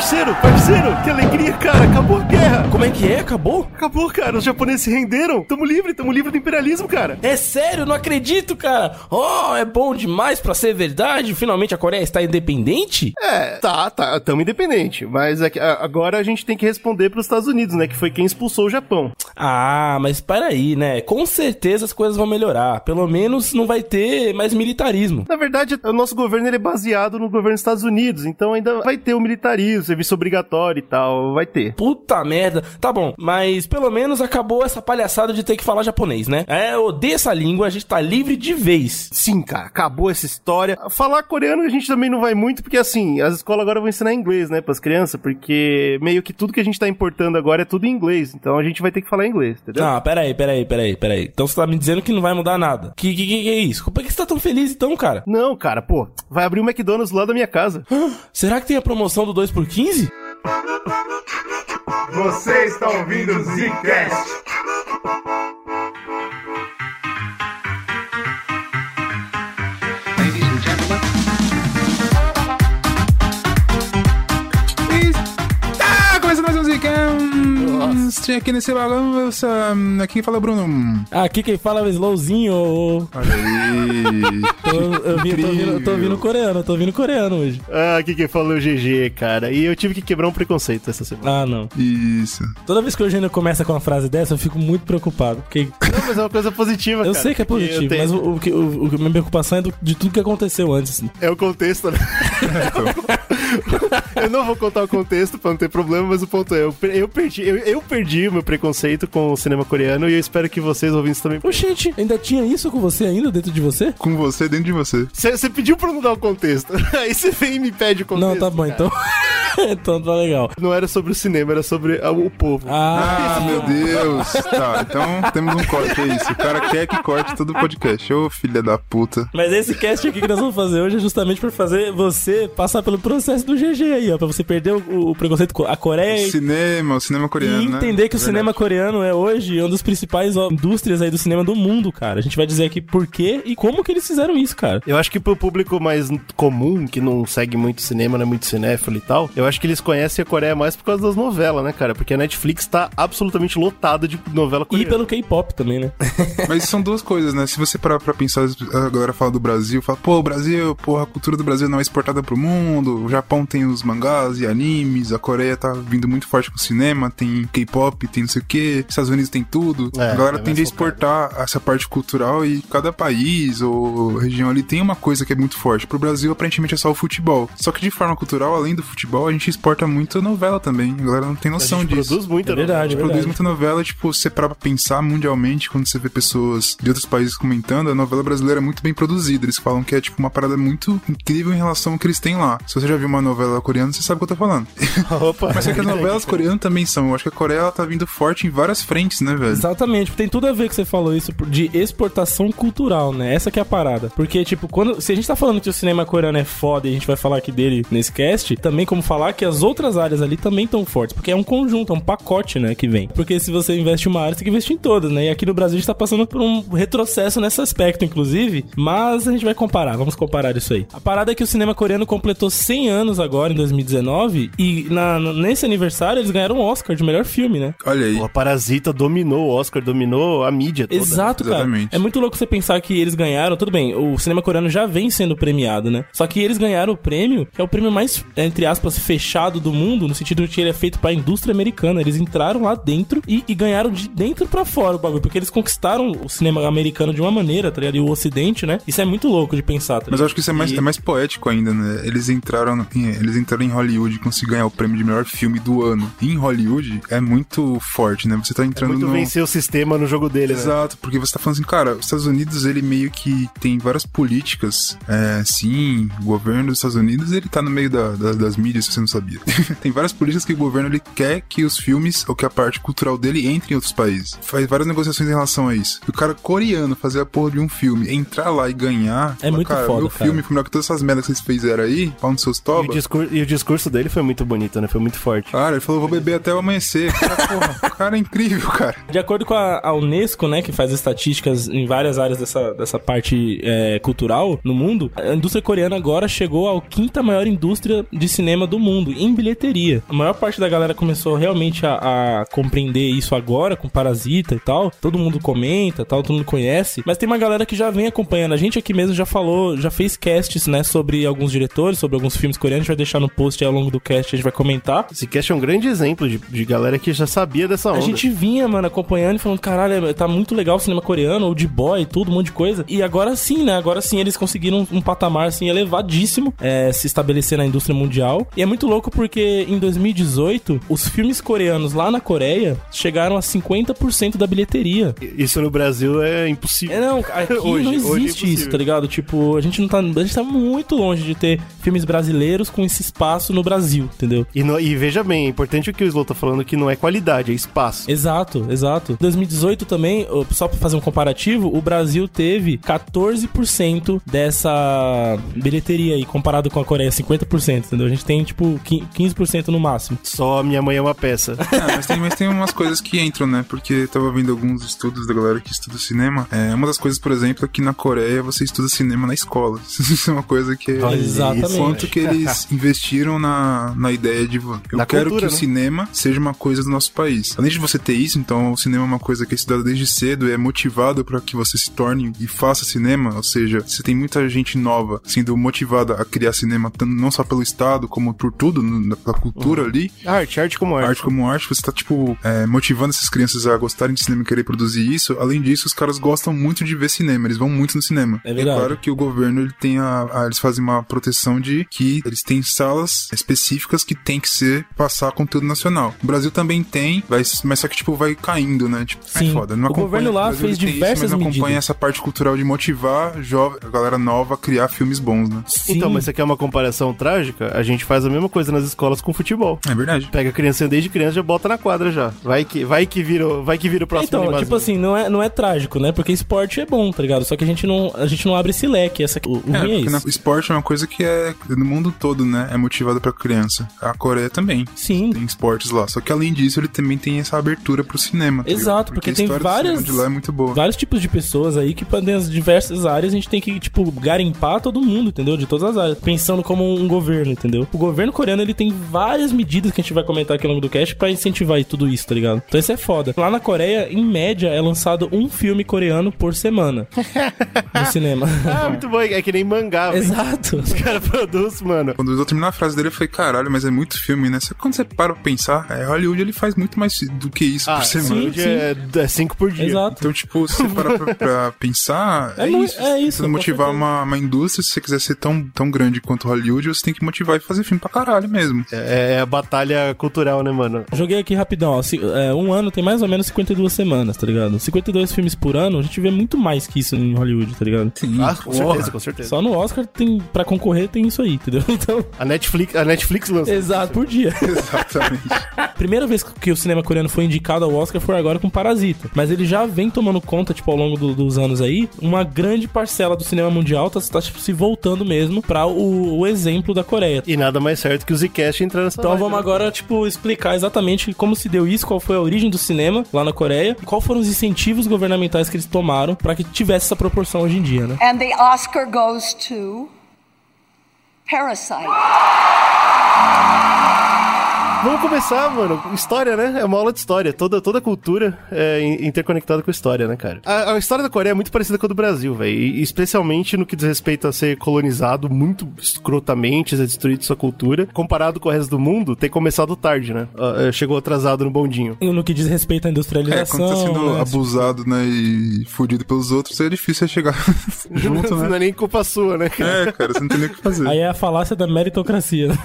Parceiro, parceiro, que alegria, cara. Acabou a guerra. Como é que é? Acabou? Acabou, cara. Os japoneses se renderam. Tamo livre, tamo livre do imperialismo, cara. É sério, não acredito, cara. Oh, é bom demais pra ser verdade. Finalmente a Coreia está independente? É, tá, tá. Tamo independente. Mas é que, agora a gente tem que responder pros Estados Unidos, né? Que foi quem expulsou o Japão. Ah, mas para aí, né? Com certeza as coisas vão melhorar. Pelo menos não vai ter mais militarismo. Na verdade, o nosso governo é baseado no governo dos Estados Unidos. Então ainda vai ter o militarismo, serviço obrigatório e tal. Vai ter. Puta merda. Tá bom, mas pelo menos acabou essa palhaçada de ter que falar japonês, né? É, eu odeio essa língua, a gente tá livre de vez. Sim, cara, acabou essa história. Falar coreano a gente também não vai muito, porque assim, as escolas agora vão ensinar inglês, né, pras crianças, porque meio que tudo que a gente tá importando agora é tudo em inglês. Então a gente vai ter que falar inglês, entendeu? Ah, peraí, peraí, peraí, peraí. Então você tá me dizendo que não vai mudar nada. Que que, que, que é isso? Por que você tá tão feliz então, cara? Não, cara, pô, vai abrir um McDonald's lá da minha casa. Será que tem a promoção do 2 por 15? Você está ouvindo o Zcast. Tá começando mais um Zcast aqui nesse bagulho. essa- Aqui quem fala é o Bruno. Aqui quem fala é o Slowzinho. Olha aí. Eu, eu, vi- tô ouvindo, tô ouvindo coreano, eu tô ouvindo coreano hoje. Ah, aqui quem falou é o GG, cara. E eu tive que quebrar um preconceito essa semana. Ah, não. Isso. Toda vez que o Eugênio começa com uma frase dessa, eu fico muito preocupado. Porque Não, mas é uma coisa positiva, eu cara. sei que é positivo, tenho- mas o, o, o, o, minha preocupação é do- de tudo que aconteceu antes. É o contexto, né? eu não vou contar o contexto pra não ter problema, mas o ponto é, eu, per- eu perdi, eu, eu perdi o meu preconceito com o cinema coreano e eu espero que vocês ouvintes também. Ô, gente, ainda tinha isso com você ainda dentro de você? Com você, dentro de você. Você pediu pra eu não dar o contexto. Aí você vem e me pede o contexto. não, tá bom, cara. então. então tá legal. Não era sobre o cinema, era sobre o povo. Ah, Ah, meu Deus. Tá, então temos um corte, é isso. O cara quer que corte todo o podcast. Ô, filha da puta. mas esse cast aqui que nós vamos fazer hoje é justamente pra fazer você passar pelo processo do GG aí, ó. Pra você perder o, o preconceito com a Coreia e- Cinema, o cinema coreano, e né? entender que o Verdade. cinema coreano é hoje uma das principais ó, indústrias aí do cinema do mundo, cara. A gente vai dizer aqui por quê e como que eles fizeram isso, cara. Eu acho que pro público mais comum, que não segue muito cinema, não é muito cinéfilo e tal, eu acho que eles conhecem a Coreia mais por causa das novelas, né, cara? Porque a Netflix tá absolutamente lotada de novela E coreana. pelo K-pop também, né? Mas são duas coisas, né? Se você parar pra pensar, a galera fala do Brasil, fala, pô, o Brasil, porra, a cultura do Brasil não é exportada pro mundo, o Japão tem os mangás e animes, a Coreia tá vindo muito forte com o cinema, tem K-pop, tem não sei o que, Estados Unidos tem tudo. É, a galera é tende a focado. exportar essa parte cultural e cada país ou região ali tem uma coisa que é muito forte. Pro Brasil, aparentemente, é só o futebol. Só que de forma cultural, além do futebol, a gente exporta muito novela também. A galera não tem a noção gente disso produz muita É verdade, novela. produz muita novela, tipo, você parar pra pensar mundialmente, quando você vê pessoas de outros países comentando, a novela brasileira é muito bem produzida. Eles falam que é, tipo, uma parada muito incrível em relação ao que eles têm lá. Se você já viu uma novela coreana, você sabe o que eu tô falando. Opa, Mas só que as novelas coreanas também são. Eu acho que a Coreia, ela tá vindo forte em várias frentes, né, velho? Exatamente, tem tudo a ver que você falou isso de exportação cultural, né? Essa que é a parada. Porque, tipo, quando. Se a gente tá falando que o cinema coreano é foda e a gente vai falar aqui dele nesse cast, também como falar que as outras áreas ali também estão fortes. Porque é um conjunto, é um pacote, né, que vem. Porque se você investe em uma área, você tem que investir em todas, né? E aqui no Brasil a gente tá passando por um retrocesso nesse aspecto, inclusive. Mas a gente vai comparar, vamos comparar isso aí. A parada é que o cinema coreano completou 100 anos agora, em 2019, e na, nesse aniversário eles ganharam o Oscar de melhor filme, né? Olha aí. O Parasita dominou o Oscar, dominou a mídia toda. Exato, cara. Exatamente. É muito louco você pensar que eles ganharam. Tudo bem, o cinema coreano já vem sendo premiado, né? Só que eles ganharam o prêmio, que é o prêmio mais, entre aspas, fechado do mundo, no sentido de que ele é feito pra indústria americana. Eles entraram lá dentro e, e ganharam de dentro pra fora o bagulho, porque eles conquistaram o cinema americano de uma maneira, tá ligado? E o ocidente, né? Isso é muito louco de pensar, tá Mas eu acho que isso é mais, E- é mais poético ainda, né? Eles entraram, em- eles entraram em Hollywood e conseguiram ganhar o prêmio de melhor filme do ano. E em Hollywood é muito forte, né? Você tá É entrando muito no... vencer o sistema no jogo dele, né? Exato, porque você tá falando assim, cara, os Estados Unidos, ele meio que tem várias políticas, é, sim, o governo dos Estados Unidos, ele tá no meio da- da- das mídias, se você não sabia. tem várias políticas que o governo, ele quer que os filmes, ou que a parte cultural dele entre em outros países. Faz várias negociações em relação a isso. E o cara coreano fazer a porra de um filme, entrar lá e ganhar, É muito cara, foda, meu cara. filme foi melhor que todas essas merdas que vocês fizeram aí, pau nos seus E o, toba. discur- e o discurso dele foi muito bonito, né? Foi muito forte. Cara, ele falou, vou beber até o amanhecer. Cara, porra, o cara é incrível, cara. De acordo com a, a Unesco, né, que faz estatísticas em várias áreas dessa, dessa parte é, cultural no mundo, a indústria coreana agora chegou à quinta maior indústria de cinema do mundo. mundo, em bilheteria. A maior parte da galera começou realmente a, a compreender isso agora, com Parasita e tal. Todo mundo comenta, tal, todo mundo conhece. Mas tem uma galera que já vem acompanhando. A gente aqui mesmo já falou, já fez casts, né, sobre alguns diretores, sobre alguns filmes coreanos. A gente vai deixar no post aí ao longo do cast, a gente vai comentar. Esse cast é um grande exemplo de, de galera que já sabia dessa onda. A gente vinha, mano, acompanhando e falando, caralho, tá muito legal o cinema coreano, o de boy, tudo, um monte de coisa. E agora sim, né? Agora sim eles conseguiram um patamar, assim, elevadíssimo, é, se estabelecer na indústria mundial. E é muito louco porque em 2018, os filmes coreanos lá na Coreia chegaram a 50% da bilheteria. Isso no Brasil é impossível. É, não, aqui Hoje- não é existe isso, impossível. tá ligado? Tipo, a gente não tá. A gente tá muito longe de ter filmes brasileiros com esse espaço no Brasil, entendeu? E, no- e veja bem, é importante o que o Slow tá falando que não é qualidade, é espaço. Exato, exato. 2018 também, só pra fazer um comparativo, o Brasil teve 14% dessa bilheteria aí, comparado com a Coreia, 50%, entendeu? A gente tem, tipo, 15% no máximo. Só minha mãe é uma peça. Ah, mas, tem, mas tem umas coisas que entram, né? Porque eu tava vendo alguns estudos da galera que estuda cinema. É, uma das coisas, por exemplo, é que na Coreia você estuda cinema na escola. Isso é uma coisa que é. Exatamente. Quanto que eles investiram na, na ideia de. Eu quero cultura, que o né? cinema seja uma coisa do nosso país. Além de você ter isso, então o cinema é uma coisa que é estudada desde cedo e é motivado para que você se torne e faça cinema. Ou seja, você tem muita gente nova sendo motivada a criar cinema, não só pelo Estado, como por tudo, pela cultura ali. Arte, arte como arte. Arte como arte, você tá, tipo, é, motivando essas crianças a gostarem de cinema e querer produzir isso. Além disso, os caras gostam muito de ver cinema, eles vão muito no cinema. É verdade. claro que o governo, ele tem a, a- Eles fazem uma proteção de que eles têm salas específicas que tem que ser passar conteúdo nacional. O Brasil também tem, mas só que, tipo, vai caindo, né? Tipo, Sim. é foda. Não O acompanha- governo lá fez tem diversas mas não acompanha medidas. essa parte cultural de motivar jovem, a galera nova a criar filmes bons, né? Sim. Então, mas você quer uma comparação trágica? A gente faz a mesma coisa nas escolas com futebol. É verdade. Pega a criança desde criança e já bota na quadra já. Vai que, vai que vira, o- vai que vira o próximo Então, animazinho. tipo assim, não é, não é trágico, né? Porque esporte é bom, tá ligado? Só que a gente não, a gente não abre esse leque. Essa, o o É, ruim é na- isso. o esporte é uma coisa que é no mundo todo, né? É motivado pra criança. A Coreia também. Sim. Tem esportes lá. Só que além disso, ele também tem essa abertura pro cinema. tá Exato, porque a tem várias- cinema de lá é muito boa. Vários tipos de pessoas aí que podem as diversas áreas, a gente tem que, tipo, garimpar todo mundo, entendeu? De todas as áreas. Pensando como um governo, entendeu? O governo coreano, ele tem várias medidas que a gente vai comentar aqui ao longo do cast pra incentivar tudo isso, tá ligado? Então isso é foda. Lá na Coreia, em média, é lançado um filme coreano por semana no cinema. Ah, muito bom. É que nem mangá. Exato. Os caras produzem, mano. Quando eu terminar a frase dele, eu falei, caralho, mas é muito filme, né? Só que quando você para pra pensar, é, Hollywood ele faz muito mais do que isso Ah, por semana. sim. Hollywood é, é cinco por dia. Exato. Então, tipo, se você parar pra, pra pensar, é, É isso. é isso, Você motivar uma, uma indústria, se você quiser ser tão, tão grande quanto Hollywood, você tem que motivar e fazer filme pra caralho mesmo. É, é a batalha cultural, né, mano? Joguei aqui rapidão, ó. É, um ano tem mais ou menos 52 semanas, tá ligado? 52 filmes por ano, a gente vê muito mais que isso em Hollywood, tá ligado? Sim. Ah, com certeza, com certeza. Só no Oscar tem, pra concorrer tem isso aí, entendeu? Então, A Netflix, a Netflix lança. exato, por dia. Exatamente. Primeira vez que o cinema coreano foi indicado ao Oscar foi agora com Parasita. Mas ele já vem tomando conta, tipo, ao longo do- dos anos aí, uma grande parcela do cinema mundial tá, tá, tipo, se voltando mesmo pra o, o exemplo da Coreia. E nada mais certo que o Zcast entrar nessa Então vibe, vamos né? agora, tipo, explicar exatamente como se deu isso, qual foi a origem do cinema lá na Coreia, e qual foram os incentivos governamentais que eles tomaram pra que tivesse essa proporção hoje em dia, né? And the Oscar goes to Parasite. Vamos começar, mano. História, né? É uma aula de história. Toda, toda cultura é in- interconectada com história, né, cara? A, a história da Coreia é muito parecida com a do Brasil, velho. Especialmente no que diz respeito a ser colonizado muito escrotamente, ser destruído sua cultura. Comparado com o resto do mundo, ter começado tarde, né? Ah, eh, Chegou atrasado no bondinho. E no que diz respeito à É, industrialização. quando tá sendo né? abusado, né, e fudido pelos outros, é difícil você chegar junto, Não né? é nem culpa sua, né? cara? É, cara, você não tem nem o que fazer. Aí é a falácia da meritocracia.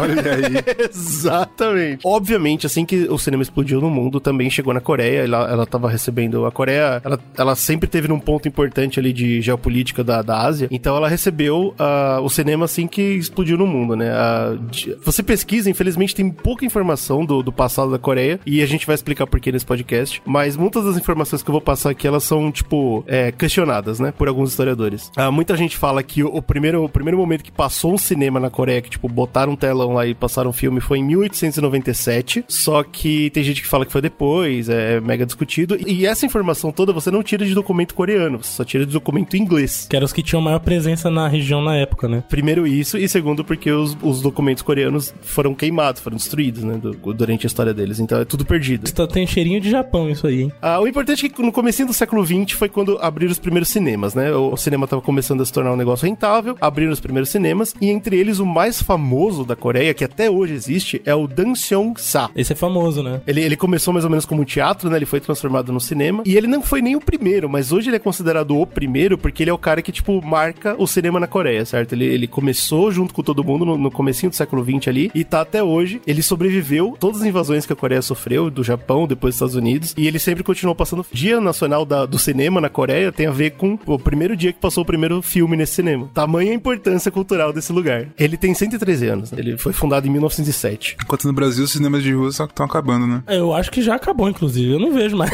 Olha aí. Exatamente. Obviamente, assim que o cinema explodiu no mundo, também chegou na Coreia. Ela, ela tava recebendo. A Coreia, ela, ela sempre teve num ponto importante ali de geopolítica da, da Ásia. Então ela recebeu ah, o cinema assim que explodiu no mundo, né? Ah, de- você pesquisa, infelizmente tem pouca informação do, do passado da Coreia. E a gente vai explicar por que nesse podcast. Mas muitas das informações que eu vou passar aqui, elas são, tipo, é, questionadas, né? Por alguns historiadores. Ah, muita gente fala que o, o primeiro, o primeiro momento que passou um cinema na Coreia, que, tipo, botaram um telão lá e passaram um filme, foi em 1897, só que tem gente que fala que foi depois, é mega discutido. E essa informação toda você não tira de documento coreano, você só tira de documento inglês. Que eram os que tinham maior presença na região na época, né? Primeiro isso, e segundo porque os, os documentos coreanos foram queimados, foram destruídos, né, do- durante a história deles. Então é tudo perdido. Tá- Tem cheirinho de Japão isso aí, hein? Ah, o importante é que no comecinho do século XX foi quando abriram os primeiros cinemas, né? O, o cinema tava começando a se tornar um negócio rentável, abriram os primeiros cinemas, e entre eles o mais famoso da Coreia, que até hoje existe, é o Dansyeong-sa. Esse é famoso, né? Ele, ele começou mais ou menos como um teatro, né? Ele foi transformado no cinema. E ele não foi nem o primeiro, mas hoje ele é considerado o primeiro porque ele é o cara que, tipo, marca o cinema na Coreia, certo? Ele, ele começou junto com todo mundo no, no comecinho do século XX ali e tá até hoje. Ele sobreviveu todas as invasões que a Coreia sofreu, do Japão, depois dos Estados Unidos. E ele sempre continuou passando. Dia Nacional da- do Cinema na Coreia tem a ver com o primeiro dia que passou o primeiro filme nesse cinema. Tamanha importância cultural desse lugar. Ele tem 113 anos. né? Ele foi fundado em 1907. Enquanto no Brasil os cinemas de rua só estão acabando, né? Eu acho que já acabou, inclusive. Eu não vejo mais.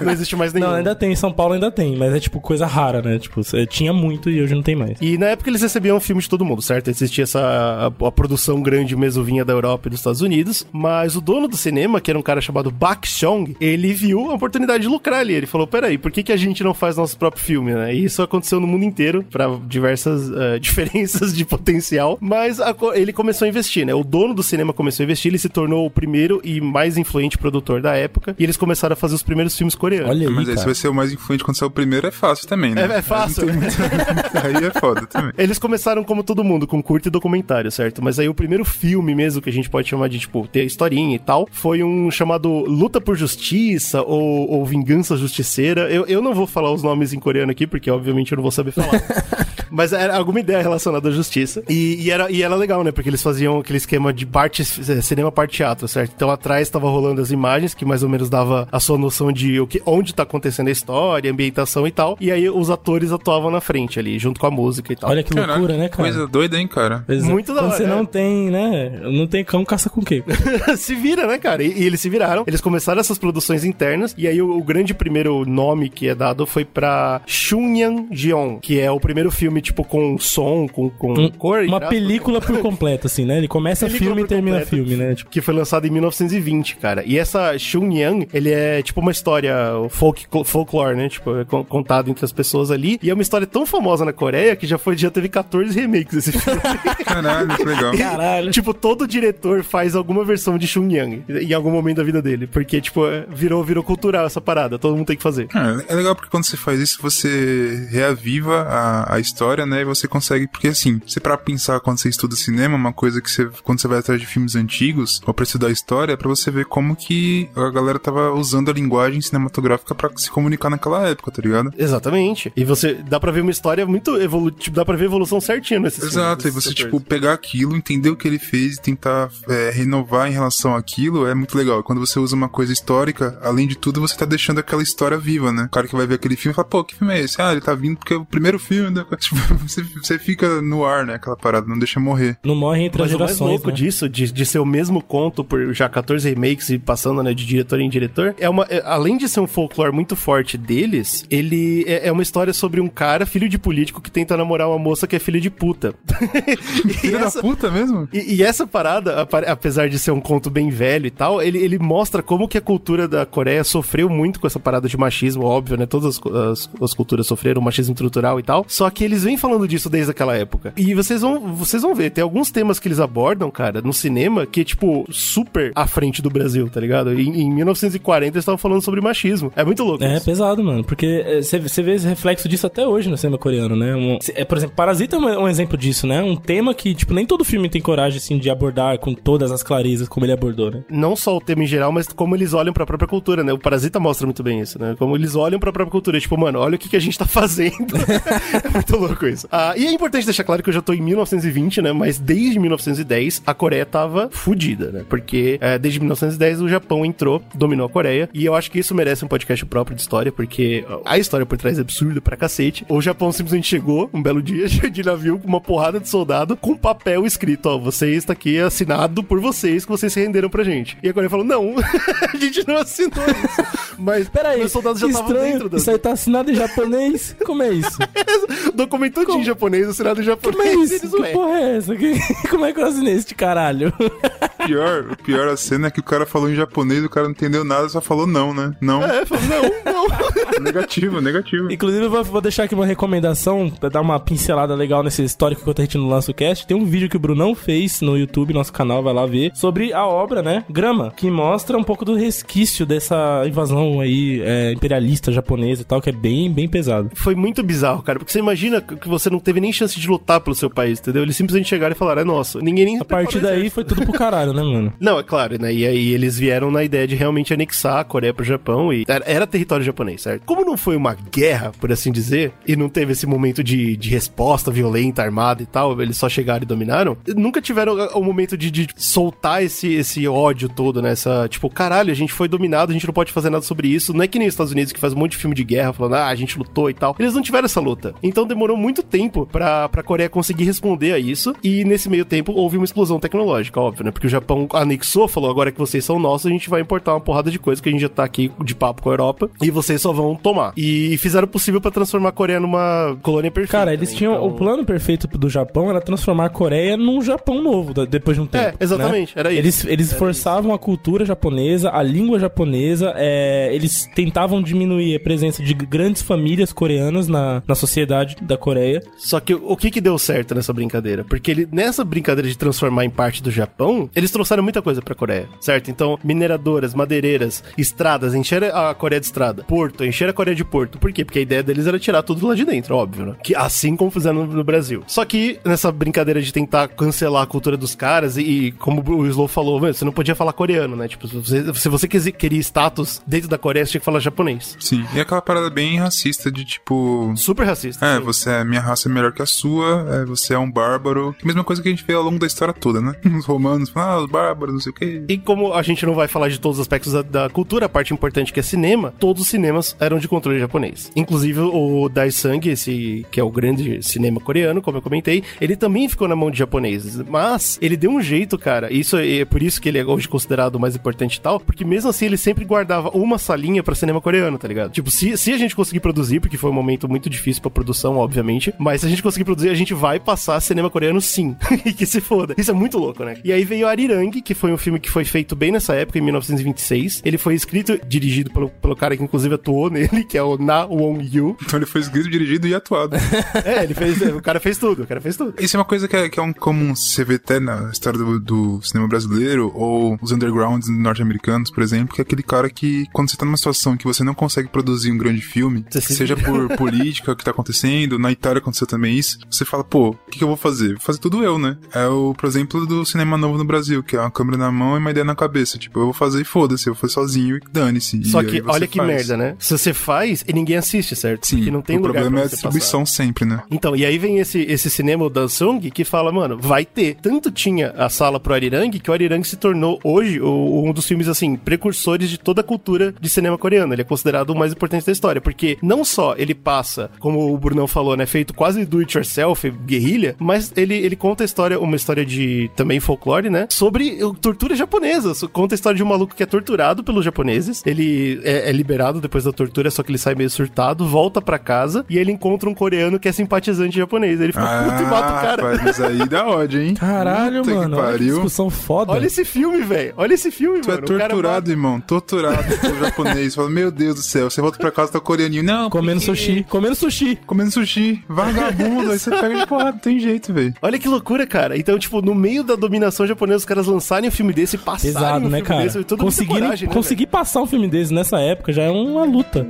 Não existe mais nenhum. Não, ainda tem. Em São Paulo ainda tem. Mas é tipo coisa rara, né? Tipo, cê- tinha muito e hoje não tem mais. E na época eles recebiam filme de todo mundo, certo? Existia essa a, a produção grande mesmo vinha da Europa e dos Estados Unidos, mas o dono do cinema, que era um cara chamado Bak Chong, ele viu a oportunidade de lucrar ali. Ele falou: "Peraí, por que, que a gente não faz nosso próprio filme, né?" E isso aconteceu no mundo inteiro para diversas eh, diferenças de potencial, mas a ele começou a investir, né? O dono do cinema começou a investir, ele se tornou o primeiro e mais influente produtor da época, e eles começaram a fazer os primeiros filmes coreanos. Olha aí, Mas aí se cara. vai ser o mais influente quando sair o primeiro, é fácil também, né? É- é fácil. Aí, muito- aí é foda também. Eles começaram como todo mundo, com curto e documentário, certo? Mas aí o primeiro filme mesmo, que a gente pode chamar de, tipo, ter historinha e tal, foi um chamado Luta por Justiça ou, ou Vingança Justiceira. Eu, eu não vou falar os nomes em coreano aqui, porque obviamente eu não vou saber falar. Mas era alguma ideia relacionada à justiça. E, e era, e era legal, né? Porque eles faziam aquele esquema de parte eh, cinema, parte teatro, certo? Então atrás tava rolando as imagens, que mais ou menos dava a sua noção de o que, onde tá acontecendo a história, a ambientação e tal. E aí os atores atuavam na frente ali, junto com a música e tal. Olha que Caralho, loucura, né, cara? Coisa doida, hein, cara? Pois é. muito da Quando hora, você é. não tem, né? Não tem cão, caça com quê? se vira, né, cara? E, e eles se viraram. Eles começaram essas produções internas. E aí o, o grande primeiro nome que é dado foi pra Shunyan Jeon, que é o primeiro filme, tipo, com som, com, com Um- cor. e Uma película por completo, assim, né? Ele começa filme e termina completo. filme, né? Tipo, Que foi lançado em 1920, cara. E essa Shunyan, ele é tipo uma história folk, folklore, né? Tipo, é con- contado entre as pessoas ali. E é uma história tão famosa na Coreia que já foi já teve 14 remakes esse filme. Caralho, que legal. caralho. tipo, todo diretor faz alguma versão de Shunyang em algum momento da vida dele. Porque, tipo, é- virou, virou cultural essa parada. Todo mundo tem que fazer. É, é legal porque quando você faz isso, você reaviva a, a história, né? E você consegue. Porque assim, você pra pensar quando você estuda cinema, uma coisa que você. Quando você vai atrás de filmes antigos, ou pra estudar história, é pra você ver como que a galera tava usando a linguagem cinematográfica pra se comunicar naquela época, tá ligado? Exatamente. E você dá pra ver uma história muito evolutiva. Tipo, dá pra ver a evolução certinha nesses Exato, e filmes, você, desses tipo, pegar aquilo, entender o que ele fez e tentar é, renovar em relação àquilo é muito legal. Quando você usa uma coisa histórica, além de tudo, você tá deixando aquela história viva, né? O cara que vai ver aquele filme fala, pô, que filme é esse? Ah, ele tá vindo porque é o primeiro filme. Da... Você, você fica no ar, né? Aquela parada, não deixa morrer. Não morre entre Mas as o mais gerações, louco né? disso, de, de ser o mesmo conto por já 14 remakes e passando, né, de diretor em diretor, é uma, é- além de ser um folclore muito forte deles, ele é, é uma história sobre um cara, filho de político, que tenta namorar uma moça que é filha de puta. Filho essa, da puta mesmo? e, e essa parada, apesar de ser um conto bem velho e tal, ele, ele mostra como que a cultura da Coreia sofreu muito com essa parada de machismo, óbvio, né? Todas as, as, as culturas sofreram machismo estrutural e tal. Só que eles vêm falando disso desde aquela época. E vocês vão, vocês vão ver, tem alguns temas que eles abordam, cara, no cinema, que é, tipo, super à frente do Brasil, tá ligado? Em, em 1940 eles estavam falando sobre machismo. É muito louco. É isso. pesado, mano. Porque você vê esse reflexo disso até hoje no cinema coreano, né? Um- é, por exemplo, Parasita é um, um exemplo disso, né? Um tema que, tipo, nem todo filme tem coragem, assim, de abordar com todas as clarezas como ele abordou, né? não só o tema em geral, mas como eles olham pra própria cultura, né? O Parasita mostra muito bem isso, né? Como eles olham pra própria cultura. Tipo, mano, olha o que, que a gente tá fazendo. é muito louco isso. Ah, e é importante deixar claro que eu já tô em 1920, né? Mas desde 1910 a Coreia tava fudida, né? Porque é, desde 1910 o Japão entrou, dominou a Coreia. E eu acho que isso merece um podcast próprio de história, porque a história por trás é absurda pra cacete. O Japão simplesmente chegou um belo dia de navio com uma porrada de soldado com papel escrito: ó, você está aqui assinado por vocês que vocês se renderam pra gente. E a Coreia falou: não, a gente não assinou isso. Mas Peraí, os soldados já estavam dentro da. Isso aí tá assinado em japonês? Como é isso? Documento todinho em japonês, assinado em japonês. Como é isso? Que porra é essa? Que- Como é que eu assinei esse de caralho? pior, o pior a cena é que o cara falou em japonês, o cara não entendeu nada, só falou não, né? Não. É, falou, não, não. negativo, negativo. Inclusive, eu vou, deixar aqui uma recomendação pra dar uma pincelada legal nesse histórico enquanto a gente não lança o cast. Tem um vídeo que o Brunão fez no YouTube, nosso canal, vai lá ver, sobre a obra, né? Grama, que mostra um pouco do resquício dessa invasão aí é, imperialista japonesa e tal, que é bem, bem pesado. Foi muito bizarro, cara, porque você imagina que você não teve nem chance de lutar pelo seu país, entendeu? Eles simplesmente chegaram e falaram, é nosso. Ninguém nem A partir daí foi tudo pro caralho, né, mano? Não, é claro, né? E aí eles vieram na ideia de realmente anexar a Coreia pro Japão e era, era território japonês, certo? Como não foi uma guerra, por assim dizer, e não teve esse momento de, de resposta violenta, armada e tal, eles só chegaram e dominaram, nunca tiveram o momento de, de soltar esse, esse ódio todo, né? Essa, tipo, caralho, a gente foi dominado, a gente não pode fazer nada sobre isso. Não é que nem os Estados Unidos que faz um monte de filme de guerra falando, ah, a gente lutou e tal. Eles não tiveram essa luta. Então demorou muito tempo pra, pra Coreia conseguir responder a isso. E nesse meio tempo houve uma explosão tecnológica, óbvio, né? Porque o Japão anexou, falou, agora que vocês são nossos, a gente vai importar uma porrada de coisa que a gente já tá aqui de papo com a Europa e vocês só vão tomar. E fizeram o possível pra transformar a Coreia numa colônia perfeita. Cara, eles né? tinham. Então- O plano perfeito do Japão era transformar a Coreia num Japão novo, depois de um tempo. É, exatamente, né? era isso. Eles, eles forçavam a cultura japonesa, a língua japonesa, é, eles tentavam diminuir a presença de grandes famílias coreanas na, na sociedade da Coreia. Só que o que que deu certo nessa brincadeira? Porque ele, nessa brincadeira de transformar em parte do Japão, eles trouxeram muita coisa pra Coreia, certo? Então, mineradoras, madeireiras, estradas, encheram a Coreia de estrada, porto, encheram a Coreia de porto. Por quê? Porque a ideia deles era tirar tudo lá de dentro, óbvio, né? Que, assim como fizeram no, no Brasil. Só que nessa brincadeira de tentar cancelar a cultura dos caras e, e como o Slow falou, "Mano, você não podia falar coreano, né? Tipo, se você, se você queria status dentro da Coreia, você tinha que falar japonês. Sim. E aquela parada bem racista de tipo. Super racista. É, sim. você é, minha raça é melhor que a sua, é, você é um bárbaro. Mesma coisa que a gente vê ao longo da história toda, né? Os romanos ah, os bárbaros, não sei o quê. E como a gente não vai falar de todos os aspectos da, da cultura, a parte importante que é cinema, todos os cinemas eram de controle japonês. Inclusive o Daisang, esse que é o grande cinema coreano, como eu comentei, ele também ficou na mão de japoneses. Mas ele deu um jeito, cara. Isso é é por isso que ele é hoje considerado o mais importante e tal, porque mesmo assim ele sempre guardava uma salinha pra cinema coreano, tá ligado? Tipo, se, se a gente conseguir produzir, porque foi um momento muito difícil pra produção, obviamente, mas se a gente conseguir produzir, a gente vai passar cinema coreano sim. e que se foda. Isso é muito louco, né? E aí veio Arirang, que foi um filme que foi feito bem nessa época, em 1926. Ele foi escrito, dirigido pelo, pelo cara que inclusive atuou nele, que é o Na Wong Yu. Então ele foi escrito, dirigido e atuado. É, ele fez, o cara fez tudo, o cara fez tudo. Isso é uma coisa que é, que é um comum você vê até na história do, do cinema brasileiro ou os undergrounds norte-americanos, por exemplo, que é aquele cara que, quando você tá numa situação que você não consegue produzir um grande filme, seja por política, o que tá acontecendo, na Itália aconteceu também isso, você fala, pô, o que, que eu vou fazer? Vou fazer tudo eu, né? É o, por exemplo, do cinema novo no Brasil, que é uma câmera na mão e uma ideia na cabeça. Tipo, eu vou fazer e foda-se, eu vou fazer sozinho e dane-se. Só que olha que faz. merda, né? Se você faz e ninguém assiste, certo? Sim, Porque não tem o lugar problema é a distribuição sempre, né? Então, e aí vem esse, esse cinema, o Dansung, que fala, mano, vai ter. Tanto tinha a sala pro Arirang, que o Arirang se tornou hoje o- um dos filmes, assim, precursores de toda a cultura de cinema coreano. Ele é considerado o mais importante da história, porque não só ele passa, como o Brunão falou, né, feito quase do it yourself, guerrilha, mas ele, ele conta a história, uma história de, também folclore, né, sobre tortura japonesa. Conta a história de um maluco que é torturado pelos japoneses, ele é, é liberado depois da tortura, só que ele sai meio surtado, volta pra casa, e ele encontra um coreano que é simpatizante japonês. Ele fica puto e mata o cara. rapaz, mas aí dá ódio, hein? Caralho, Puta que mano. Olha que pariu. discussão foda. Olha esse filme, velho. Olha esse filme, Tu é mano. O cara torturado, irmão. Torturado pelo japonês. Fala, meu Deus do céu. Você volta pra casa, tá coreaninho. Não, Comendo porque- sushi. Comendo sushi. Comendo sushi. Vagabundo. aí você pega de porrada. Não tem jeito, velho. Olha que loucura, cara. Então, tipo, no meio da dominação japonesa, os caras lançarem um filme desse e passarem Pesado, um né, filme cara? desse. Tudo muita Conseguir, coragem, né, conseguir passar um filme desse nessa época já é uma luta.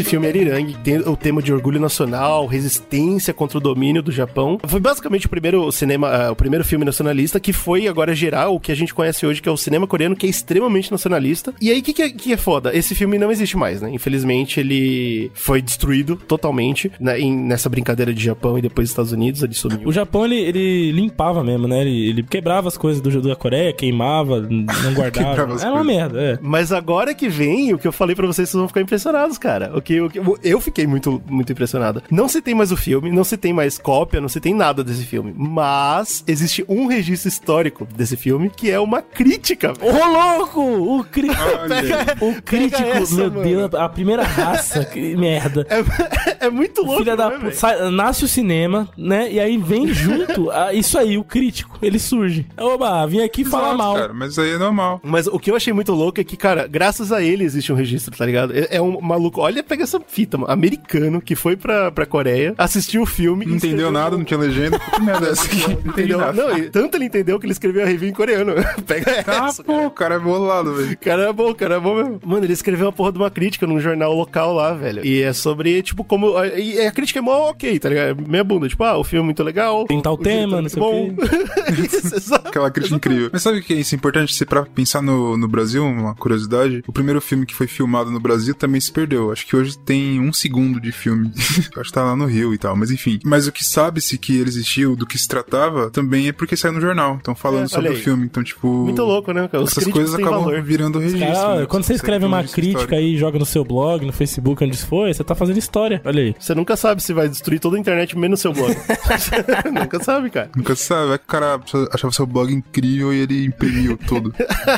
Esse filme Arirang tem o tema de orgulho nacional, resistência contra o domínio do Japão. Foi basicamente o primeiro cinema, ah, o primeiro filme nacionalista que foi agora gerar o que a gente conhece hoje, que é o cinema coreano, que é extremamente nacionalista. E aí, o que, que, é, que é foda? Esse filme não existe mais, né? Infelizmente, ele foi destruído totalmente né, em- nessa brincadeira de Japão e depois Estados Unidos, ele sumiu. O Japão, ele, ele limpava mesmo, né? Ele, ele quebrava as coisas do, da Coreia, queimava, não guardava. É uma merda, é. Mas agora que vem, o que eu falei pra vocês, vocês vão ficar impressionados, cara. O que que, que- eu fiquei muito, muito impressionado. Não se tem mais o filme, não se tem mais cópia, não se tem nada desse filme. Mas existe um registro histórico desse filme que é uma crítica. Ô, louco! O crítico. Pega- O crítico, essa, meu mano. Deus, a primeira raça, que merda. É, é muito louco. Filha da né, sai- nasce o cinema, né? E aí vem junto a- isso aí, o crítico. Ele surge. Oba, vim aqui falar Exato, mal. Cara, mas aí é normal. Mas o que eu achei muito louco é que, cara, graças a ele existe um registro, tá ligado? É, é um maluco, olha, pega essa fita, mano, americano que foi pra, pra Coreia, assistiu o filme. Não entendeu escreveu- nada, não tinha legenda. Que merda é essa aqui? Entendeu? nada. Não, e tanto ele entendeu que ele escreveu a review em coreano. Pega Ah, essa. pô, o cara é bolado, velho. O Cara, é bom, o cara é bom mesmo. Mano, ele escreveu uma porra de uma crítica num jornal local lá, velho. E é sobre, tipo, como. E a crítica é mó ok, tá ligado? Meia bunda. Tipo, ah, o filme é muito legal. Tem tal tema, é não sei o bom. Isso. Aquela crítica incrível. Mas sabe o que é isso? É importante ser pra pensar no, no Brasil, uma curiosidade. O primeiro filme que foi filmado no Brasil também se perdeu. Acho que hoje tem um segundo de filme. Acho que tá lá no Rio e tal, mas enfim. Mas o que sabe-se que ele existiu, do que se tratava, também é porque saiu no jornal. Então falando É, sobre olha o aí. filme. Então, tipo. Muito louco, né, cara? Os Essas coisas acabam valor. virando registro. Cara, né? quando você escreve um uma crítica histórico. aí e joga no seu blog, no Facebook, onde for, você tá fazendo história. Olha aí. Você nunca sabe se vai destruir toda a internet menos seu blog. nunca sabe, cara. Nunca sabe, vai que o cara achava seu blog incrível e ele imprimiu tudo.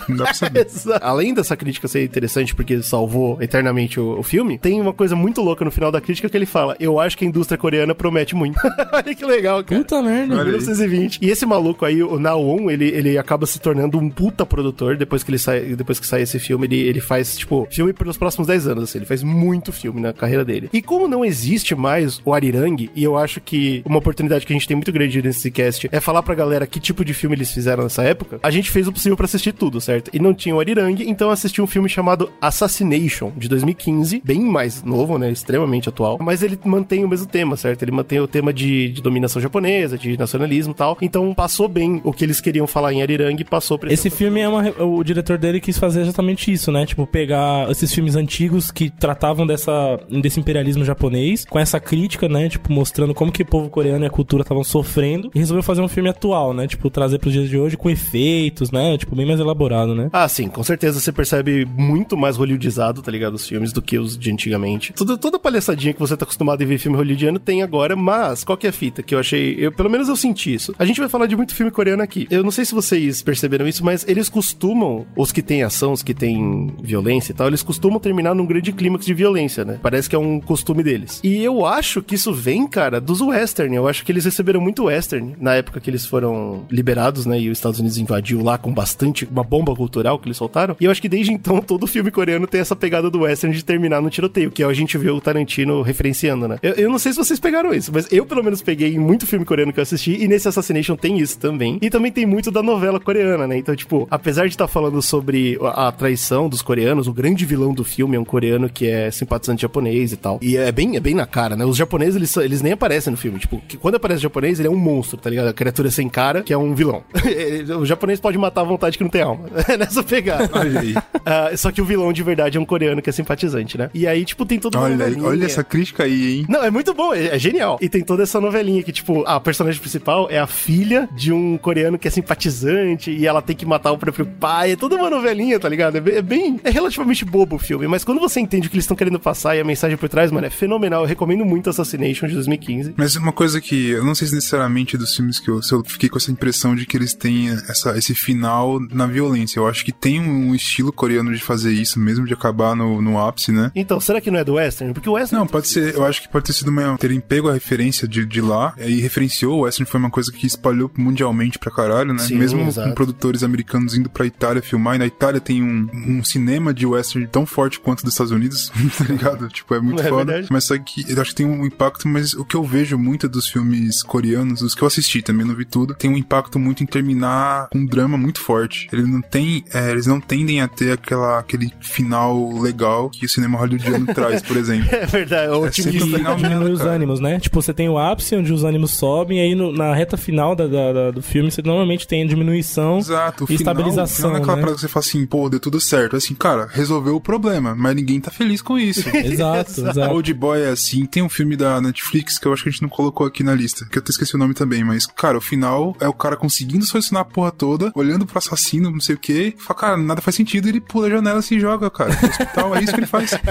Não dá pra saber. Além dessa crítica ser interessante porque salvou eternamente o, o filme, tem uma coisa muito louca no final da crítica que ele fala: Eu acho que a indústria coreana promete muito. Olha que legal, cara. Puta merda. Olha aí. 1920. E esse maluco aí, o Naon, ele, ele acaba se tornando um puta produtor depois que ele sai, depois que sai esse filme, ele, ele faz, tipo, filme pelos próximos 10 anos, assim, ele faz muito filme na carreira dele. E como não existe mais o Arirang, e eu acho que uma oportunidade que a gente tem muito grande nesse cast é falar pra galera que tipo de filme eles fizeram nessa época, a gente fez o possível pra assistir tudo, certo? E não tinha o Arirang, então eu assisti um filme chamado Assassination, de 2015, bem mais novo, né, extremamente atual, mas ele mantém o mesmo tema, certo? Ele mantém o tema de, de dominação japonesa, de nacionalismo e tal, então passou bem o que eles queriam falar em Arirang, passou pra Esse filme é uma. O diretor dele quis fazer exatamente isso, né? Tipo, pegar esses filmes antigos que tratavam dessa, desse imperialismo japonês, com essa crítica, né? Tipo, mostrando como que o povo coreano e a cultura estavam sofrendo, e resolveu fazer um filme atual, né? Tipo, trazer pros dias de hoje com efeitos, né? Tipo, bem mais elaborado, né? Ah, sim, com certeza você percebe muito mais hollywoodizado, tá ligado? Os filmes do que os de antigamente. Toda, toda palhaçadinha que você tá acostumado a ver filme hollywoodiano tem agora, mas qual que é a fita que eu achei. Eu, pelo menos eu senti isso. A gente vai falar de muito filme coreano aqui. Eu não sei se vocês perceberam isso, mas eles costumam, os que têm ação, os que têm violência e tal, eles costumam terminar num grande clímax de violência, né? Parece que é um costume deles. E eu acho que isso vem, cara, dos western. Eu acho que eles receberam muito western na época que eles foram liberados, né? E os Estados Unidos invadiu lá com bastante, uma bomba cultural que eles soltaram. E eu acho que desde então todo filme coreano tem essa pegada do western de terminar no tiroteio, que a gente vê o Tarantino referenciando, né? Eu, eu não sei se vocês pegaram isso, mas eu pelo menos peguei em muito filme coreano que eu assisti, e nesse Assassination tem isso também. E também tem muito da novela coreana, né? Então, tipo, apesar de estar falando sobre a, a traição dos coreanos, o grande vilão do filme é um coreano que é simpatizante japonês e tal. E é bem, é bem na cara, né? Os japoneses, eles, eles nem aparecem no filme. Tipo, que quando aparece o japonês, ele é um monstro, tá ligado? A criatura sem cara, que é um vilão. o japonês pode matar à vontade que não tem alma. É nessa pegada. Olha aí. Ah, só que o vilão de verdade é um coreano que é simpatizante, né? E aí, tipo, tem toda uma Olha, novelinha. olha essa crítica aí, hein? Não, é muito bom, é, é genial. E tem toda essa novelinha que, tipo, a personagem principal é a filha de um coreano que é simpatizante e ela tem que matar o próprio pai. É toda uma novelinha, tá ligado? É bem. É, bem- é relativamente bobo o filme, mas quando você entende o que eles estão querendo passar e a mensagem por trás, mano, é fenomenal. Eu recomendo muito Assassination de 2015. Mas uma coisa que eu não sei se necessariamente dos filmes que eu, eu fiquei com essa impressão de que eles têm essa, esse final na violência. Eu acho que tem um estilo coreano de fazer isso mesmo, de acabar no, no ápice, né? Então, será que não é do Western? Porque o Western. Não, pode ser. Eu acho que pode ter sido uma. terem pego a referência de, de lá e referenciou. O Western foi uma coisa que espalhou mundialmente pra caralho, né? Sim, Mesmo exato. com produtores americanos indo pra Itália filmar. E na Itália tem um, um cinema de Western tão forte quanto dos Estados Unidos, tá ligado? Tipo, é muito É foda. verdade. Mas só que eu acho que tem um impacto, mas o que eu vejo muito dos filmes coreanos, os que eu assisti também, não vi tudo, tem um impacto muito em terminar com um drama muito forte. Ele não tem, é, eles não tendem a ter aquela, aquele final legal que o cinema hollywoodiano traz, por exemplo. É verdade, é É otimista. sempre o final diminui os cara. ânimos, né? Tipo, você tem o ápice onde os ânimos sobem, e aí no- na reta final da- da- da- do filme você normalmente tem a diminuição Exato, o e final, estabilização. o não é aquela né? parada que você fala assim, pô, deu tudo certo. É assim, cara, resolveu o problema, mas ninguém tá feliz com isso. Exato, exato. Old Boy é assim. Tem um filme da Netflix que eu acho que a gente não colocou aqui na lista, que eu até esqueci o nome também, mas, cara, o final é o cara conseguindo solucionar a porra toda, olhando pro assassino, não sei o quê, e fala, cara, nada faz sentido, ele pula a janela e se joga, cara. No hospital, é isso que ele faz.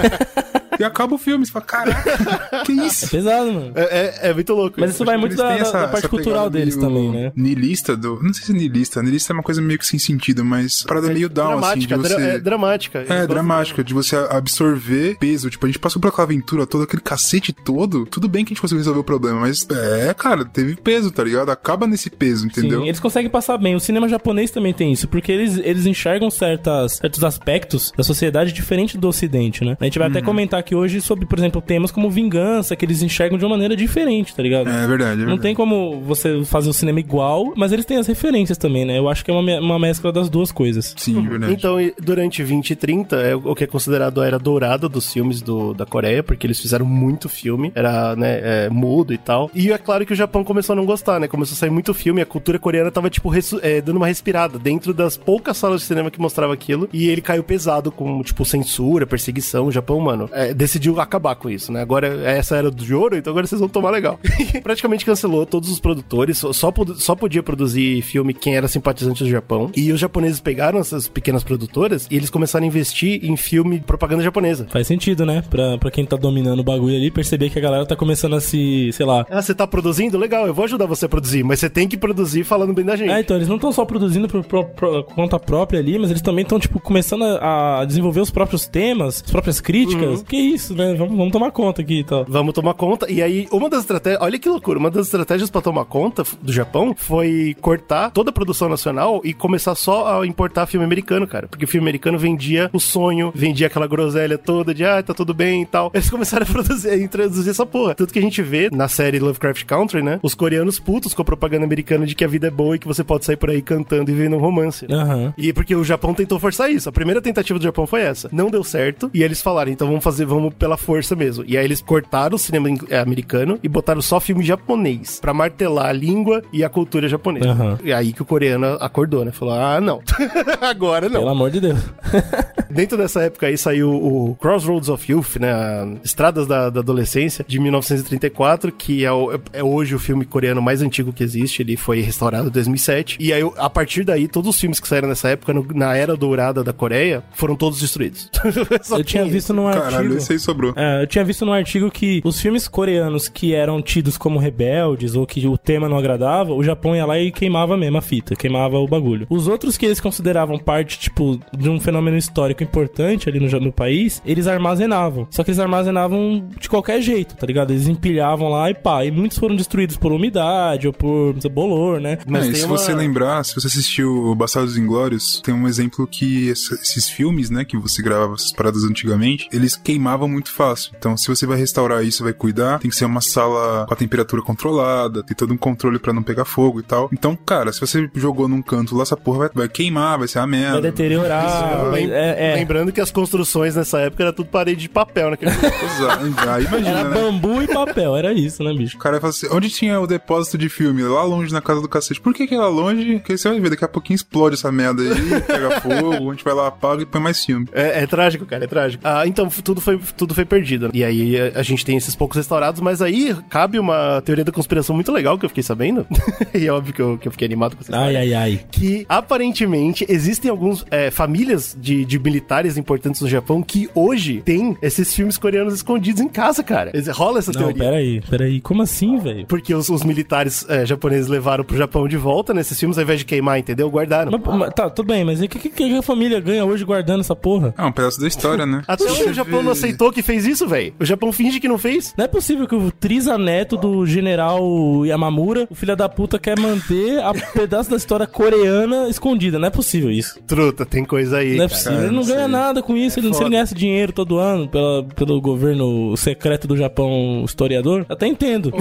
E acaba o filme, você fala, caraca, que isso? Pesado, mano. É, é- é muito louco. Mas isso vai muito da, essa- da parte cultural deles também, né? Niilista do. Não sei se é niilista. Niilista é uma coisa meio que sem sentido, mas parada meio down, assim, de dramática, você. dra- é dramática. É, dramática, de você absorver peso. Tipo, a gente passou por aquela aventura toda, aquele cacete todo. Tudo bem que a gente conseguiu resolver o problema, mas é, cara, teve peso, tá ligado? Acaba nesse peso, entendeu? Sim, eles conseguem passar bem. O cinema japonês também tem isso, porque eles, eles enxergam certas, certos aspectos da sociedade diferente do ocidente, né? A gente vai Uhum. até comentar aqui hoje sobre, por exemplo, temas como vingança, que eles enxergam de uma maneira diferente, tá ligado? É verdade, é Não verdade. tem como você fazer o cinema igual, mas eles têm as referências também, né? Eu acho que é uma, uma mescla das duas coisas. Sim, é verdade. Então, durante 20 e 30, é o que é considerado a era dourada dos filmes do, da Coreia, porque eles fizeram muito filme, era, né, é, mudo e tal. E é claro que o Japão começou a não gostar, né? Começou a sair muito filme, a cultura coreana tava, tipo, é, dando uma respirada dentro das poucas salas de cinema que mostrava aquilo. E ele caiu pesado com, tipo, censura, perseguição. O Japão, mano, é, decidiu acabar com isso, né? Agora, essa era do de ouro, então agora vocês vão tomar legal. Praticamente cancelou todos os produtores, só, só, pod- só podia produzir filme quem era simpatizante do Japão. E os japoneses pegaram essas pequenas produtoras e eles começaram a investir em filme propaganda japonesa. Faz sentido, né? Pra, pra quem tá dominando o bagulho ali, perceber que a galera tá começando a se, sei lá. Ah, você tá produzindo? Legal, eu vou ajudar você a produzir, mas você tem que produzir falando bem da gente. Ah, então, eles não estão só produzindo por, por- por conta própria ali, mas eles também estão, tipo, começando a, a desenvolver os próprios temas, as próprias críticas. Que isso, né? Vamos, vamos tomar conta aqui e tal. Vamos tomar conta. E aí, uma das estratégias. Olha que loucura. Uma das estratégias pra tomar conta do Japão foi cortar toda a produção nacional e começar só a importar filme americano, cara. Porque o filme americano vendia o sonho, vendia aquela groselha toda de, ah, tá tudo bem e tal. Eles começaram a produzir, a introduzir essa porra. Tanto que a gente vê na série Lovecraft Country, né? Os coreanos putos com a propaganda americana de que a vida é boa e que você pode sair por aí cantando e vendo um romance. né? Aham. E porque o Japão tentou forçar isso. A primeira tentativa do Japão foi essa. Não deu certo. E eles falaram, então vamos fazer, vamos pela força mesmo. E aí eles cortaram o cinema eh, americano e botaram só filme japonês. Pra martelar a língua e a cultura japonesa. Aham. E aí que o coreano acordou, né? Falou, ah, não. Agora não. Pelo amor de Deus. Dentro dessa época aí saiu o Crossroads of Youth, né? Estradas da, da Adolescência, de 1934, que é, o- é hoje o filme coreano mais antigo que existe. Ele foi restaurado em 2007. E aí, a partir daí, todos os filmes que saíram nessa época, no- na era dourada da Coreia, foram todos destruídos. Eu tinha visto num Caralho, artigo. Esse aí sobrou. É, eu tinha visto num artigo que os filmes coreanos que eram tidos como rebeldes ou que o tema não agradava, o Japão ia lá e queimava mesmo a fita, queimava o bagulho. Os outros que eles consideravam parte, tipo, de um fenômeno histórico importante ali no, no país, eles armazenavam. Só que eles armazenavam de qualquer jeito, tá ligado? Eles empilhavam lá e pá. E muitos foram destruídos por umidade ou por bolor, né? Mas É, e se uma- você lembrar, se você assistiu Bastardos Inglórios, tem um exemplo que esses filmes, né, que você gravava essas paradas antigamente, eles queimavam muito fácil. Então, se você vai restaurar isso, vai cuidar, tem que ser uma sala com a temperatura controlada, tem todo um controle pra não pegar fogo e tal. Então, cara, se você jogou num canto lá, essa porra vai, vai queimar, vai ser a merda. Vai deteriorar. vai- Lem- é, é. Lembrando que as construções nessa época era tudo parede de papel, né? Exato. Aí imagina, Era né? bambu e papel, era isso, né, bicho? O cara fala assim, onde tinha o depósito de filme? Lá longe, na casa do cacete. Por que que é lá longe? Porque você vai ver, daqui a pouquinho explode essa merda aí, pega fogo, a gente vai lá, apaga e põe mais filme. É, é trágico, cara, é trágico. Ah, então, tudo foi, tudo foi perdido. E aí a, a gente tem esses poucos restaurados, mas aí cabe uma teoria da conspiração muito legal que eu fiquei sabendo. e é óbvio que eu, que eu fiquei animado com essa Ai, história. ai, ai. Que aparentemente existem alguns é, famílias de, de militares importantes no Japão que hoje têm esses filmes coreanos escondidos em casa, cara. Rola essa Não, teoria. peraí, peraí. Como assim, velho? Porque os, os militares é, japoneses levaram pro Japão de volta nesses filmes, ao invés de queimar, entendeu? Guardaram. Mas- mas- Tá, tudo bem, mas o que, que, que a família ganha hoje guardando essa porra? É um pedaço da história, né? Até hoje o Japão não aceitou que fez isso, velho. O Japão finge que não fez. Não é possível que o trisaneto do general Yamamura, o filho da puta, quer manter a pedaço da história coreana escondida. Não é possível isso. Truta, tem coisa aí. Não é possível. cara, ele não não ganha sei. nada com isso. ele, se ele foda. ganhasse dinheiro todo ano pela, pelo governo secreto do Japão historiador, até entendo. Pô,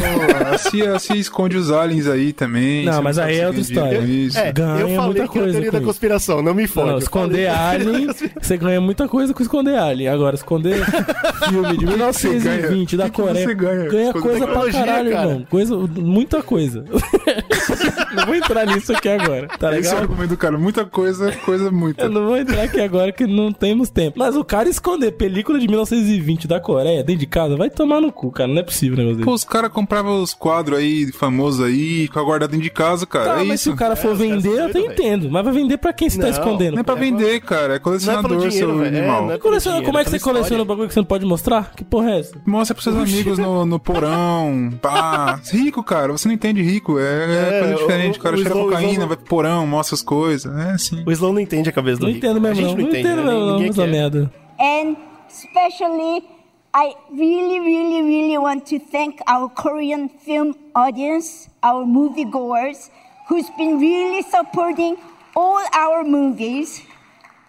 a CIA, a CIA esconde os aliens aí também. Não, você mas sabe aí é outra ganha história. com Isso. É, Ganha eu falei muita que é a coisa teoria da isso. conspiração, não me fode. Não, Eu esconder alien, você ganha muita coisa com esconder alien. Agora, esconder filme de 1920 da Coreia, você ganha? ganha coisa pra caralho, cara. irmão. Coisa, muita coisa. não vou entrar nisso aqui agora, tá Esse é o argumento do cara. Muita coisa, coisa muita. Eu não vou entrar aqui agora que não temos tempo. Mas o cara esconder película de 1920 da Coreia dentro de casa, vai tomar no cu, cara. Não é possível o negócio dele. Pô, os caras compravam os quadros aí, famosos aí, com a guardada dentro de casa, cara. Tá, é mas se isso. o cara for caras vender, são eu até entendo. Mas vai vender pra quem você tá Não, escondendo? Não é pra vender, cara. É Não é colecionador, pelo dinheiro, seu. É, animal. não é Coleciona- como é que você é coleciona o história. Bagulho que você não pode mostrar? Que porra é essa? Mostra pros seus amigos no, no porão. Pá. Rico, cara. Você não entende rico. É, é É, coisa diferente. o- cara o cheira Slow- cocaína, Slow- vai pro porão, mostra as coisas. É assim. O Slow não entende a cabeça do Não Rico. entendo A mesmo, gente não. não Não entende, entendo né? mesmo, não, Ninguém essa quer. merda. And especially, I really, really, really want to thank our Korean film audience, our moviegoers, who's been really supporting all our movies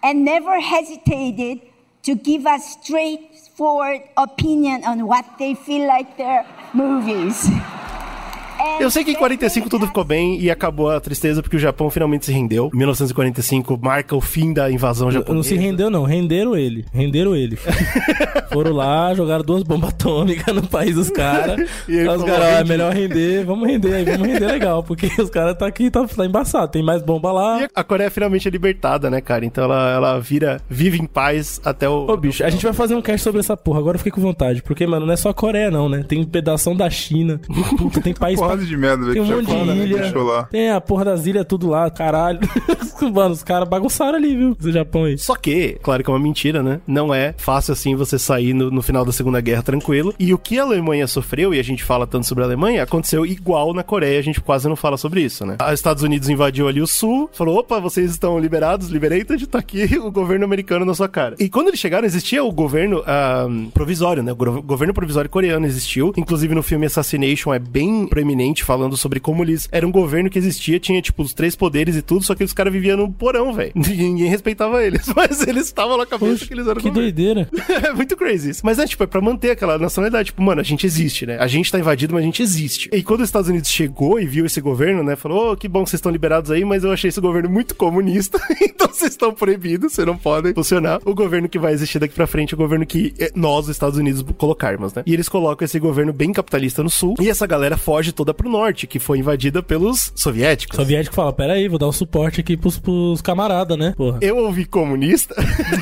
and never hesitated to give us straightforward opinion on what they feel like their movies. Eu sei que em 45 tudo ficou bem e acabou a tristeza porque o Japão finalmente se rendeu. 1945 marca o fim da invasão japonesa. Não se rendeu, não. Renderam ele. Renderam ele. Foram lá, jogaram duas bombas atômicas no país dos caras. E os caras, é melhor render. Vamos render aí, vamos render legal. Porque os caras tá aqui, tá, tá embaçado. Tem mais bomba lá. E a Coreia finalmente é libertada, né, cara? Então ela, ela vira, vive em paz até o. Ô, bicho, a gente vai fazer um cast sobre essa porra. Agora eu fiquei com vontade. Porque, mano, não é só a Coreia, não, né? Tem pedação da China. Puta, tem país pra Porrada de merda, velho. Tem um que o monte de Japão ilha. Tem a porra das ilhas tudo lá, caralho. Mano, os caras bagunçaram ali, viu? Do Japão aí. Só que, claro que é uma mentira, né? Não é fácil assim você sair no, no final da Segunda Guerra tranquilo. E o que a Alemanha sofreu, e a gente fala tanto sobre a Alemanha, aconteceu igual na Coreia, a gente quase não fala sobre isso, né? Os Estados Unidos invadiu ali o sul, falou: opa, vocês estão liberados, liberated, tá aqui o governo americano na sua cara. E quando eles chegaram, existia o governo provisório, né? O governo provisório coreano existiu. Inclusive no filme Assassination é bem proeminente falando sobre como eles. Era um governo que existia, tinha tipo os três poderes e tudo, só que os caras viviam no porão, velho. Ninguém respeitava eles, mas eles estavam na cabeça Poxa, que eles eram que governo. doideira. é muito crazy isso. Mas é, tipo, é pra manter aquela nacionalidade. Tipo, mano, a gente existe, né? A gente tá invadido, mas a gente existe. E quando os Estados Unidos chegou e viu esse governo, né? Falou, ô, que bom que vocês estão liberados aí, mas eu achei esse governo muito comunista. então vocês estão proibidos, vocês não podem funcionar. O governo que vai existir daqui pra frente é o governo que eh, nós, os Estados Unidos, colocarmos, né? E eles colocam esse governo bem capitalista no sul. E essa galera foge toda pro norte, que foi invadida pelos soviéticos. Soviético fala, pera aí, vou dar o suporte aqui pros, pros camaradas, né? Porra. Eu ouvi comunista.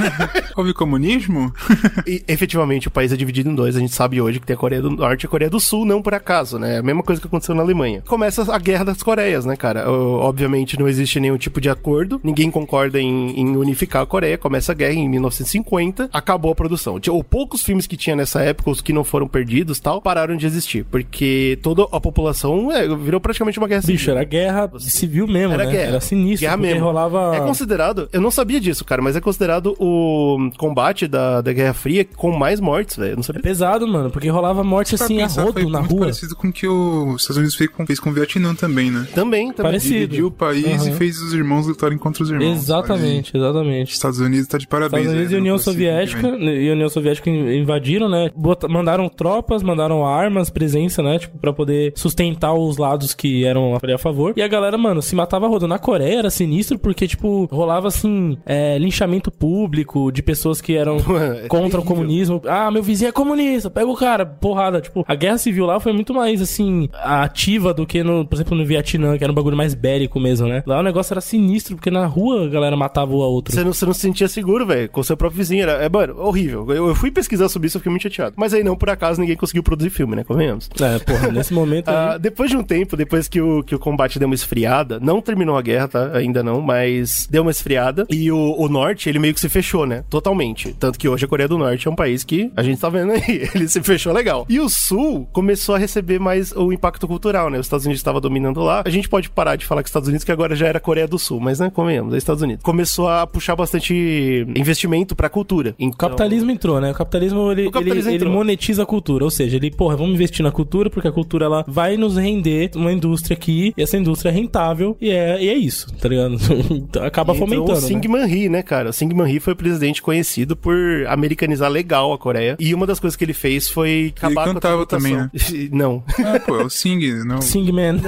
Houve comunismo? E efetivamente o país é dividido em dois. A gente sabe hoje que tem a Coreia do Norte e a Coreia do Sul, não por acaso, né? A mesma coisa que aconteceu na Alemanha. Começa a guerra das Coreias, né, cara? O- Obviamente não existe nenhum tipo de acordo, ninguém concorda em, em unificar a Coreia. Começa a guerra em 1950, acabou a produção. Tinha- Ou poucos filmes que tinha nessa época, os que não foram perdidos tal, pararam de existir. Porque toda a população é, virou praticamente uma guerra Bicho, era guerra civil mesmo, Era né? guerra. Era sinistro, Guerra porque mesmo. rolava... É considerado, eu não sabia disso, cara, mas é considerado o combate da, da Guerra Fria com mais mortes, velho. Não sabia. Pesado, mano, porque rolava morte assim, a pensar, rodo foi na muito rua. parecido com o que os Estados Unidos fez com, fez com o Vietnã também, né? Também, também. Parecido. Dividiu o país Aham. e fez os irmãos lutarem contra os irmãos. Exatamente, exatamente. Estados Unidos tá de parabéns. Estados Unidos aí, e União Soviética, e a União Soviética in- invadiram, né? Bota- mandaram tropas, mandaram armas, presença, né? Tipo, pra poder sustentar os lados que eram a favor. E a galera, mano, se matava rodando. Na Coreia era sinistro porque, tipo, rolava assim, é, linchamento público de pessoas que eram É contra terrível. o comunismo. Ah, meu vizinho é comunista, pega o cara, porrada. Tipo, a guerra civil lá foi muito mais, assim, ativa do que, no, por exemplo, no Vietnã, que era um bagulho mais bélico mesmo, né? Lá o negócio era sinistro, porque na rua a galera matava o outro. Você não, você não se sentia seguro, velho, com o seu próprio vizinho. Era, é, mano, horrível. Eu, eu fui pesquisar sobre isso, eu fiquei muito chateado. Mas aí não, por acaso, ninguém conseguiu produzir filme, né? Convenhamos. É, porra, nesse momento aí... Ah, depois de um tempo, depois que o, que o combate deu uma esfriada, não terminou a guerra, tá? Ainda não, mas deu uma esfriada. E o, o norte, ele meio que se fechou, né? Totalmente. Tanto que hoje a Coreia do Norte é um país que a gente tá vendo aí. Ele se fechou legal. E o sul começou a receber mais o impacto cultural, né? Os Estados Unidos estavam dominando lá. A gente pode parar de falar que os Estados Unidos, que agora já era Coreia do Sul, mas né, convenhamos, é Estados Unidos. Começou a puxar bastante investimento pra cultura. Então, O capitalismo entrou, né? O capitalismo, ele, O capitalismo ele, ele monetiza a cultura. Ou seja, ele, porra, vamos investir na cultura porque a cultura ela vai nos render uma indústria aqui e essa indústria é rentável e é, e é isso, tá ligado? Então, Acaba Entrou fomentando. o né? Syngman Rhee, né, cara? O Syngman Rhee foi o presidente conhecido por americanizar legal a Coreia. E uma das coisas que ele fez foi acabar com cantava a tributação. Não. Ah, pô, é o Sing, não. Singman.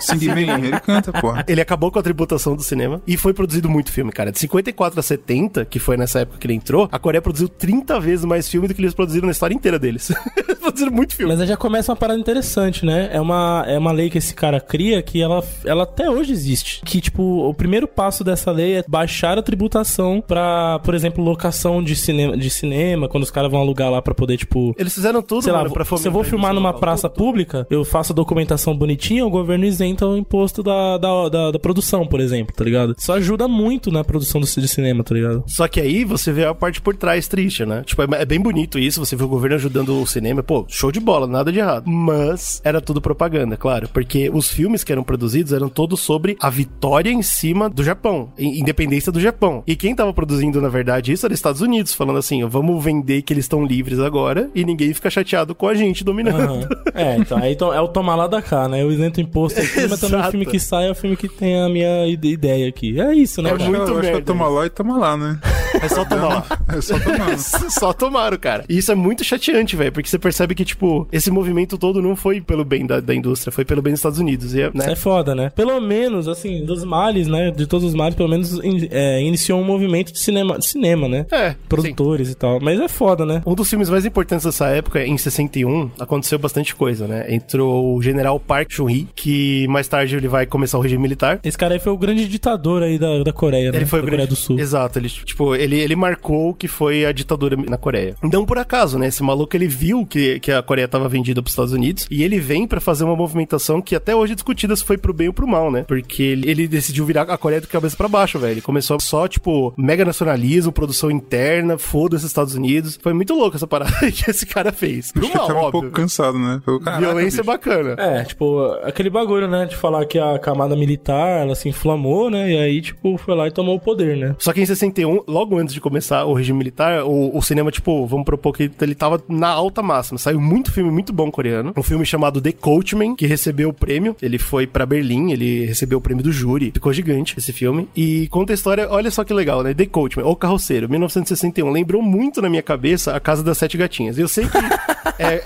Sing Man, ele canta, pô. Ele acabou com a tributação do cinema e foi produzido muito filme, cara. De 54 a 70, que foi nessa época que ele entrou, a Coreia produziu 30 vezes mais filme do que eles produziram na história inteira deles. produziram muito filme. Mas aí já começa uma parada interessante, né? É uma, é uma lei que esse cara cria que ela, ela até hoje existe. Que, tipo, o primeiro passo dessa lei é baixar a tributação pra, por exemplo, locação de cinema, de cinema quando os caras vão alugar lá pra poder, tipo. Eles fizeram tudo, Sei lá, mano, pra se eu vou fomentar filmar numa praça tudo. pública, eu faço a documentação bonitinha, o governo isenta o imposto da, da, da, da produção, por exemplo, tá ligado? Isso ajuda muito na produção do, de cinema, tá ligado? Só que aí você vê a parte por trás triste, né? Tipo, é, é bem bonito isso, você vê o governo ajudando o cinema, pô, show de bola, nada de errado. Mas era tudo propaganda, claro, porque os filmes que eram produzidos eram todos sobre a vitória em cima do Japão, in- independência do Japão. E quem tava produzindo, na verdade, isso era Estados Unidos, falando assim, ó, vamos vender que eles estão livres agora e ninguém fica chateado com a gente dominando. Aham. É, então, aí to- é o tomar lá da cá, né? Eu isento imposto aqui, mas também o filme que sai é o filme que tem a minha ide- ideia aqui. É isso, né, É cara? muito eu acho que é merda toma lá e toma lá, né? É só tomar. É só tomar. Só tomaram, cara. E isso é muito chateante, velho, porque você percebe que, tipo, esse movimento todo não foi pelo bem da, da indústria, foi pelo bem dos Estados Unidos. E, é, Isso né? é foda, né? Pelo menos, assim, dos males, né? De todos os males, pelo menos in- é, iniciou um movimento de cinema, de cinema né? É, sim. Produtores e tal. Mas é foda, né? Um dos filmes mais importantes dessa época, em 61, aconteceu bastante coisa, né? Entrou o general Park Chung-hee, que mais tarde ele vai começar o regime militar. Esse cara aí foi o grande ditador aí da, da Coreia, né? Ele foi o da Coreia grande... do Sul. Exato, ele, tipo, ele, ele marcou o que foi a ditadura na Coreia. Não por acaso, né? Esse maluco, ele viu que, que a Coreia tava vendida pros Estados Unidos e ele vem pra fazer uma movimentação que até hoje é discutida se foi pro bem ou pro mal, né? Porque ele, ele decidiu virar a Coreia do cabeça pra baixo, velho. Ele começou só, tipo, mega nacionalismo, produção interna, foda-se Estados Unidos. Foi muito louco essa parada que esse cara fez. Pro mal, tava um óbvio. pouco cansado, né? "Caraca, Violência é bicho." bacana. É, tipo, aquele bagulho, né? De falar que a camada militar, ela se inflamou, né? E aí, tipo, foi lá e tomou o poder, né? Só que em 61, logo antes de começar o regime militar, o, o cinema, tipo, vamos propor que ele tava na alta máxima. Saiu muito filme muito bom coreano. Um filme chamado The Coachman, que recebeu o prêmio. Ele foi pra Berlim, ele recebeu o prêmio do júri. Ficou gigante esse filme. E conta a história, olha só que legal, né? The Coachman, O Carroceiro, 1961. Lembrou muito na minha cabeça a Casa das Sete Gatinhas. Eu sei que é,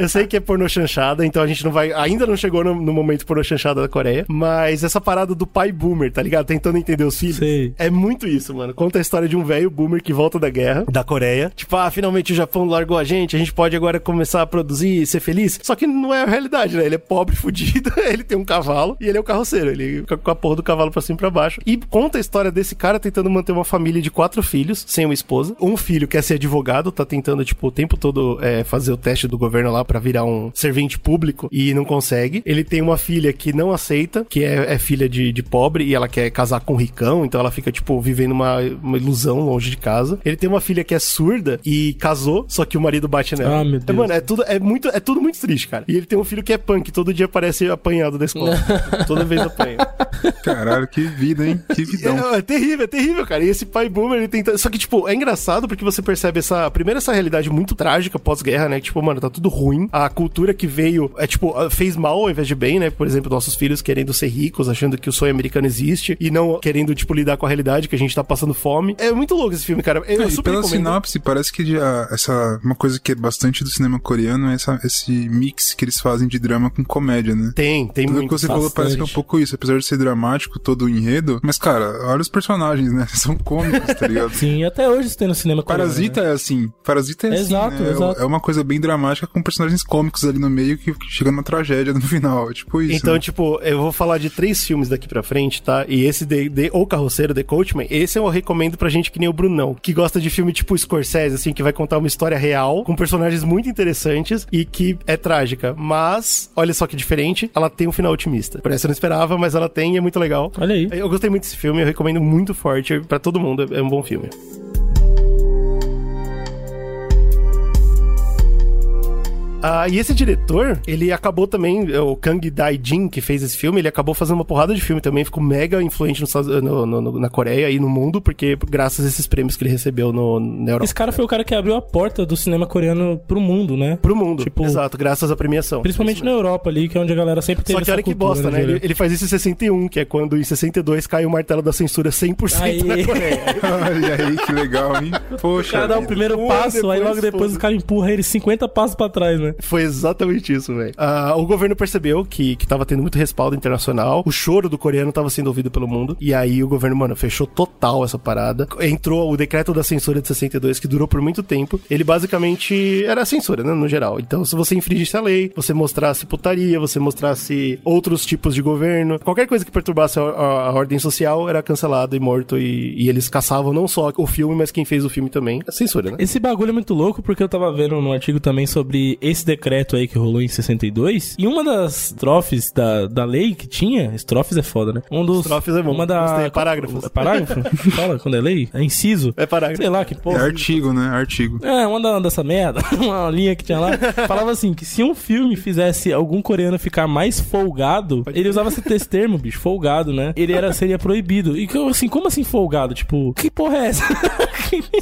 eu sei que é pornô chanchada, então a gente não vai. Ainda não chegou no, no momento pornô chanchada da Coreia. Mas essa parada do pai boomer, tá ligado? Tentando entender os filhos. Sei. É muito isso, mano. Conta a história de um velho boomer que volta da guerra, da Coreia. Tipo, ah, finalmente o Japão largou a gente, a gente pode agora começar a produzir e ser feliz. Só que não é a realidade, né? Ele é pobre, fudido, ele tem um cavalo e ele é o carroceiro. Ele fica com a porra do cavalo pra cima e pra baixo. E conta a história desse cara tentando manter uma família de quatro filhos, sem uma esposa. Um filho quer ser advogado, tá tentando, tipo, o tempo todo é, fazer o teste do governo lá pra virar um servente público e não consegue. Ele tem uma filha que não aceita, que é, é filha de, de pobre e ela quer casar com um ricão, então ela fica, tipo, vivendo uma, uma ilusão longe de casa. Ele tem uma filha que é surda e casou, só que o marido bate nela. Ah, meu É, Deus. mano, é tudo, é muito, é tudo muito triste, cara. E ele tem um filho que é punk, todo dia parece apanhado da escola. Toda vez apanha. Caralho, que vida, hein? Que vidão. É, é terrível, é terrível, cara. E esse pai boomer, ele tenta. Só que, tipo, é engraçado porque você percebe essa. Primeiro, essa realidade muito trágica pós-guerra, né? Tipo, mano, tá tudo ruim. A cultura que veio, é tipo, fez mal ao invés de bem, né? Por exemplo, nossos filhos querendo ser ricos, achando que o sonho americano existe e não querendo, tipo, lidar com a realidade que a gente tá passando fome. É muito louco esse filme, cara. Eu É, e super pela recomendo. sinopse, parece que já, essa uma coisa que é bastante do cinema coreano é essa, esse mix que eles fazem de drama com comédia, né? Tem, tem Tudo que muito. você falou parece que é um bastante. pouco isso, apesar de ser dramático todo o enredo. Mas, cara, olha os personagens, né? São cômicos, tá ligado? Sim, até hoje isso tem no cinema coreano, Parasita né? é assim. Parasita é Exato, assim, né? exato. É uma coisa bem dramática com personagens cômicos ali no meio que, que chega numa tragédia no final. É tipo isso. Então, né? tipo, eu vou falar de três filmes daqui pra frente, tá? E esse de, de O Carroceiro, The Coachman, esse eu recomendo pra gente que nem o Brunão, que gosta de filme tipo Scorsese, assim, que vai contar uma história real, com personagens muito interessantes e que é trágica. Mas, olha só que diferente, ela tem um final otimista. Parece que eu não esperava, mas ela tem e é muito legal. Olha aí. Eu gostei muito desse filme, eu recomendo muito forte pra todo mundo, é um bom filme. Ah, e esse diretor, ele acabou também, o Kang Dai-jin, que fez esse filme, ele acabou fazendo uma porrada de filme também, ficou mega influente no- no- no- na Coreia e no mundo, porque graças a esses prêmios que ele recebeu no, na Europa. Esse cara foi o cara que abriu a porta do cinema coreano pro mundo, né? Pro mundo, Tipo, exato, graças à premiação. Principalmente na Europa ali, que é onde a galera sempre teve Só que essa olha que bosta, né? de- Ele, ele faz isso em 61, que é quando em 62 cai o martelo da censura 100% Aí. na Coreia. Olha aí, que legal, hein? O Poxa. cara dá o primeiro passo, aí logo depois o cara empurra ele 50 passos pra trás, né? Né? Foi exatamente isso, velho. Ah, o governo percebeu que, que tava tendo muito respaldo internacional, o choro do coreano tava sendo ouvido pelo mundo, e aí o governo, mano, fechou total essa parada. Entrou o decreto da censura de 62, que durou por muito tempo. Ele basicamente era censura, né, no geral. Então, se você infringisse a lei, você mostrasse putaria, você mostrasse outros tipos de governo, qualquer coisa que perturbasse a, a- a ordem social era cancelado e morto, e, e eles caçavam não só o filme, mas quem fez o filme também. É censura, né? Esse bagulho é muito louco porque eu tava vendo no artigo também sobre esse decreto aí que rolou em 62. E uma das estrofes da, da lei que tinha, estrofes é foda, né? Um dos. Estrofes é bom. Uma da. Gostei, é parágrafos. É parágrafo? Fala quando é lei? É inciso? É parágrafo. Sei lá que É porra. artigo, né? Artigo. É, uma da, dessa merda, uma linha que tinha lá, falava assim, que se um filme fizesse algum coreano ficar mais folgado, ele usava esse esse termo, bicho, folgado, né? Ele era, seria proibido. E assim, como assim folgado? Tipo, que porra é essa?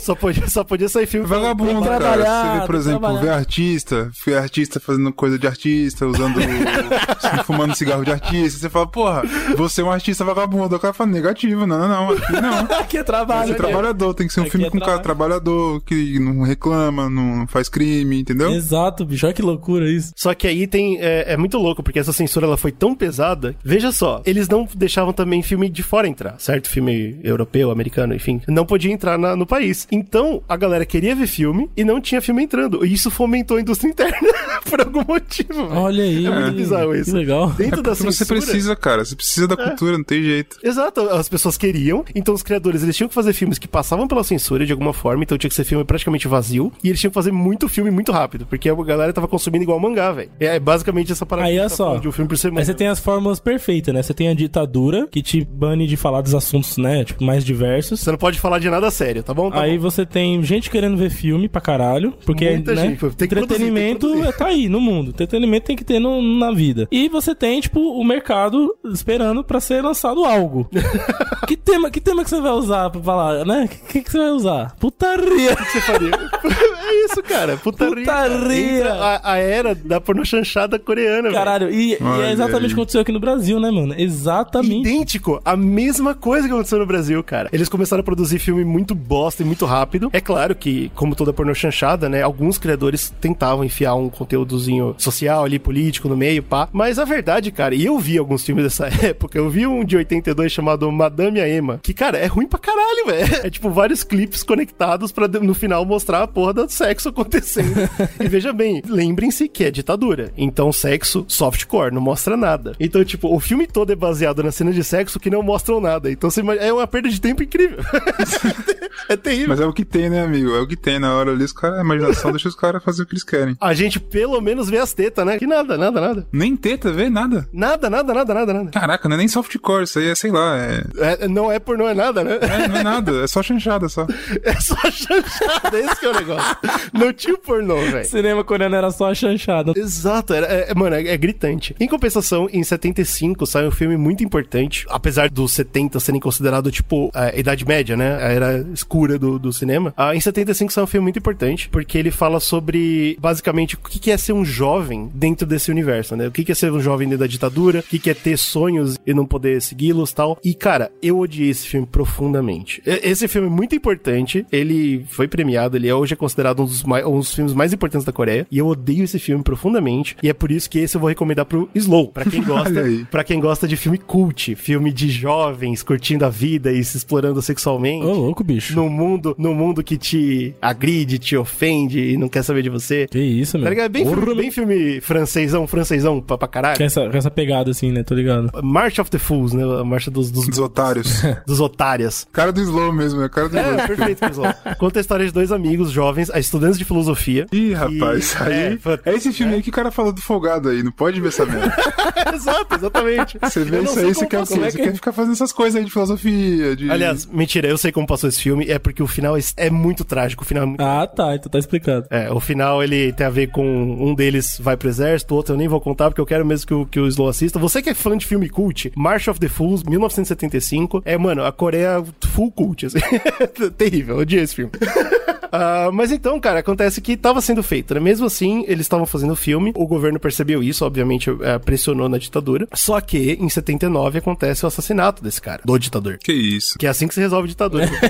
Só podia, só podia sair filme Vagabundo, cara. trabalhar, Você vê, por exemplo, trabalhar. vê artista, vê artista fazendo coisa de artista, usando. fumando cigarro de artista. Você fala, porra, você é um artista vagabundo. O cara fala, negativo, não, não, não. Aqui não. Aqui é trabalho. Você é né? trabalhador, tem que ser um Aqui filme é com um cara trabalhador, que não reclama, não faz crime, entendeu? Exato, bicho, olha que loucura isso. Só que aí tem. É, é muito louco, porque essa censura ela foi tão pesada. Veja só, eles não deixavam também filme de fora entrar, certo? Filme europeu, americano, enfim. Não podia entrar na- no país. Então, a galera queria ver filme e não tinha filme entrando. E isso fomentou a indústria interna por algum motivo. velho. Olha aí. É muito bizarro isso. Que legal. Dentro É da porque você censura- precisa, cara. Você precisa da cultura, não tem jeito. Exato, as pessoas queriam, então os criadores eles tinham que fazer filmes que passavam pela censura de alguma forma, então tinha que ser filme praticamente vazio, e eles tinham que fazer muito filme muito rápido, porque a galera tava consumindo igual mangá, velho. É basicamente essa parada Aí, tá só. de um filme por semana. Aí você tem as fórmulas perfeitas, né? Você tem a ditadura, que te bane de falar dos assuntos, né? Tipo, mais diversos. Você não pode falar de nada sério, tá bom? Tá aí bom. você tem gente querendo ver filme pra caralho. Porque, Muita né? gente, tem que produzir, entretenimento que é- tá aí no mundo. Entretenimento tem que ter no- na vida. E você tem, tipo, o mercado esperando pra ser lançado algo. que, tema, que tema que você vai usar pra falar, né? O que, que você vai usar? Putaria. você faria? é isso, cara. Putaria. Putaria. A, a era da pornochanchada coreana, velho. Caralho, e, e é exatamente o que aconteceu aqui no Brasil, né, mano? Exatamente. Idêntico, a mesma coisa que aconteceu no Brasil, cara. Eles começaram a produzir filme muito bosta e muito rápido. É claro que, como toda pornô chanchada, né, alguns criadores tentavam enfiar um conteúdozinho social ali, político no meio, pá. Mas a verdade, cara, e eu vi alguns filmes dessa época, eu vi um de 82 chamado Madame a Emma, que, cara, é ruim pra caralho, velho. É tipo vários clipes conectados pra no final mostrar a porra do sexo acontecendo. e veja bem, lembrem-se que é ditadura. Então, sexo softcore, não mostra nada. Então, tipo, o filme todo é baseado na cena de sexo que não mostram nada. Então, você imagina- é uma perda de tempo incrível. é terrível. Mas é o que tem, né, amigo? É o que tem. Na hora ali, os caras, a imaginação deixa os caras fazer o que eles querem. A gente pelo menos vê as tetas, né? Que nada, nada, nada. Nem teta, vê nada. Nada, nada, nada, nada, nada. Caraca, não é nem softcore, isso aí é, sei lá, é, É, não é pornô, é nada, né? é não é nada, é só chanchada só. É só chanchada, esse que é o negócio. Não tinha o pornô, velho. Cinema coreano era só a chanchada. Exato, era, é, mano, é, é gritante. Em compensação, em 75 sai um filme muito importante, apesar dos 70 serem considerado tipo a Idade Média, né? A era escura do, do cinema. Ah, em 75 sai um filme muito importante, porque ele fala sobre basicamente o que é ser um jovem dentro desse universo, né? O que é ser um jovem dentro da ditadura, o que é ter sonhos e não poder segui-los tal. E cara, eu odiei esse filme profundamente. Esse filme é muito importante, ele foi premiado, ele é hoje é considerado um dos, mai- um dos filmes mais importantes da Coreia, e eu odeio esse filme profundamente, e é por isso que esse eu vou recomendar pro Slow, pra quem gosta, para quem gosta de filme cult, filme de jovens curtindo a vida e se explorando sexualmente. Ô, louco, bicho. No mundo, no mundo que te agride, te ofende e não quer saber de você. Que isso, meu. Tá ligado? É bem, Porra, filme, bem filme francêsão, francêsão pra, pra caralho. Com essa, com essa pegada assim, né? Tô ligado. March of the Fools, né? A marcha dos, dos, Dos otários. dos otários. cara do Slow mesmo, é o cara do Slow. É, perfeito, pessoal. Conta a história de dois amigos jovens, estudantes de filosofia. Ih, rapaz, E- aí. é, É, esse filme aí que o cara falou do folgado aí, não pode ver essa merda. Exato, exatamente. Você vê isso aí, você quer o passou. quê? Você quer ficar fazendo essas coisas aí de filosofia, de. Aliás, mentira, eu sei como passou esse filme, é porque o final é- é muito trágico, o final é muito... Ah, tá. Então tá explicado. É, o final ele tem a ver com um deles vai pro exército, o outro eu nem vou contar porque eu quero mesmo que o, que o Slow assista. Você que é fã de filme cult, March of the Fools, 1975, é, mano, a Coreia full cult, assim. Terrível, eu odiei esse filme. Ah, mas então, cara, acontece que tava sendo feito, né? Mesmo assim, eles estavam fazendo o filme, o governo percebeu isso, obviamente eh, pressionou na ditadura. Só que, em 79, acontece o assassinato desse cara, do ditador. Que isso. Que é assim que se resolve ditadura.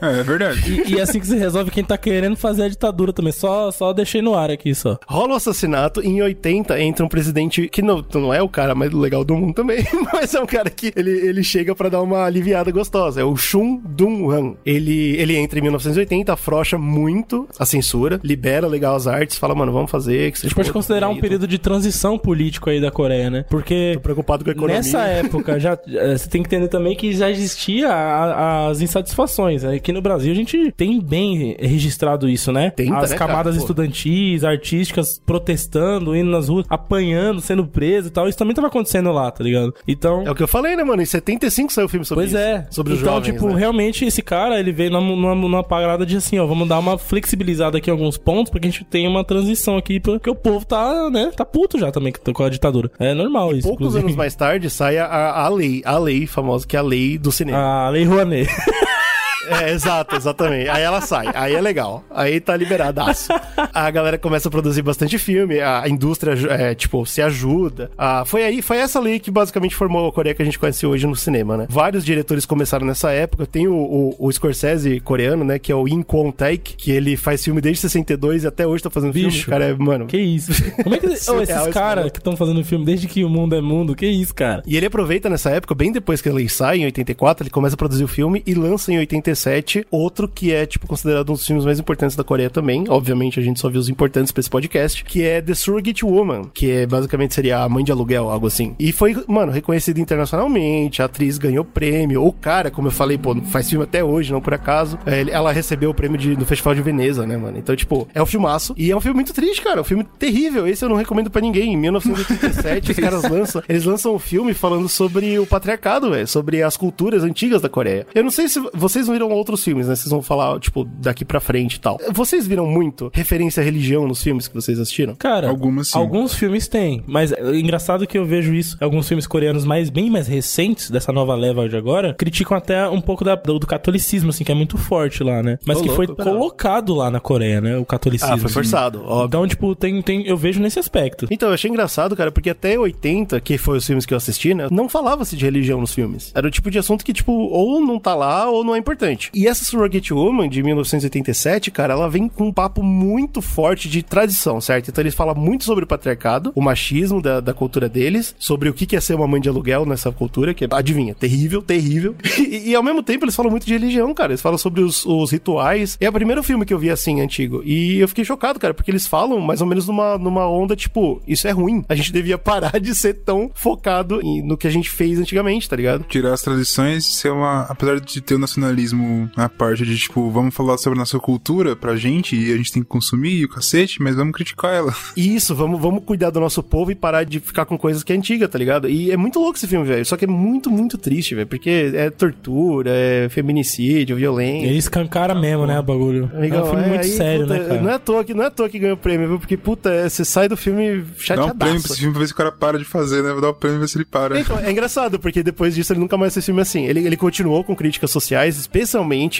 É, é verdade. E, e assim que se resolve quem tá querendo fazer a ditadura também. Só, só deixei no ar aqui, só. Rola o assassinato, e em 80 entra um presidente que não, não é o cara mais legal do mundo também, mas é um cara que ele, ele chega pra dar uma aliviada gostosa. É o Shun Dun-han. Ele, ele entra em 1980, afrouxa muito a censura, libera legal as artes, fala, mano, vamos fazer. Que A gente pode considerar um período de transição político aí da Coreia, né? Porque Tô preocupado com a economia. nessa época já eh, você tem que entender também que já existia a- as insatisfações. Aqui no Brasil a gente tem bem registrado isso, né? Tenta, as né, camadas cara? Estudantis, artísticas protestando, indo nas ruas, apanhando, sendo preso e tal. Isso também tava acontecendo lá, tá ligado? Então, É o que eu falei, né, mano? Em 75 saiu o filme sobre Pois isso. é. Sobre os então, jovens, tipo, né? realmente esse cara, ele veio numa, numa, numa parada de assim, ó, vamos dar uma flexibilizada aqui alguns pontos pra que a gente tenha uma transição aqui, porque o povo tá, né, tá puto já também com a ditadura. É normal isso, Poucos inclusive. anos mais tarde sai a, a lei, a lei famosa, que é a lei do cinema. A Lei Rouanet. É, exato, exatamente. Aí ela sai, aí é legal. Aí tá liberadaço. A galera começa a produzir bastante filme, a indústria, é, tipo, se ajuda. Ah, foi aí, foi essa lei que basicamente formou a Coreia que a gente conhece hoje no cinema, né? Vários diretores começaram nessa época. Tem o, o, o Scorsese coreano, né? Que é o In Kwon Taek, que ele faz filme desde 62 e até hoje tá fazendo filme. Bicho. O cara é, mano... Que isso? Como é que Surreal esses esse caras que estão fazendo filme desde que o mundo é mundo? Que isso, cara? E ele aproveita nessa época, bem depois que a lei sai, em 84, ele começa a produzir o filme e lança em 87 outro que é, tipo, considerado um dos filmes mais importantes da Coreia também. Obviamente, a gente só viu os importantes pra esse podcast, que é The Surrogate Woman, que é basicamente seria a mãe de aluguel, algo assim. E foi, mano, reconhecido internacionalmente, a atriz ganhou prêmio, o cara, como eu falei, pô, faz filme até hoje, não por acaso. É, ela recebeu o prêmio de, no Festival de Veneza, né, mano? Então, tipo, é um filmaço. E é um filme muito triste, cara. É um filme terrível. Esse eu não recomendo pra ninguém. Em 1987, os caras lançam. Eles lançam um filme falando sobre o patriarcado, velho. Sobre as culturas antigas da Coreia. Eu não sei se vocês viram outros filmes, né? Vocês vão falar, tipo, daqui pra frente e tal. Vocês viram muito referência à religião nos filmes que vocês assistiram? Cara, Algumas sim. alguns filmes têm, mas é engraçado que eu vejo isso. Alguns filmes coreanos mais bem mais recentes dessa nova leva de agora criticam até um pouco da- do, do catolicismo, assim, que é muito forte lá, né? Mas Ô, que louco, foi cara. colocado lá na Coreia, né? O catolicismo. Ah, foi forçado, óbvio. Então, tipo, tem, tem, eu vejo nesse aspecto. Então, eu achei engraçado, cara, porque até 80, que foi os filmes que eu assisti, né? Não falava-se de religião nos filmes. Era o tipo de assunto que, tipo, ou não tá lá ou não é importante. E essa Surrogate Woman, de 1987, cara, ela vem com um papo muito forte de tradição, certo? Então eles falam muito sobre o patriarcado, o machismo da, da cultura deles, sobre o que que é ser uma mãe de aluguel nessa cultura, que é, adivinha, terrível, terrível. E, e ao mesmo tempo eles falam muito de religião, cara. Eles falam sobre os, os rituais. É o primeiro filme que eu vi assim, antigo. E eu fiquei chocado, cara, porque eles falam mais ou menos numa, numa onda, tipo, isso é ruim. A gente devia parar de ser tão focado em- no que a gente fez antigamente, tá ligado? Tirar as tradições e ser uma. Apesar de ter o nacionalismo na parte de, tipo, vamos falar sobre a nossa cultura pra gente e a gente tem que consumir e o cacete, mas vamos criticar ela. Isso, vamos, vamos cuidar do nosso povo e parar de ficar com coisas que é antiga, tá ligado? E é muito louco esse filme, velho. Só que é muito, muito triste, velho. Porque é tortura, é feminicídio, violência. Ele escancara mesmo, né, o bagulho. Amigão, é um filme é, muito aí, sério, puta, né, cara? Não é, à toa que, não é à toa que ganhou o prêmio, viu? Porque, puta, é, você sai do filme Dá um prêmio pra chateadaço. esse filme pra ver se o cara para de fazer, né? Vou dar um prêmio pra ver se ele para. Então, é engraçado, porque depois disso ele nunca mais fez filme assim. Ele, ele continuou com críticas sociais, especialmente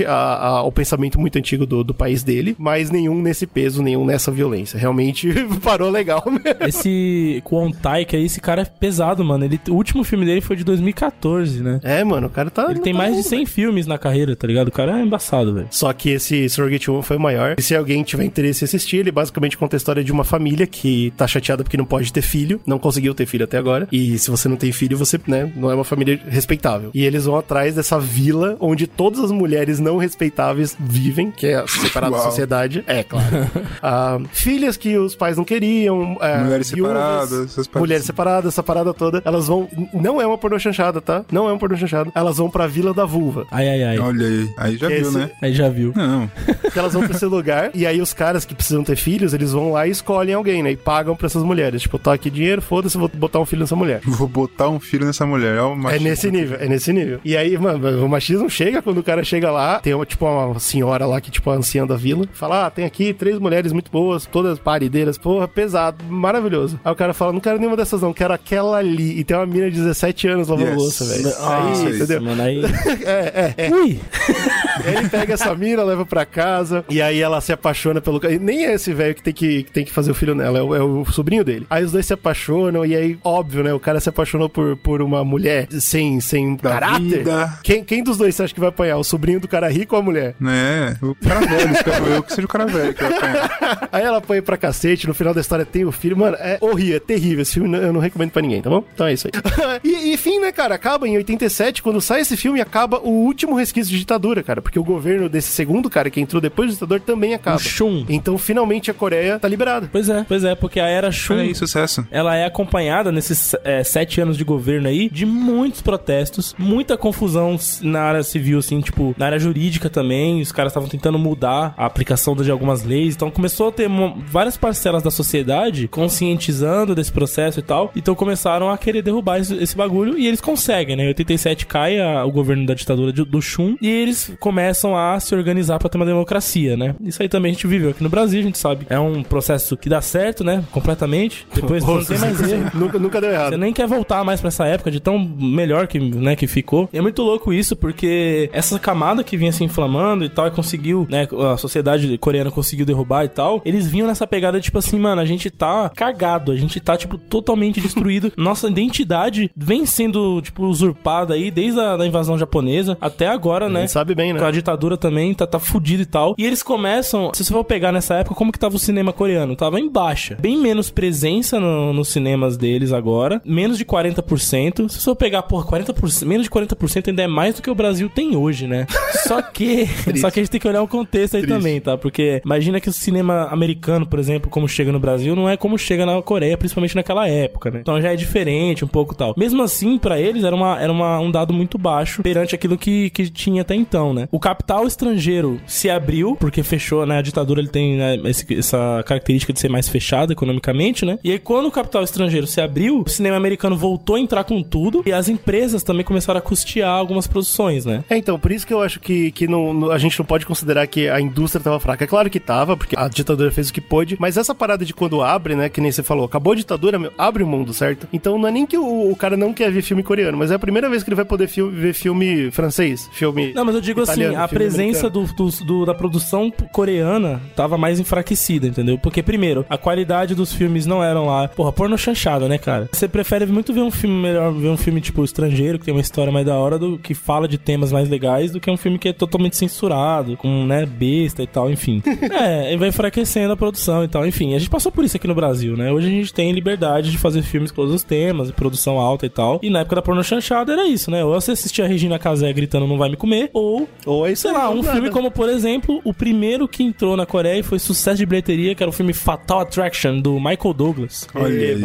a- a- ao pensamento muito antigo do, do país dele, mas nenhum nesse peso, nenhum nessa violência. Realmente parou legal mesmo. Esse Kwon Taek aí, esse cara é pesado, mano. Ele, o último filme dele foi de 2014, né? É, mano, o cara tá. Ele tem tá mais de louco, 100 filmes na carreira, tá ligado? O cara é embaçado, velho. Só que esse Surrogate Woman foi o maior. E se alguém tiver interesse em assistir, ele basicamente conta a história de uma família que tá chateada porque não pode ter filho, não conseguiu ter filho até agora. E se você não tem filho, você, né, não é uma família respeitável. E eles vão atrás dessa vila onde todas as mulheres não respeitáveis vivem, que é separada da sociedade. É, claro. Ah, filhas que os pais não queriam. ah, Mulheres viúvas, separadas, Mulheres assim. separadas, essa parada toda. Elas vão. Não é uma pornô chanchada, tá? Não é uma pornô chanchada. Elas vão pra Vila da Vulva. Ai, ai, ai. Olha aí. Aí já viu, Esse- né? Aí já viu. Não. que elas vão pra esse lugar, e aí os caras que precisam ter filhos, eles vão lá e escolhem alguém, né? E pagam pra essas mulheres. Tipo, tô aqui dinheiro, foda-se, vou botar um filho nessa mulher. Vou botar um filho nessa mulher. É, o É nesse nível, é nesse nível. E aí, mano, o machismo chega quando o cara chega lá, tem uma, tipo, uma senhora lá que, tipo, a anciã da vila, fala, ah, tem aqui três mulheres muito boas, todas parideiras, porra, pesado, maravilhoso. Aí o cara fala, não quero nenhuma dessas não, quero aquela ali. E tem uma mina de 17 anos lavando Yes. louça, velho. Ah, aí, isso entendeu? Mano, aí... É, é, é. Ui! Aí ele pega essa mina, leva pra casa, e aí ela se apaixona pelo. e Nem é esse velho que tem que, que tem que fazer o filho nela, é o, é o sobrinho dele. Aí os dois se apaixonam, e aí, óbvio, né? O cara se apaixonou por, por uma mulher sem, sem Da caráter. vida. Quem, quem dos dois você acha que vai apanhar? O sobrinho do cara rico ou a mulher? Né? O cara velho, eu que seja o cara velho que vai apanhar. Aí ela apanha pra cacete, no final da história tem o filho. Mano, é horrível, é terrível. Esse filme eu não recomendo pra ninguém, tá bom? Então é isso aí. e, e fim, né, cara? Acaba em 87, quando sai esse filme, acaba o último resquício de ditadura, cara. Porque o governo desse segundo cara que entrou depois do ditador também acaba. O Shun. Então, finalmente, a Coreia tá liberada. Pois é, pois é, porque a era Shun aí, sucesso. ela é acompanhada nesses é, sete anos de governo aí de muitos protestos, muita confusão na área civil, assim, tipo, na área jurídica também. Os caras estavam tentando mudar a aplicação de algumas leis. Então começou a ter várias parcelas da sociedade conscientizando desse processo e tal. Então começaram a querer derrubar esse, esse bagulho e eles conseguem, né? Em 87 cai a- o governo da ditadura de- do Chun e eles começam a se organizar pra ter uma democracia, né? Isso aí também a gente viveu aqui no Brasil, a gente sabe. É um processo que dá certo, né? Completamente. Depois não tem mais erro. nunca, nunca deu errado. Você nem quer voltar mais pra essa época de tão melhor que, né, que ficou. E é muito louco isso, porque essa camada que vinha se inflamando e tal, e conseguiu, né, a sociedade coreana conseguiu derrubar e tal, eles vinham nessa pegada, tipo assim, mano, a gente tá cagado, a gente tá, tipo, totalmente destruído. Nossa identidade vem sendo, tipo, usurpada aí desde a invasão japonesa até agora, A né? gente sabe bem, né? Com a ditadura também, tá, tá fudido e tal. E eles começam, se você for pegar nessa época, como que tava o cinema coreano? Tava em baixa. Bem menos presença no- nos cinemas deles agora. Menos de 40%. Se você for pegar, porra, 40%, menos de 40% ainda é mais do que o Brasil tem hoje, né? Só que, só que a gente tem que olhar o contexto aí Triste. também, tá? Porque imagina que o cinema americano, por exemplo, como chega no Brasil, não é como chega na Coreia, principalmente naquela época, né? Então já é diferente um pouco tal. Mesmo assim, pra eles era, uma, era uma, um dado muito baixo perante aquilo que, que tinha até então, né? O capital estrangeiro se abriu, porque fechou, né? A ditadura ele tem né, esse- essa característica de ser mais fechada economicamente, né? E aí, quando o capital estrangeiro se abriu, o cinema americano voltou a entrar com tudo e as empresas também começaram a custear algumas produções, né? É, então, por isso que eu acho que, que não, não- a gente não pode considerar que a indústria tava fraca. É claro que tava, porque a ditadura fez o que pôde, mas essa parada de quando abre, né, que nem você falou, acabou a ditadura, meu, abre o mundo, certo? Então não é nem que o, o cara não quer ver filme coreano, mas é a primeira vez que ele vai poder fi- ver filme francês, filme Não, mas eu digo italiano, assim, a filme presença do, do- do- da produção coreana tava mais enfraquecida, entendeu? Porque, primeiro, a qualidade dos filmes não eram lá. Porra, porno chanchada, né, cara? Você prefere muito ver um filme melhor, ver um filme, tipo, estrangeiro, que tem uma história mais da hora, do que fala de temas mais legais, do que um filme que é totalmente censurado, com, né, besta e tal, enfim. é, e vai enfraquecendo a produção e tal, enfim. A gente passou por isso aqui no Brasil, né? Hoje a gente tem liberdade de fazer filmes com todos os temas, produção alta e tal. E na época da porno chanchada era isso, né? Ou você assistia a Regina Casé gritando não vai me comer, ou Ou é isso sei lá, ou um nada. filme como, por exemplo, o primeiro que entrou na Coreia e foi sucesso de bilheteria, que era o filme Fatal Attraction, do Michael Douglas. Olha aí.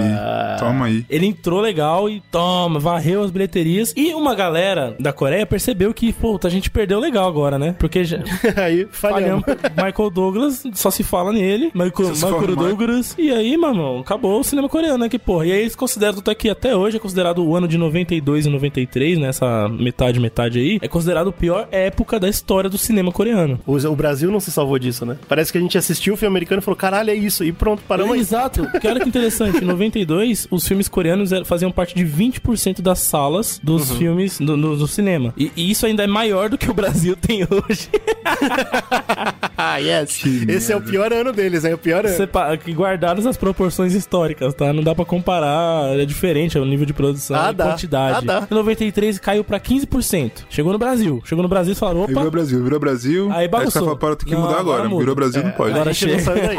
Toma aí. Ele entrou legal e toma, varreu as bilheterias. E uma galera da Coreia percebeu que, pô, a gente perdeu legal agora, né? Porque já aí falhamos. falhamos. Michael Douglas, só se fala nele. Michael, Michael. Douglas. E aí, mano, acabou o cinema coreano, né? Que porra. E aí eles consideram, tanto é que até hoje é considerado o ano de 92 e 93, nessa metade, metade aí, é considerado a pior época da história do cinema coreano. O, o Brasil não se salvou disso, né? Parece que a gente assistiu o filme americano e falou, caralho, é isso. E pronto, paramos aí. Exato. Que olha que interessante, em 92, os filmes coreanos eram- faziam parte de 20% das salas dos Uhum. filmes do, no- do cinema. E, e isso ainda é maior do que o Brasil tem hoje. Ah, yes. Que Esse é o pior ano deles, é o pior ano. Sepa- que guardadas as proporções históricas, tá? Não dá pra comparar, é diferente é o nível de produção Ah, e dá. quantidade. Ah, dá. Em 93 caiu pra 15%. Chegou no Brasil. Chegou no Brasil e falaram, Aí virou opa, Brasil, virou Brasil. Aí bagunçou. você fala, para, tem que Não, mudar agora agora. muda. Virou Brasil, não pode. agora não chega. daí.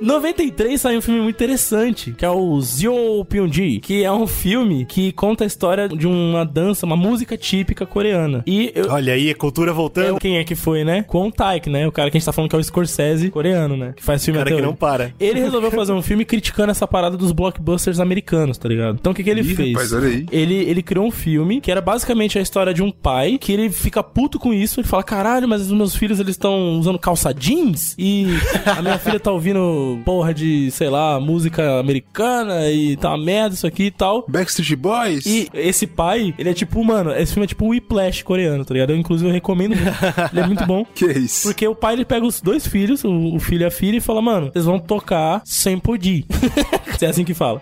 93 saiu um filme muito interessante, que é o Zyo Pyonji, que é um filme que conta a história de uma dança, uma música típica coreana. E eu, Olha aí, a cultura é, voltando. quem é que foi, né? Kwon Taek, né? O cara que a gente tá falando que é o Scorsese coreano, né? Que faz filme cara até que hoje. não para. Ele resolveu fazer um filme criticando essa parada dos blockbusters americanos, tá ligado? Então o que, que ele Ih, fez? rapaz, olha aí. Ele, ele criou um filme que era basicamente a história de um pai que ele fica puto com isso. Ele fala: caralho, mas os meus filhos eles estão usando calça jeans e a minha filha tá ouvindo ouvindo porra de, sei lá, música americana e tá uma merda isso aqui e tal. Backstreet Boys? E esse pai, ele é tipo, mano, esse filme é tipo o Whiplash coreano, tá ligado? Eu, inclusive, eu recomendo ele é muito bom. Que isso? Porque o pai, ele pega os dois filhos, o, o filho e a filha, e fala, mano, vocês vão tocar sem podir. é assim que fala.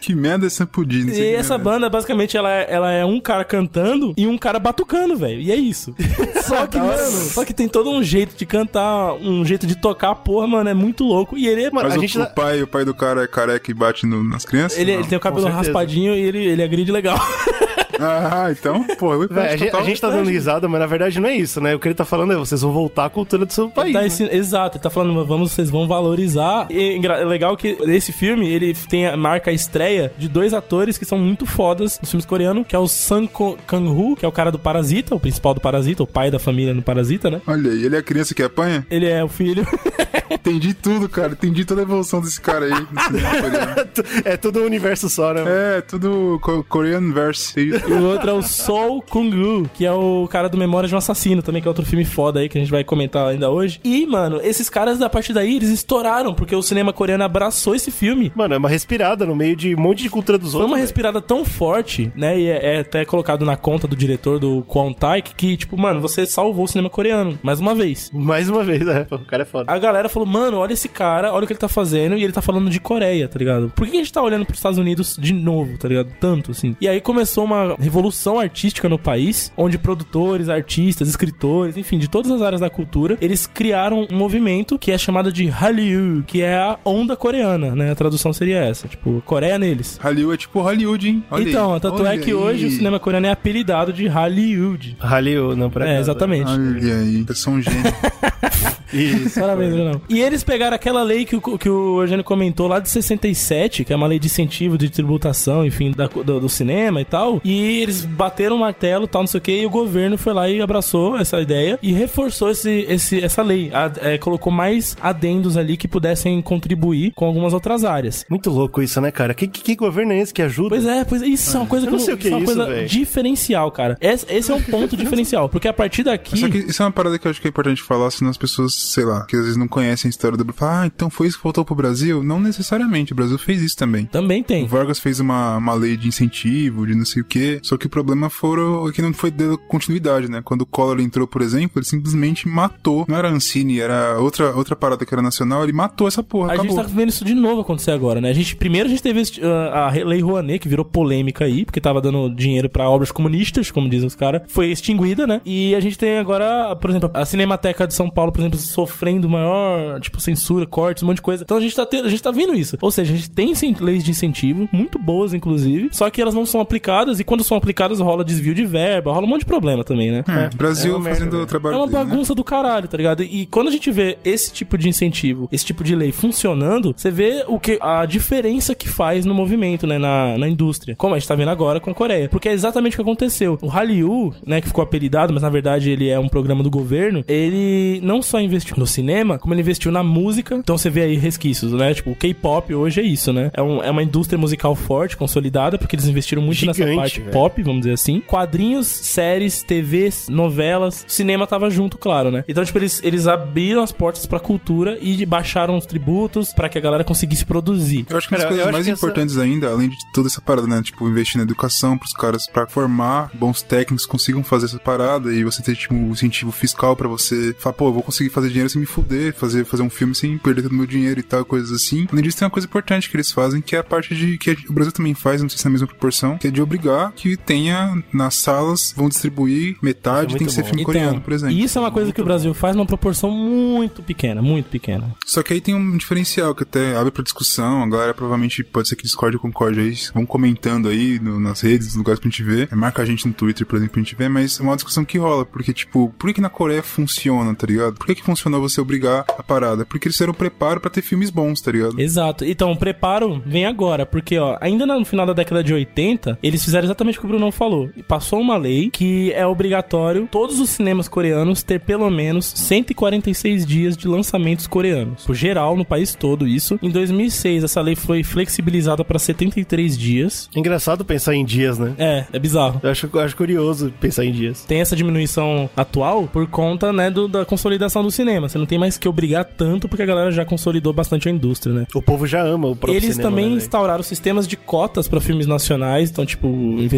Que merda é Sampudin? E essa banda, basicamente, ela é, ela é um cara cantando e um cara batucando, velho. E é isso. Só que, mano, só que tem todo um jeito de cantar, um jeito de tocar, porra, mano, é muito louco. E é, mano, Mas a o, gente o tá- pai, o pai do cara é careca e bate no- nas crianças? ele, ele tem o cabelo raspadinho e ele, ele agride legal. Ah, então, pô, Véi, a, gente, a gente tá dando risada, mas na verdade não é isso, né? O que ele tá falando é vocês vão voltar à cultura do seu país. Tá né? Exato, ele tá falando, vamos, vocês vão valorizar. E é é legal que esse filme, ele tem a marca a estreia de dois atores que são muito fodas nos filmes coreanos, que é o Sang Kang-ho, que é o cara do Parasita, o principal do Parasita, o pai da família no Parasita, né? Olha aí, ele é a criança que apanha? Ele é o filho. Entendi tudo, cara. Entendi toda a evolução desse cara aí. É tudo um universo só, né? É, tudo co Korean verse. E o outro é o Sol Kung-woo, que é o cara do Memória de um Assassino, também, que é outro filme foda aí que a gente vai comentar ainda hoje. E, mano, esses caras, a partir daí, eles estouraram, porque o cinema coreano abraçou esse filme. Mano, é uma respirada no meio de um monte de cultura dos Foi outros. uma velho. respirada tão forte, né? E é, é até colocado na conta do diretor do Kwon Taek que, tipo, mano, você salvou o cinema coreano, mais uma vez. Mais uma vez, né? O cara é foda. A galera falou, mano, olha esse cara, olha o que ele tá fazendo, e ele tá falando de Coreia, tá ligado? Por que a gente tá olhando pros Estados Unidos de novo, tá ligado? Tanto, assim. E aí começou uma revolução artística no país, onde produtores, artistas, escritores, enfim, de todas as áreas da cultura, eles criaram um movimento que é chamado de Hallyu, que é a onda coreana, né? A tradução seria essa, tipo, Coreia neles. Hollywood é tipo Hollywood, hein? Olha então, aí. tanto é Olha que hoje o aí. cinema coreano é apelidado de Hollywood. Hallyu, não, pra É, exatamente. Olha aí, sou um gênio. Isso. Parabéns, Brunão. E eles pegaram aquela lei que o, que o Eugênio comentou lá de 67, que é uma lei de incentivo de tributação, enfim, da- do, do cinema e tal. E eles bateram o martelo tal, não sei o que, e o governo foi lá e abraçou essa ideia e reforçou esse, esse, essa lei. A- é, colocou mais adendos ali que pudessem contribuir com algumas outras áreas. Muito louco isso, né, cara? Que, que, que governo é esse que ajuda? Pois é, pois é, isso é uma coisa Eu não sei o que isso é é uma isso, coisa diferencial, cara. Esse, esse é um ponto diferencial, porque a partir daqui Só que isso é uma parada que eu acho que é importante falar, senão as pessoas, sei lá, que às vezes não conhecem a história do Brasil, falam, ah, então foi isso que voltou pro Brasil? Não necessariamente, o Brasil fez isso também. também O tem. Vargas fez uma, uma lei de incentivo, de não sei o Só que o problema foram que não foi dando continuidade, né? Quando o Collor entrou, por exemplo, ele simplesmente matou. Não era Ancine, era outra, outra parada que era nacional, ele matou essa porra. A acabou. gente tá vendo isso de novo acontecer agora, né? A gente, primeiro a gente teve esse, uh, a Lei Rouanet, que virou polêmica aí, porque tava dando dinheiro pra obras comunistas, como dizem os caras, foi extinguida, né? E a gente tem agora, por exemplo, a Cinemateca de São Paulo, por exemplo, sofrendo maior, tipo, censura, cortes, um monte de coisa. Então a gente tá, tendo, a gente tá vendo isso. Ou seja, a gente tem leis de incentivo, muito boas, inclusive, só que elas não são aplicadas, e quando são aplicadas rola desvio de verba, rola um monte de problema também, né? É, Brasil é uma merda, fazendo o trabalho É uma dele, né? bagunça do caralho, tá ligado? E quando a gente vê esse tipo de incentivo, esse tipo de lei funcionando, você vê o que a diferença que faz no movimento, né, na, na indústria. Como a gente tá vendo agora com a Coreia. Porque é exatamente o que aconteceu. O Hallyu, né, que ficou apelidado, mas na verdade ele é um programa do governo, ele não só investiu no cinema, como ele investiu na música. Então você vê aí resquícios, né? Tipo, o K-pop hoje é isso, né? É, um- é uma indústria musical forte, consolidada, porque eles investiram muito nessa Gigante, parte velho. Pop, vamos dizer assim. Quadrinhos, séries, TVs, novelas, cinema tava junto, claro, né? Então, tipo, eles, eles abriram as portas pra cultura e baixaram os tributos pra que a galera conseguisse produzir. Eu acho que uma das coisas mais que essa- importantes ainda, além de toda essa parada, né? Tipo, investir na educação pros caras, pra formar bons técnicos, consigam fazer essa parada e você ter, tipo, um incentivo fiscal pra você falar, pô, eu vou conseguir fazer dinheiro sem me fuder, fazer, fazer um filme sem perder todo o meu dinheiro e tal, coisas assim. Além disso, tem uma coisa importante que eles fazem, que é a parte de, que o Brasil também faz, não sei se é na mesma proporção, que é de obrigar que tenha nas salas, vão distribuir metade, é tem que ser muito filme coreano, por exemplo. isso é uma coisa que o Brasil faz numa proporção muito pequena, muito pequena. Só que aí tem um diferencial que até abre pra discussão. A galera provavelmente pode ser que discorde ou concorde aí. Vão comentando aí no- nas redes, nos lugares pra gente ver. É, marca a gente no Twitter, por exemplo, pra gente ver. Mas é uma discussão que rola. Porque, tipo, por que, que na Coreia funciona, tá ligado? Por que, que funcionou você obrigar a parada? Porque eles fizeram preparo pra ter filmes bons, tá ligado? Exato. Então, o preparo vem agora, porque, ó, ainda no final da década de 80, eles fizeram exatamente exatamente o que o Bruno falou. Passou uma lei que é obrigatório todos os cinemas coreanos ter pelo menos 146 dias de lançamentos coreanos. Por geral, no país todo, isso. Em 2006, essa lei foi flexibilizada para 73 dias. Engraçado pensar em dias, né? É, é bizarro. Eu acho, eu acho curioso pensar em dias. Tem essa diminuição atual por conta, né, do- da consolidação do cinema. Você não tem mais que obrigar tanto porque a galera já consolidou bastante a indústria, né? O povo já ama o próprio Eles cinema, também né, instauraram sistemas de cotas pra filmes nacionais, então, tipo,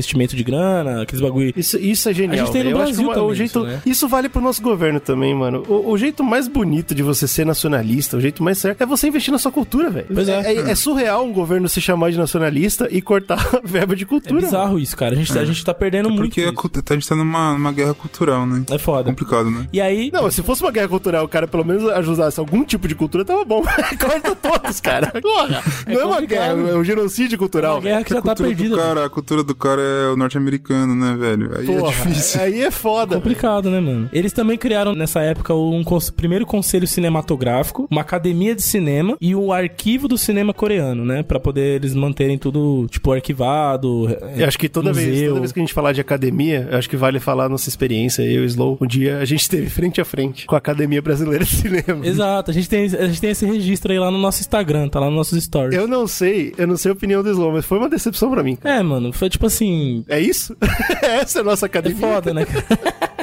investimento de grana, aqueles bagulho. Isso, isso é genial. A gente tem no. Eu Brasil uma- o também jeito, isso, né? isso vale pro nosso governo também, mano. O, o jeito mais bonito de você ser nacionalista, o jeito mais certo, é você investir na sua cultura, velho. Pois é. é. surreal um governo se chamar de nacionalista e cortar verba de É cultura. bizarro isso, cara. A gente, a gente tá perdendo muito. Porque a, gente tá numa, numa guerra cultural, né? É foda. Complicado, né? E aí, Não, se fosse uma guerra cultural, o cara pelo menos ajudasse algum tipo de cultura, tava bom. Corta todos, cara. Porra. não é uma guerra, é um genocídio é cultural. uma guerra que já tá perdida. cara, a cultura do cara é o norte-americano, né, velho? Aí é Porra, difícil. Aí é foda. Complicado, né, mano? Eles também criaram nessa época um cons- primeiro conselho cinematográfico, uma academia de cinema e o arquivo do cinema coreano, né? Pra poder eles manterem tudo, tipo, arquivado. é, Eu acho que toda vez, museu. toda vez que a gente falar de academia, eu acho que vale falar a nossa experiência. Eu e o Slow, um dia a gente esteve frente a frente com a Academia Brasileira de Cinema. Exato, a gente, tem, a gente tem esse registro aí lá no nosso Instagram, tá lá nos nossos stories. Eu não sei, eu não sei a opinião do Slow, mas foi uma decepção pra mim. cara. É, mano, foi tipo assim. É isso? Essa é a nossa É academia? foda, né?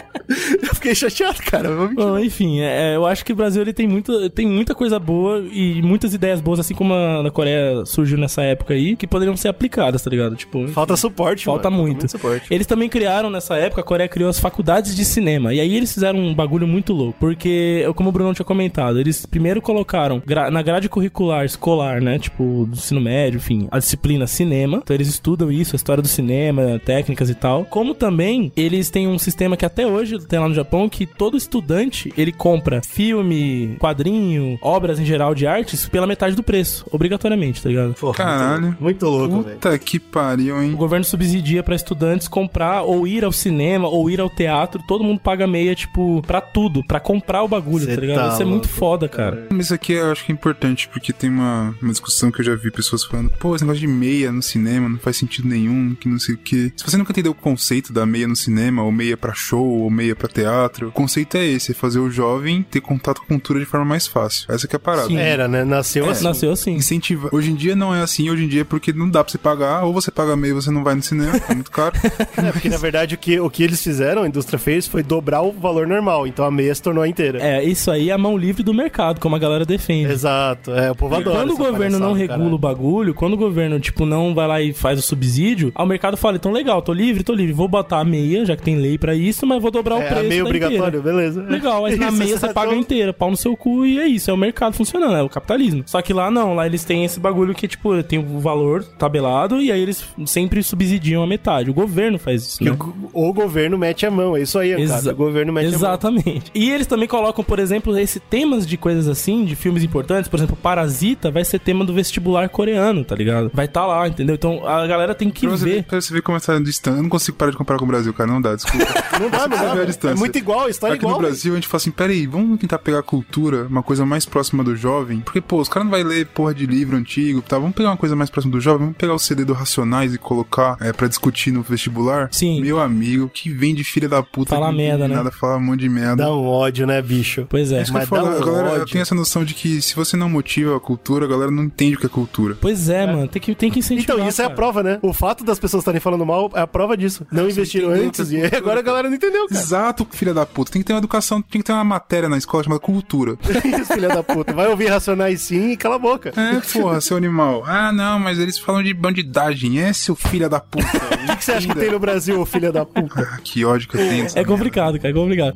Fiquei chateado, cara. Bom, enfim, é, eu acho que o Brasil ele tem, muito, tem muita coisa boa e muitas ideias boas, assim como a da Coreia surgiu nessa época aí, que poderiam ser aplicadas, tá ligado? Tipo, Falta suporte, Falta mano. muito. suporte. Eles também criaram nessa época, a Coreia criou as faculdades de cinema. E aí eles fizeram um bagulho muito louco. Porque, como o Bruno tinha comentado, eles primeiro colocaram gra- na grade curricular escolar, né? Tipo, do ensino médio, enfim, a disciplina cinema. Então eles estudam isso, a história do cinema, técnicas e tal. Como também eles têm um sistema que até hoje tem lá no Japão que todo estudante ele compra filme, quadrinho, obras em geral de artes pela metade do preço, obrigatoriamente, tá ligado? Porra, Caralho. Muito, muito louco, velho. Puta que pariu, O hein? governo subsidia pra estudantes comprar ou ir ao cinema ou ir ao teatro. Todo mundo paga meia, tipo, pra tudo, pra comprar o bagulho, Cê tá ligado? tá Isso é muito foda, cara. Mas isso aqui eu acho que é importante, porque tem uma, uma discussão que eu já vi pessoas falando, pô, esse negócio de meia no cinema não faz sentido nenhum, que não sei o quê. Se você nunca entendeu o conceito da meia no cinema, ou meia pra show, ou meia pra teatro, o conceito é esse, é fazer o jovem ter contato com a cultura de forma mais fácil. Essa que é a parada. Sim. Era, né? Nasceu assim. Nasceu assim. Incentiva. Hoje em dia não é assim, hoje em dia é porque não dá pra você pagar, ou você paga meia e você não vai no cinema, é muito caro. É, porque na verdade o que, o que eles fizeram, a indústria fez, foi dobrar o valor normal. Então a meia se tornou a inteira. É, isso aí é a mão livre do mercado, como a galera defende. Exato. É, o povo adora. Quando o governo não regula o bagulho, quando o governo, tipo, não vai lá e faz o subsídio, o mercado fala, então legal, tô livre, tô livre, vou botar a meia, já que tem lei pra isso, mas vou dobrar o caralho. É, preço a meia da obrigatória, inteira. beleza. Legal, na Isso, meia você paga inteira, pau no seu cu e é isso, é o mercado funcionando, é o capitalismo. Só que lá não, lá eles têm esse bagulho que, tipo, tem o valor tabelado e aí eles sempre subsidiam a metade. O governo faz isso, Que né? o, o governo mete a mão, é isso aí, Exa- cara. O governo mete Exatamente. E eles também colocam, por exemplo, esse temas de coisas assim, de filmes importantes, por exemplo, Parasita vai ser tema do vestibular coreano, tá ligado? Vai estar lá, entendeu? Então a galera tem que Pra você, ver, ver. pra você ver como é tá distante. Eu não consigo parar de comparar com o Brasil, cara. Não dá, desculpa. a mão. Não dá, não Você dá. a É distância. muito igual, a história é Aqui igual. no Brasil, a gente fala assim, peraí, vamos tentar pegar a cultura, uma coisa mais próxima do jovem. Porque, pô, os caras não vai ler porra de livro antigo, tá? Vamos pegar uma coisa mais próxima do jovem, vamos pegar o CD do Racionais e colocar é, pra discutir no vestibular. Sim. Meu amigo, que vem de filha da puta. Fala merda, né? Nada, fala um monte de merda. Dá um ódio, né, bicho? Pois é. Isso que eu Mas falo, dá um galera ódio. tem essa noção de que se você não motiva a cultura, a galera não entende o que é cultura. Pois é, mano, tem que, tem que incentivar. Então, isso é a cara. prova, né? O fato das pessoas estarem falando mal é a prova disso. Não investiram antes é e agora a galera não entendeu, cara. Exato, filha da puta. Tem que ter uma educação, tem que ter uma matéria na escola chamada cultura. Isso, filha da puta. Vai ouvir Racionais sim e cala a boca. É, porra, seu animal. Ah, não, mas eles falam de bandidagem. É, seu filho da puta. O que você acha que tem no Brasil, filha da puta? Ah, que ódio que eu tenho. É merda. complicado, cara, é complicado.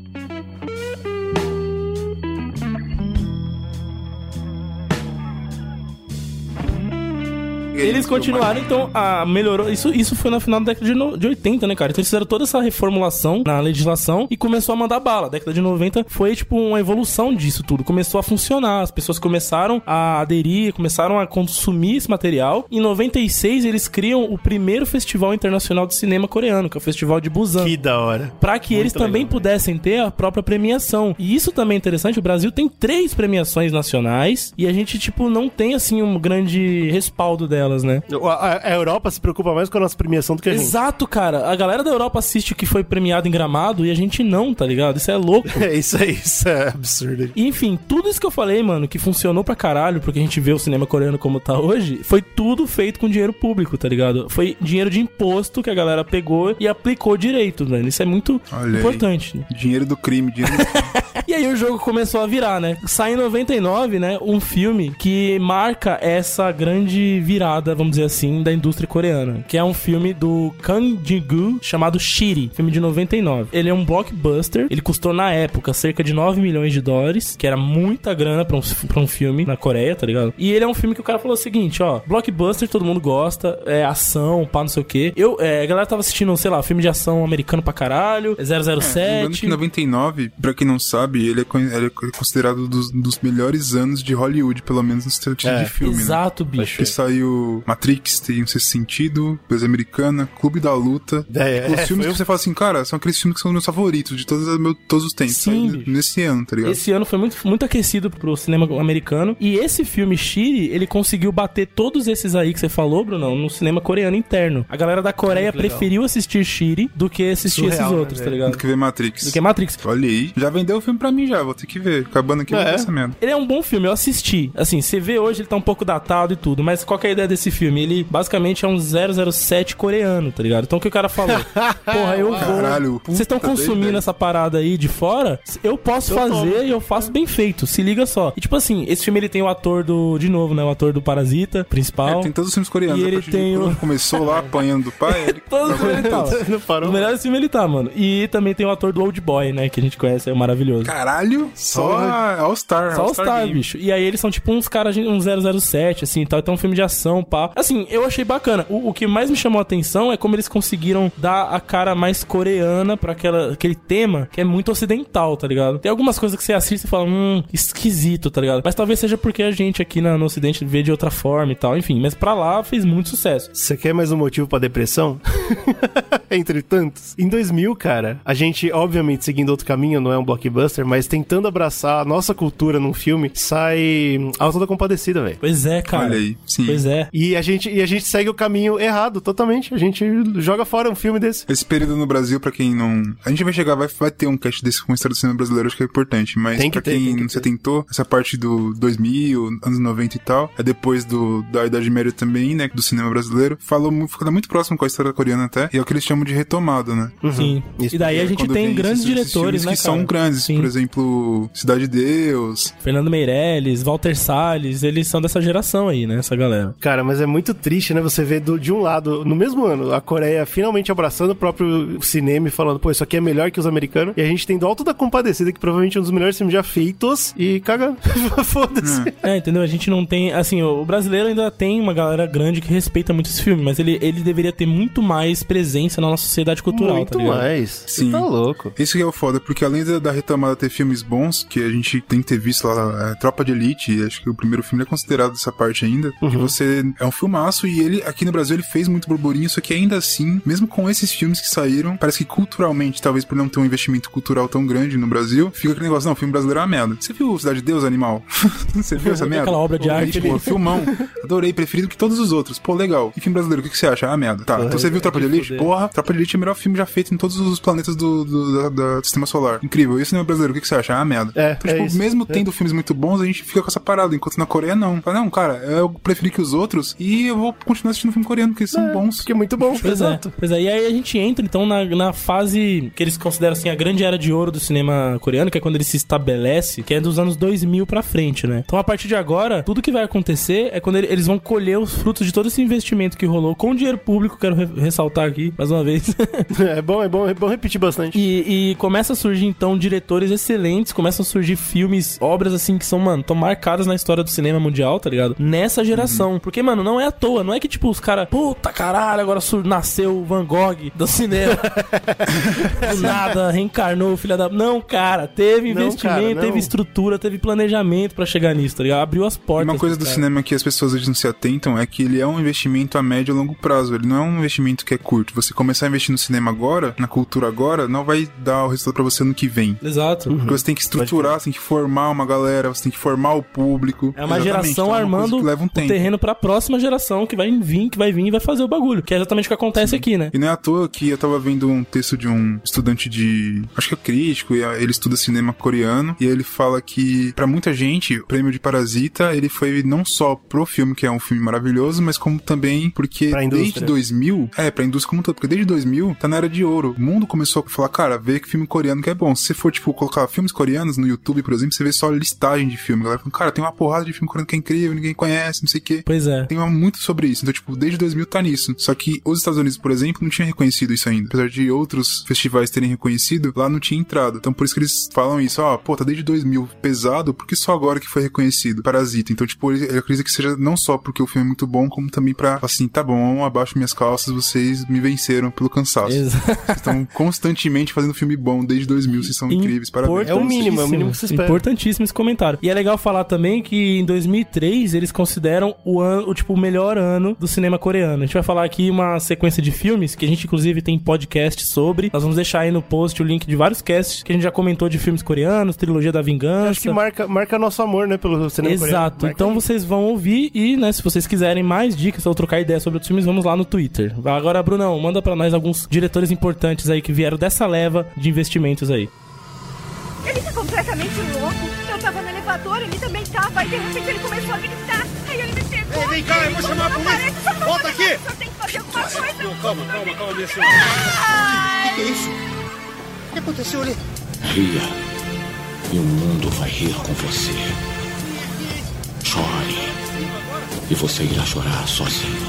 Eles continuaram, então, a melhorou. Isso, isso foi no final da década de, no- de 80, né, cara? Então eles fizeram toda essa reformulação na legislação e começou a mandar bala. A década de 90 foi, tipo, uma evolução disso tudo. Começou a funcionar. As pessoas começaram a aderir, começaram a consumir esse material. Em 96, eles criam o primeiro Festival Internacional de Cinema Coreano, que é o Festival de Busan. Que da hora. Pra que eles também legal, pudessem ter a própria premiação. E isso também é interessante, o Brasil tem três premiações nacionais e a gente, tipo, não tem, assim, um grande respaldo delas. Delas, né? A, a Europa se preocupa mais com a nossa premiação do que a gente. Exato, cara. A galera da Europa assiste o que foi premiado em gramado e a gente não, tá ligado? Isso é louco. É isso aí, isso é absurdo. Enfim, tudo isso que eu falei, mano, que funcionou pra caralho, porque a gente vê o cinema coreano como tá hoje, foi tudo feito com dinheiro público, tá ligado? Foi dinheiro de imposto que a galera pegou e aplicou direito, mano. Isso é muito Olha aí. importante. Dinheiro do crime, dinheiro do crime. E aí o jogo começou a virar, né? Sai em 99, né? Um filme que marca essa grande virada, vamos dizer assim, da indústria coreana. Que é um filme do Kang Jin-gu chamado Shiri, filme de 99. Ele é um blockbuster. Ele custou na época cerca de 9 milhões de dólares, que era muita grana pra um, pra um filme na Coreia, tá ligado? E ele é um filme que o cara falou o seguinte, ó, blockbuster todo mundo gosta, é ação, pá, não sei o quê. Eu, é, a galera tava assistindo, sei lá, filme de ação americano pra caralho, É, lembrando 007. que 99, pra quem não sabe, ele é, ele é considerado dos, dos melhores anos de Hollywood, pelo menos no sentido É, de filme, né? Exato, bicho. Que saiu Matrix, tem um sexto sentido, Coisa Americana, Clube da Luta. É, Tipo, os é, filmes foi que você fala assim, cara, são aqueles filmes que são meus favoritos de todos, os meu- todos os tempos. Sim, sabe? bicho. Nesse ano, tá ligado? Esse ano foi muito, muito aquecido pro cinema americano. E esse filme Shiri, ele conseguiu bater todos esses aí que você falou, Bruno, no cinema coreano interno. A galera da Coreia preferiu assistir Shiri do que assistir Surreal, esses né, outros, tá velho? ligado? Do que ver Matrix. Do que Matrix. Olha aí. Já vendeu o filme pra mim já, vou ter que ver. Acabando aqui, É. essa merda. Ele é um bom filme, eu assisti. Assim, você vê hoje, ele tá um pouco datado e tudo. Mas qual que é a ideia desse filme? Ele basicamente é um 007 coreano, tá ligado? Então o que o cara falou? Porra, eu vou. Caralho, Vocês estão consumindo essa parada aí de fora? Eu posso Eu fazer tomo. e eu faço bem feito. Se liga só. E tipo assim, esse filme ele tem o ator do. De novo, né? O ator do Parasita, principal. É, tem todos os filmes coreanos. E a ele tem o- Começou lá apanhando do pai, ele... Todos os filmes ele tá. Não parou? Os melhores filmes ele tá, mano. E também tem o ator do Old Boy, né? Que a gente conhece, é o maravilhoso. Caralho, só a All-Star. Só All-Star Star, Game. bicho. E aí eles são tipo uns caras, um 007, assim, e tal. Então é um filme de ação, pá. Assim, eu achei bacana. O, o que mais me chamou a atenção é como eles conseguiram dar a cara mais coreana pra aquela, aquele tema que é muito ocidental, tá ligado? Tem algumas coisas que você assiste e fala, hum, esquisito, tá ligado? Mas talvez seja porque a gente aqui na- no ocidente vê de outra forma e tal. Enfim, mas pra lá fez muito sucesso. Você quer mais um motivo pra depressão? Entre tantos. Em 2000, cara, a gente, obviamente, seguindo outro caminho, não é um blockbuster, mas tentando abraçar a nossa cultura num filme, sai Alta da Compadecida, velho. Pois é, cara. Olha aí, sim. Pois é. E a, gente, e a gente segue o caminho errado, totalmente. A gente joga fora um filme desse. Esse período no Brasil, pra quem não. A gente vai chegar, vai, vai ter um cast desse com a história do cinema brasileiro, acho que é importante. Mas Tem que pra ter, quem tem que não se atentou, essa parte do 2000, anos 90 e tal, é depois do, da Idade Média também, né? Do cinema brasileiro. Falou, fica muito próximo com a história coreana até. E é o que eles chamam de retomada, né? Sim. Isso E daí a É, gente tem grandes esses- esses diretores, filmes né, que são cara? grandes. Sim. Por exemplo, Cidade de Deus. Fernando Meirelles, Walter Salles, eles são dessa geração aí, né? Essa galera. Cara, mas é muito triste, né? Você vê do- de um lado, no mesmo ano, a Coreia finalmente abraçando o próprio cinema e falando, pô, isso aqui é melhor que os americanos. E a gente tem do Alto da Compadecida, que provavelmente é um dos melhores filmes já feitos. E caga, foda-se. É, entendeu? A gente não tem. Assim, o brasileiro ainda tem uma galera grande que respeita muito esse filme, mas ele, ele deveria ter muito mais presença na nossa sociedade cultural, Muito tá mais. Sim. Você tá louco. Esse que é o foda, porque além da, da retomada ter filmes bons, que a gente tem que ter visto lá, é, Tropa de Elite, acho que o primeiro filme é considerado essa parte ainda, que você é um filmaço e ele, aqui no Brasil, ele fez muito burburinho, só que ainda assim, mesmo com esses filmes que saíram, parece que culturalmente, talvez por não ter um investimento cultural tão grande no Brasil, fica aquele negócio, não, o filme brasileiro é uma merda. Você viu Cidade de Deus, Animal? você viu essa merda? Aquela obra de Pô, arte Tipo, filmão. Adorei, preferido que todos os outros. Pô, legal. E filme brasileiro, o que, que você acha? Ah, merda. Tá, então você viu Tropa de Elite? Porra, Tropa de Elite é o melhor filme já feito em todos os planetas do, do, da- da- do sistema solar. Incrível. E o cinema brasileiro, o que, que você acha? Ah, merda. É, então, é tipo, isso. mesmo tendo filmes muito bons, a gente fica com essa parada. Enquanto na Coreia, não. Fala, não, cara, eu preferi que os outros e eu vou continuar assistindo filme coreano, porque eles são bons. Porque é muito bom. Pois Exato. é, pois é. E aí a gente entra, então, na, na fase que eles consideram, assim, a grande era de ouro do cinema coreano, que é quando ele se estabelece, que é dos anos 2000 pra frente, né? Então, a partir de agora, tudo que vai acontecer é quando ele- eles vão colher os frutos de todo esse investimento que rolou com dinheiro público, quero re- ressaltar aqui, mais uma vez. É bom, é bom, é bom repetir bastante. E, e começa a surgir, então, diretores excelentes, começam a surgir filmes, obras, assim, que são, mano, tão marcadas na história do cinema mundial, tá ligado? Nessa geração. Porque, mano, não é à toa, não é que, tipo, os caras, puta caralho, agora nasceu o Van Gogh do cinema. do nada, reencarnou o filho da. Não, cara, teve Não, investimento, cara, não. teve estrutura, teve planejamento pra chegar nisso, tá ligado? Abriu as E portas. uma coisa do caras. cinema que as pessoas hoje não se atentam é que ele é um investimento a médio e longo prazo. Ele não é um investimento que é curto. Você começar a investir no cinema agora, na cultura agora, não vai dar o resultado pra você no que vem. Exato. Porque você tem que estruturar, você tem que formar uma galera, você tem que formar o público. É uma Exatamente. geração Então é uma armando um o terreno pra próxima próxima geração que vai vir, que vai vir e vai fazer o bagulho. Que é exatamente o que acontece aqui, né? E não é à toa que eu tava vendo um texto de um estudante de. Acho que é crítico, e ele estuda cinema coreano. E ele fala que, pra muita gente, o prêmio de Parasita ele foi não só pro filme, que é um filme maravilhoso, mas como também porque Pra desde indústria. 2000, é, pra indústria como um todo, porque desde 2000 tá na era de ouro. O mundo começou a falar, cara, vê que filme coreano que é bom. Se você for, tipo, colocar filmes coreanos no YouTube, por exemplo, você vê só listagem de filme. A galera fala, cara, tem uma porrada de filme coreano que é incrível, ninguém conhece, não sei o quê. Pois é. Tem uma- muito sobre isso. Então, tipo, desde 2000 tá nisso. Só que os Estados Unidos, por exemplo, não tinha reconhecido isso ainda. Apesar de outros festivais terem reconhecido, lá não tinha entrado. Então, por isso que eles falam isso. Ó, pô, tá desde 2000 pesado, porque só agora que foi reconhecido. Parasita. Então, tipo, ele acredita que seja não só porque o filme é muito bom, como também pra, assim, tá bom, abaixo minhas calças, vocês me venceram pelo cansaço. Exa- Vocês estão constantemente fazendo filme bom desde 2000. Vocês são incríveis. Parabéns. É o mínimo, é o mínimo que espera. Importantíssimo esse comentário. E é legal falar também que em 2003 eles consideram o ano, o tipo o melhor ano do cinema coreano. A gente vai falar aqui uma sequência de filmes que a gente inclusive tem podcast sobre. Nós vamos deixar aí no post o link de vários casts que a gente já comentou de filmes coreanos, trilogia da vingança. Acho que marca, marca nosso amor, né, pelo cinema coreano. Exato. Então aí. vocês vão ouvir e, né, se vocês quiserem mais dicas ou trocar ideia sobre outros filmes, vamos lá no Twitter. Agora, Brunão, manda pra nós alguns diretores importantes aí que vieram dessa leva de investimentos aí. Ele tá completamente louco. Eu tava no elevador, ele também tava. E de repente ele começou a gritar. Aí ele me pegou. Ei, vem cá, eu vou chamar a polícia. não Volta aqui. fazer, só tem que fazer alguma coisa. Calma, calma, calma, minha senhora. O que, que é isso? O que aconteceu ali? Ria. E o mundo vai rir com você. Chore. E você irá chorar sozinho.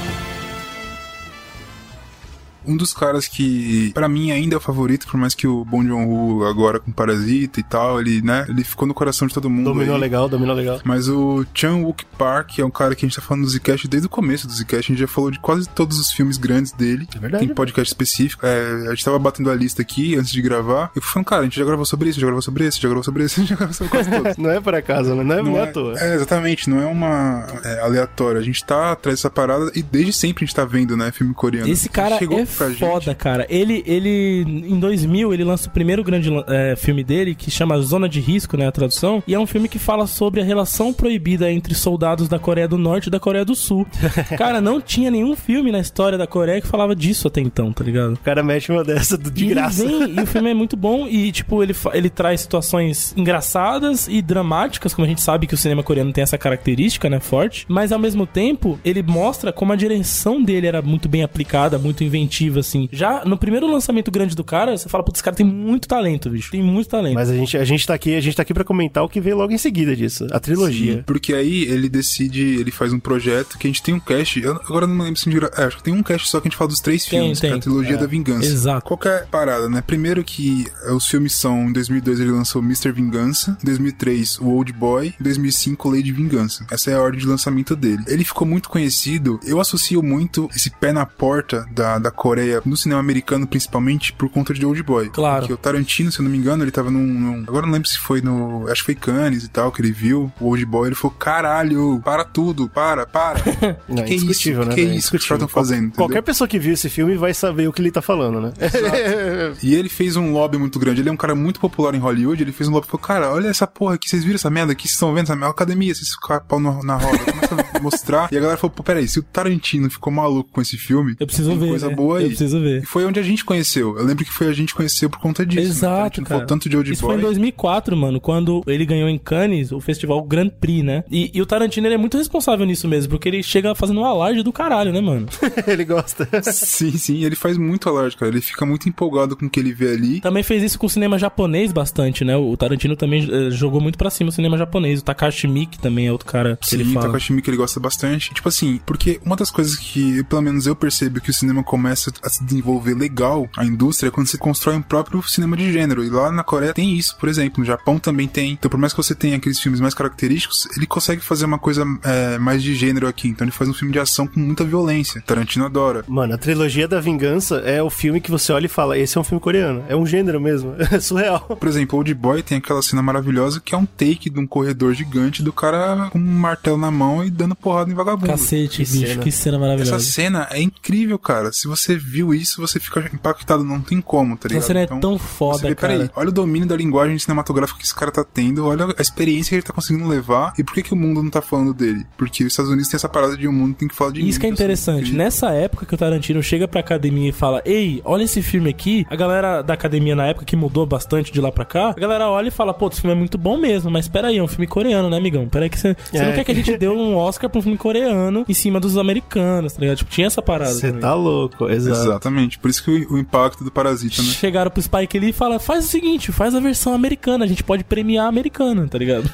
Um dos caras que, pra mim, ainda é o favorito, por mais que o Bong Joon-ho agora com Parasita e tal, ele, né, ele ficou no coração de todo mundo. Dominou aí. legal, dominou legal. Mas o Chan Wook Park é um cara que a gente tá falando do Zcast desde o começo do Zcast. A gente já falou de quase todos os filmes grandes dele. É verdade. Tem podcast específico. É, a gente tava batendo a lista aqui antes de gravar. Eu fui falando, cara, a gente já gravou sobre isso, já gravou sobre esse, já gravou sobre esse, já gravou sobre quase todos. Não é por acaso, né? Não é, não é à toa. É, exatamente, não é uma é, aleatória. A gente tá atrás dessa parada e desde sempre a gente tá vendo, né, filme coreano. Esse cara Chegou é pra gente- foda, cara. Ele, ele, em 2000, ele lança o primeiro grande é, filme dele, que chama Zona de Risco, né, a tradução. E é um filme que fala sobre a relação proibida entre soldados da Coreia do Norte e da Coreia do Sul. cara, não tinha nenhum filme na história da Coreia que falava disso até então, tá ligado? O cara mete uma dessa de E graça. Vem, e o filme é muito bom e, tipo, ele, ele traz situações engraçadas e dramáticas, como a gente sabe que o cinema coreano tem essa característica, né, forte. Mas, ao mesmo tempo, ele mostra como a direção dele era muito bem aplicada, muito inventiva, assim. Já no primeiro lançamento grande do cara, você fala, putz, esse cara tem muito talento, bicho. Tem muito talento. Mas a gente, a gente tá aqui, a gente tá aqui pra comentar o que veio logo em seguida disso. A trilogia. Sim, porque aí ele decide, ele faz um projeto que a gente tem um cast. Eu, agora não lembro se a gente gra- é, acho que tem um cast só que a gente fala dos três Tem, filmes, que é tem. a trilogia É, da vingança. exato. Qual que é parada, né? Primeiro que eh, os filmes são, em 2002 ele lançou Mr. Vingança, em 2003 o Old Boy, em 2005 Lady Vingança. Essa é a ordem de lançamento dele. Ele ficou muito conhecido, eu associo muito esse pé na porta da, da Coreia, no cinema americano principalmente, por conta de Old Boy. Claro. Porque o Tarantino, se eu não me engano, ele tava num, num- Agora não lembro se foi no... Acho que foi Cannes e tal, que ele viu o Old Boy, ele falou, caralho, para tudo, para, para. Não, que indiscutível, isso? né? Que velho? isso que os caras estão fazendo, entendeu? Qualquer pessoa que viu esse filme vai saber o que ele tá falando, né? E ele fez um lobby muito grande. Ele é um cara muito popular em Hollywood. Ele fez um lobby e falou: Cara, olha essa porra aqui. Vocês viram essa merda aqui? Vocês estão vendo essa merda? Academia, vocês pau no- na roda. Começa a mostrar. E a galera falou: Pô, peraí, se o Tarantino ficou maluco com esse filme, Eu preciso ver, coisa né? boa aí. Eu preciso ver. E foi onde a gente conheceu. Eu lembro que foi a gente conheceu por conta disso. né? O Exato, Tarantino cara. tanto de Old Isso Boy. foi em 2004, mano, quando ele ganhou em Cannes o festival Grand Prix, né? E, e o Tarantino ele é muito responsável nisso mesmo, porque ele chega fazendo um alarde do caralho, né, mano? ele gosta. Sim, sim. Ele faz muito alarde, cara. Ele fica muito empolgado com o que ele vê ali. Também fez isso com o cinema japonês bastante, né? O Tarantino também eh, jogou muito pra cima o cinema japonês. O Takashi Miike também é outro cara que Sim, ele fala. Takashi Miike ele gosta bastante. Tipo assim, porque uma das coisas que, pelo menos eu percebo que o cinema começa a se desenvolver legal, a indústria, é quando você constrói um próprio cinema de gênero. E lá na Coreia tem isso, por exemplo. No Japão também tem. Então, por mais que você tenha aqueles filmes mais característicos, ele consegue fazer uma coisa é, mais de gênero aqui. Então, ele faz um filme de ação com muita violência. Tarantino adora. Mano, a trilogia da vingança é o filme que você olha e fala: esse é um filme coreano. É um gênero mesmo. É surreal. Por exemplo, Old Boy tem aquela cena maravilhosa que é um take de um corredor gigante do cara com um martelo na mão e dando porrada em vagabundo. Cacete, Que bicho, cena. que cena Essa maravilhosa. cena é incrível, cara. Se você viu isso, você fica impactado, não tem como, tá ligado? Essa cena é tão foda, você vê, cara. Peraí, olha o domínio da linguagem cinematográfica que esse cara tá tendo, olha a experiência que ele tá conseguindo levar e por que, que o mundo não tá falando dele? Porque os Estados Unidos tem essa parada de o mundo tem que falar de mim. Isso que é eu sou interessante. incrível. Nessa época que o Tarantino chega pra academia e fala: Ei, olha esse filme aqui. A galera da academia na época, que mudou bastante de lá pra cá, a galera olha e fala: Pô, esse filme é muito bom mesmo, mas peraí, é um filme coreano, né, amigão? Peraí que você você É. não quer que a gente dê um Oscar pra um filme coreano em cima dos americanos, tá ligado? Tipo, tinha essa parada. Você tá louco, exato. Exatamente, por isso que o, o impacto do Parasita, né? Chegaram pro Spike Lee e fala: faz o seguinte, faz a versão americana, a gente pode premiar a americana, tá ligado?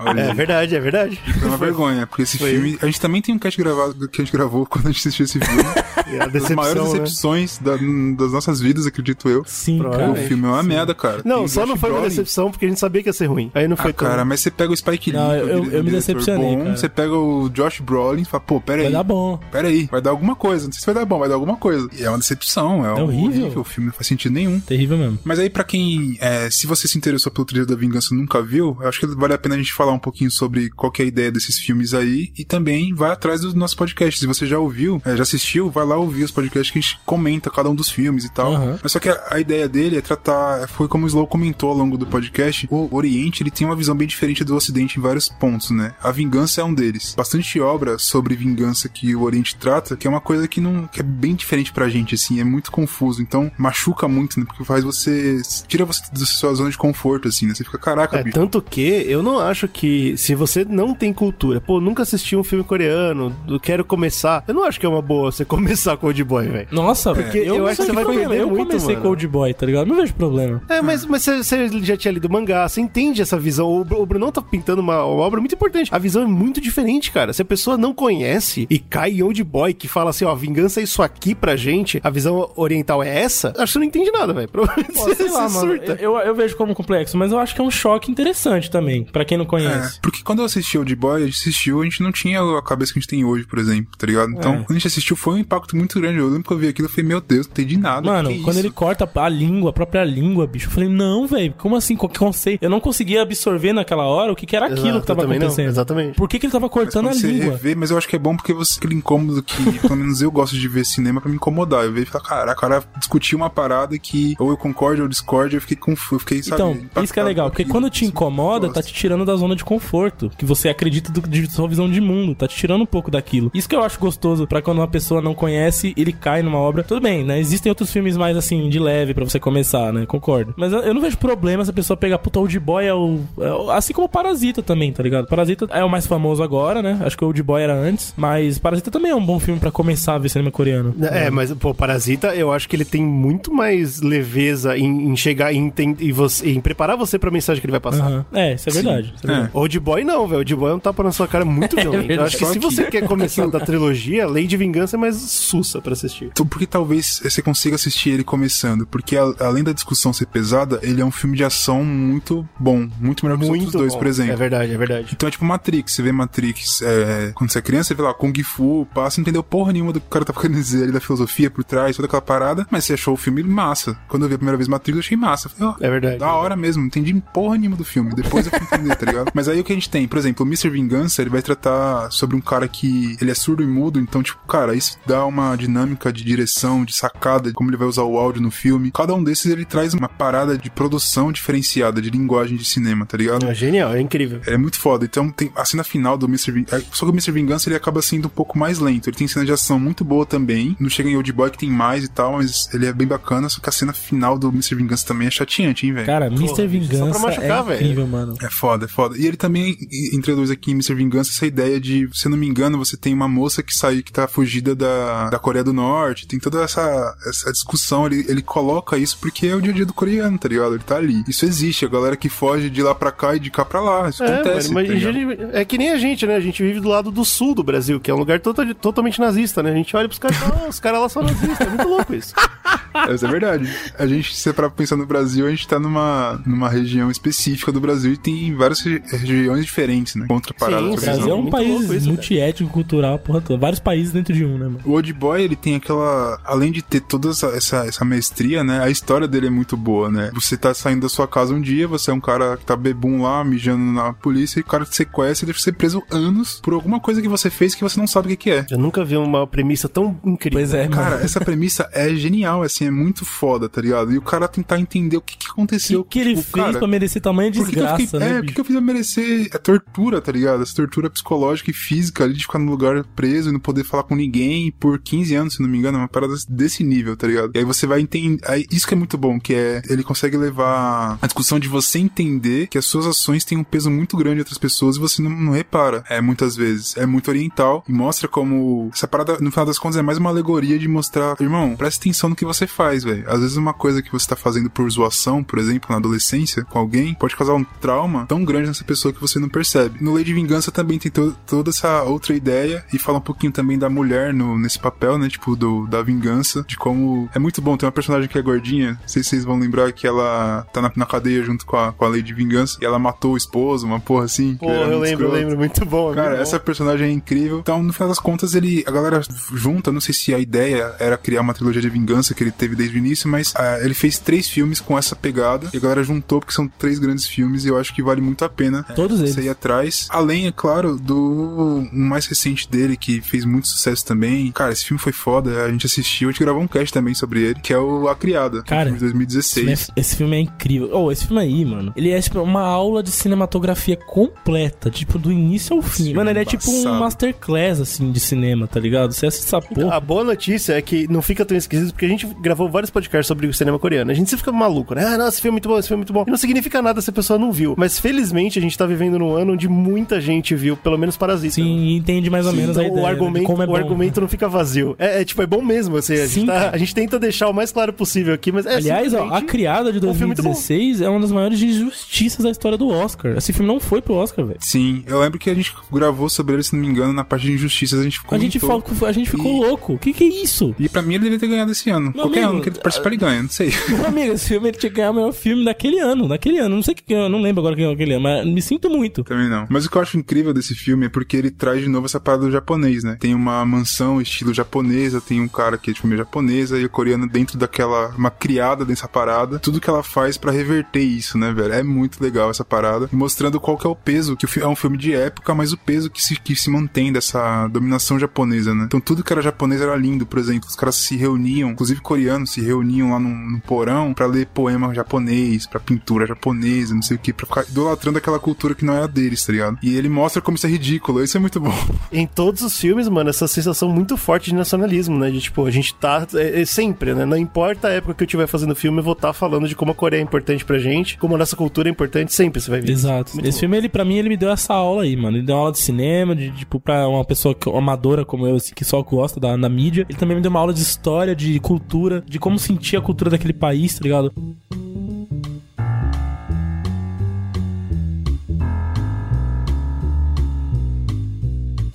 Olha É verdade, é verdade. Foi uma vergonha, porque esse Foi. filme. A gente também tem um cast gravado que a gente gravou quando a gente assistiu esse filme. E a das maiores né? decepções da- das nossas vidas, acredito eu. Sim, cara. O filme é uma merda, cara. Não, Tem só Josh não foi uma Brolin. decepção porque a gente sabia que ia ser ruim. Aí não foi Ah, cara, tão... mas você pega o Spike Lee, Não, é eu- eu- eu me decepcionei, bom, cara. você pega o Josh Brolin e fala, pô, pera Vai aí. dar bom. Pera aí, vai dar alguma coisa. Não sei se vai dar bom, vai dar alguma coisa. E é uma decepção, é, É horrível. O filme não faz sentido nenhum. Terrível mesmo. Mas aí, pra quem. é, se você se interessou pelo Trilho da Vingança e nunca viu, eu acho que vale a pena a gente falar um pouquinho sobre qual que é a ideia desses filmes aí. E também vai atrás dos nossos podcasts. Se você já ouviu, é, já assistiu, vai lá ouvir os podcasts que a gente comenta cada um dos filmes e tal. Aham. Mas só que a, a ideia dele é tratar. Foi como o Slow comentou ao longo do podcast. O Oriente ele tem uma visão bem diferente do Ocidente em vários pontos, né? A vingança é um deles. Bastante obra sobre vingança que o Oriente trata, que é uma coisa que não que é bem diferente pra gente, assim, é muito confuso. Então machuca muito, né? Porque faz você. tira você da sua zona de conforto, assim, né? Você fica, caraca, É, bicho. tanto que eu não acho que se você não tem cultura, pô, nunca assisti um filme coreano, eu quero começar, eu não acho que é uma boa você começar com Old Boy, velho. Nossa, porque eu eu, acho que você vai problema. perder Eu muito, comecei mano. com Old Boy, tá ligado? Não vejo problema. É, mas, mas você, você já tinha lido mangá, você entende essa visão. O, o Brunão tá pintando uma, uma obra muito importante. A visão é muito diferente, cara. Se a pessoa não conhece e cai em Old Boy, que fala assim, ó, vingança é isso aqui pra gente, a visão oriental é essa, acho que você não entende nada, velho. Provavelmente Pô, você, sei lá, mano. surta. Eu, eu vejo como complexo, mas eu acho que é um choque interessante também, pra quem não É, conhece. porque quando eu assisti Old Boy, a gente assistiu, a gente não tinha a cabeça que a gente tem hoje, por exemplo, tá ligado? Então, É. quando a gente assistiu, foi um impacto muito grande. Eu lembro que eu vi aquilo e falei, meu Deus, não entendi nada. Mano, que quando isso? ele corta a língua, a própria língua, bicho, eu falei, não, velho, como assim? Qual que conceito? Eu não conseguia absorver naquela hora o que, que era aquilo Exato, que tava eu também não, acontecendo. exatamente. Por que, que ele tava Mas cortando a língua? rever, mas eu acho que é bom porque você aquele incômodo que, pelo menos eu gosto de ver cinema pra me incomodar. Eu vejo e falo, caraca, o cara discutiu uma parada que ou eu concordo ou eu discordo, eu fiquei confuso, eu fiquei, sabe, Então, isso que é legal, porque quando te eu incomoda, tá te tirando da zona de conforto, que você acredita do, de sua visão de mundo, tá te tirando um pouco daquilo. Isso que eu acho gostoso pra quando uma pessoa não conhece, ele cai numa obra. Tudo bem, né? Existem outros filmes mais assim, de leve pra você começar, né? Concordo. Mas eu, eu não vejo problema se a pessoa pegar, puta, Old Boy é o, é Assim como Parasita também, tá ligado? Parasita é o mais famoso agora, né? Acho que o Old Boy era antes, mas Parasita também é um bom filme pra começar a ver cinema coreano. É, mas, pô, Parasita, eu acho que ele tem muito mais leveza em, em chegar em, enten- em, você, em preparar você pra mensagem que ele vai passar. Aham. É, isso é verdade. Isso é É. verdade. Old Boy não, velho. Old Boy é um tapa na sua cara muito violento. eu acho que Só se que- você quer começar da trilogia, Lei de Vingança é mais sussa pra assistir. Então, porque talvez você consiga assistir ele começando, porque a- além da discussão ser pesada, ele é um filme de ação muito bom, muito melhor que os outros dois, bom. por exemplo. É verdade, é verdade. Então é tipo Matrix, você vê Matrix, é, quando você é criança, você vê lá Kung Fu, passa, não entendeu porra nenhuma do que o cara tá querendo dizer ali, da filosofia por trás, toda aquela parada, mas você achou o filme massa. Quando eu vi a primeira vez Matrix, eu achei massa. Falei, ó, É verdade. Da hora mesmo, não entendi porra nenhuma do filme. Depois eu fui entender, tá ligado? Mas aí o que a gente tem, por exemplo, o Mr. Vingança, ele vai tratar sobre um cara que ele é surdo e mudo, então, tipo, cara, isso dá uma dinâmica de direção, de sacada, de como ele vai usar o áudio no filme. Cada um desses ele traz uma parada de produção diferenciada, de linguagem de cinema, tá ligado? É genial, é incrível. É muito foda. Então, tem a cena final do Mr. Vingança. Só que o Mr. Vingança ele acaba sendo um pouco mais lento. Ele tem cena de ação muito boa também. Não chega em Old Boy que tem mais e tal, mas ele é bem bacana. Só que a cena final do Mr. Vingança também é chateante, hein, velho? Cara, Mr. só pra Vingança machucar, é velho. incrível, mano. É foda, é foda. E ele também introduz aqui em Mr. Vingança essa ideia de, se eu não me engano, você tem uma moça que saiu, que tá fugida da, da Coreia do Norte, tem toda essa, essa discussão, ele, ele coloca isso porque é o dia a dia do coreano, tá ligado? Ele tá ali. Isso existe, a galera que foge de lá pra cá e de cá pra lá, isso É, acontece. mano, tá mas gente- é que nem a gente, né? A gente vive do lado do sul do Brasil, que é um lugar tota- totalmente nazista, né? A gente olha pros caras e fala, "Ah, os caras nazistas. É muito louco isso. Mas é verdade. A gente, se pra pensar no Brasil, a gente tá numa, numa região específica do Brasil e tem várias re- regiões diferentes, né? Contra paradas. Sim, O Brasil é um Muito país isso, multiétnico, cultural, porra toda. Vários países dentro de um, né, mano? O Old Boy, ele tem aquela. Além de ter toda essa, essa, essa mestria, né? A história dele é muito boa, né? Você tá saindo da sua casa um dia, você é um cara que tá bebum lá, mijando na polícia, e o cara te sequestra e deixa você preso anos por alguma coisa que você fez que você não sabe o que, que é. Eu nunca vi uma premissa tão incrível. Pois é, Cara, mano. essa premissa é genial, assim, é muito foda, tá ligado? E o cara tentar entender o que, que O aconteceu. que, que ele tipo, fez cara, pra merecer tamanha Por que desgraça, fiquei- né, É, bicho? que eu fiz a merecer a tortura, tá ligado? Essa tortura psicológica e física ali de ficar no lugar preso e não poder falar com ninguém por 15 anos, se não me engano, é uma parada desse nível, tá ligado? E aí você vai entender. aí Isso que é muito bom, que é ele consegue levar a discussão de você entender que as suas ações têm um peso muito grande em outras pessoas e você não, não repara. É muitas vezes. É muito oriental e mostra como. Essa parada, no final das contas, é mais uma alegoria de mostrar, irmão, presta atenção no que você faz, velho. Às vezes uma coisa que você tá fazendo por zoação, por exemplo, na adolescência, com alguém, pode causar um trauma tão grande nessa pessoa que você não percebe. No Lei de Vingança também tem to- toda essa outra ideia e fala um pouquinho também da mulher no, nesse papel, né? Tipo, do, da vingança, de como. É muito bom. Tem uma personagem que é gordinha, não sei se vocês vão lembrar que ela tá na, na cadeia junto com a, com a Lei de Vingança e ela matou o esposo, uma porra assim. Pô, eu lembro, eu escroto. lembro. Muito bom. Cara, muito bom. essa personagem é incrível. Então, no final das contas, ele. A galera junta, não sei se a ideia era criar uma trilogia de vingança que ele teve desde o início, mas ah, ele fez três filmes com essa pegada. E a galera juntou, porque são três grandes filmes, e eu acho que vale muito a pena. Todos eles. Atrás. Além, é claro, do um mais recente dele, que fez muito sucesso também. Cara, esse filme foi foda. A gente assistiu, a gente gravou um cast também sobre ele, que é o A Criada, Cara, filme de 2016. Esse, esse filme é incrível. Oh, esse filme aí, mano. Ele é tipo uma aula de cinematografia completa, tipo, do início ao fim. Mano, ele é filme tipo um masterclass, assim, de cinema, tá ligado? Você assiste essa porra. A boa notícia é que não fica tão esquisito, porque a gente gravou vários podcasts sobre o cinema coreano. A gente sempre fica maluco, né? Ah, nossa, esse filme é muito bom, esse filme é muito bom. E não significa nada se a pessoa não viu. Mas felizmente a gente tá vivendo num ano onde muita gente viu, pelo menos Parasita. Sim, entende mais ou menos Então a ideia. o né, de argumento, como é o bom. argumento não fica vazio. É, é, tipo, é bom mesmo, assim, a, Sim, gente tá- a gente tenta deixar o mais claro possível aqui, mas é Aliás, ó, A Criada de um filme muito bom. 2016 é uma das maiores injustiças da história do Oscar. Esse filme não foi pro Oscar, velho. Sim, eu lembro que a gente gravou sobre ele, se não me engano, na parte de injustiças a gente A gente, falou, a gente ficou E- louco. O que que é isso? E pra mim ele deveria ter ganhado esse ano. Meu Qualquer amigo, ano que ele participar, ele ganha, não sei. Meu amigo, esse filme ele tinha que ganhar o melhor filme daquele ano. Daquele ano. Não sei o que eu não lembro agora quem é aquele ano, mas me sinto muito. Também não. Mas o que eu acho incrível desse filme é porque ele traz de novo essa parada do japonês, né? Tem uma mansão estilo japonesa, tem um cara que é de família japonesa e a coreana dentro daquela. uma criada dessa parada. Tudo que ela faz pra reverter isso, né, velho? É muito legal essa parada. E mostrando qual que é o peso, que o é um filme de época, mas o peso que se, que se mantém dessa dominação japonesa, né? Então tudo que era japonês era lindo, por exemplo. Os caras se reuniam, inclusive coreanos se reuniam lá no, no porão pra ler poema japonês, pra pintura japonesa, não sei o que, pra ficar idolatrando aquela cultura que não é a deles, tá ligado? E ele mostra como isso é ridículo, isso é muito bom. Em todos os filmes, mano, essa sensação muito forte de nacionalismo, né? De tipo, a gente tá. É, é sempre, né? Não importa a época que eu estiver fazendo filme, eu vou estar falando de como a Coreia é importante pra gente, como a nossa cultura é importante, sempre você vai ver. Exato. Muito Esse bom. filme, ele, pra mim, ele me deu essa aula aí, mano. Ele deu uma aula de cinema, de, tipo, pra uma pessoa que- amadora como eu, assim, que só gosta da, da mídia. Ele também me deu uma aula de história, de cultura, de como sentir a cultura daquele país, tá ligado?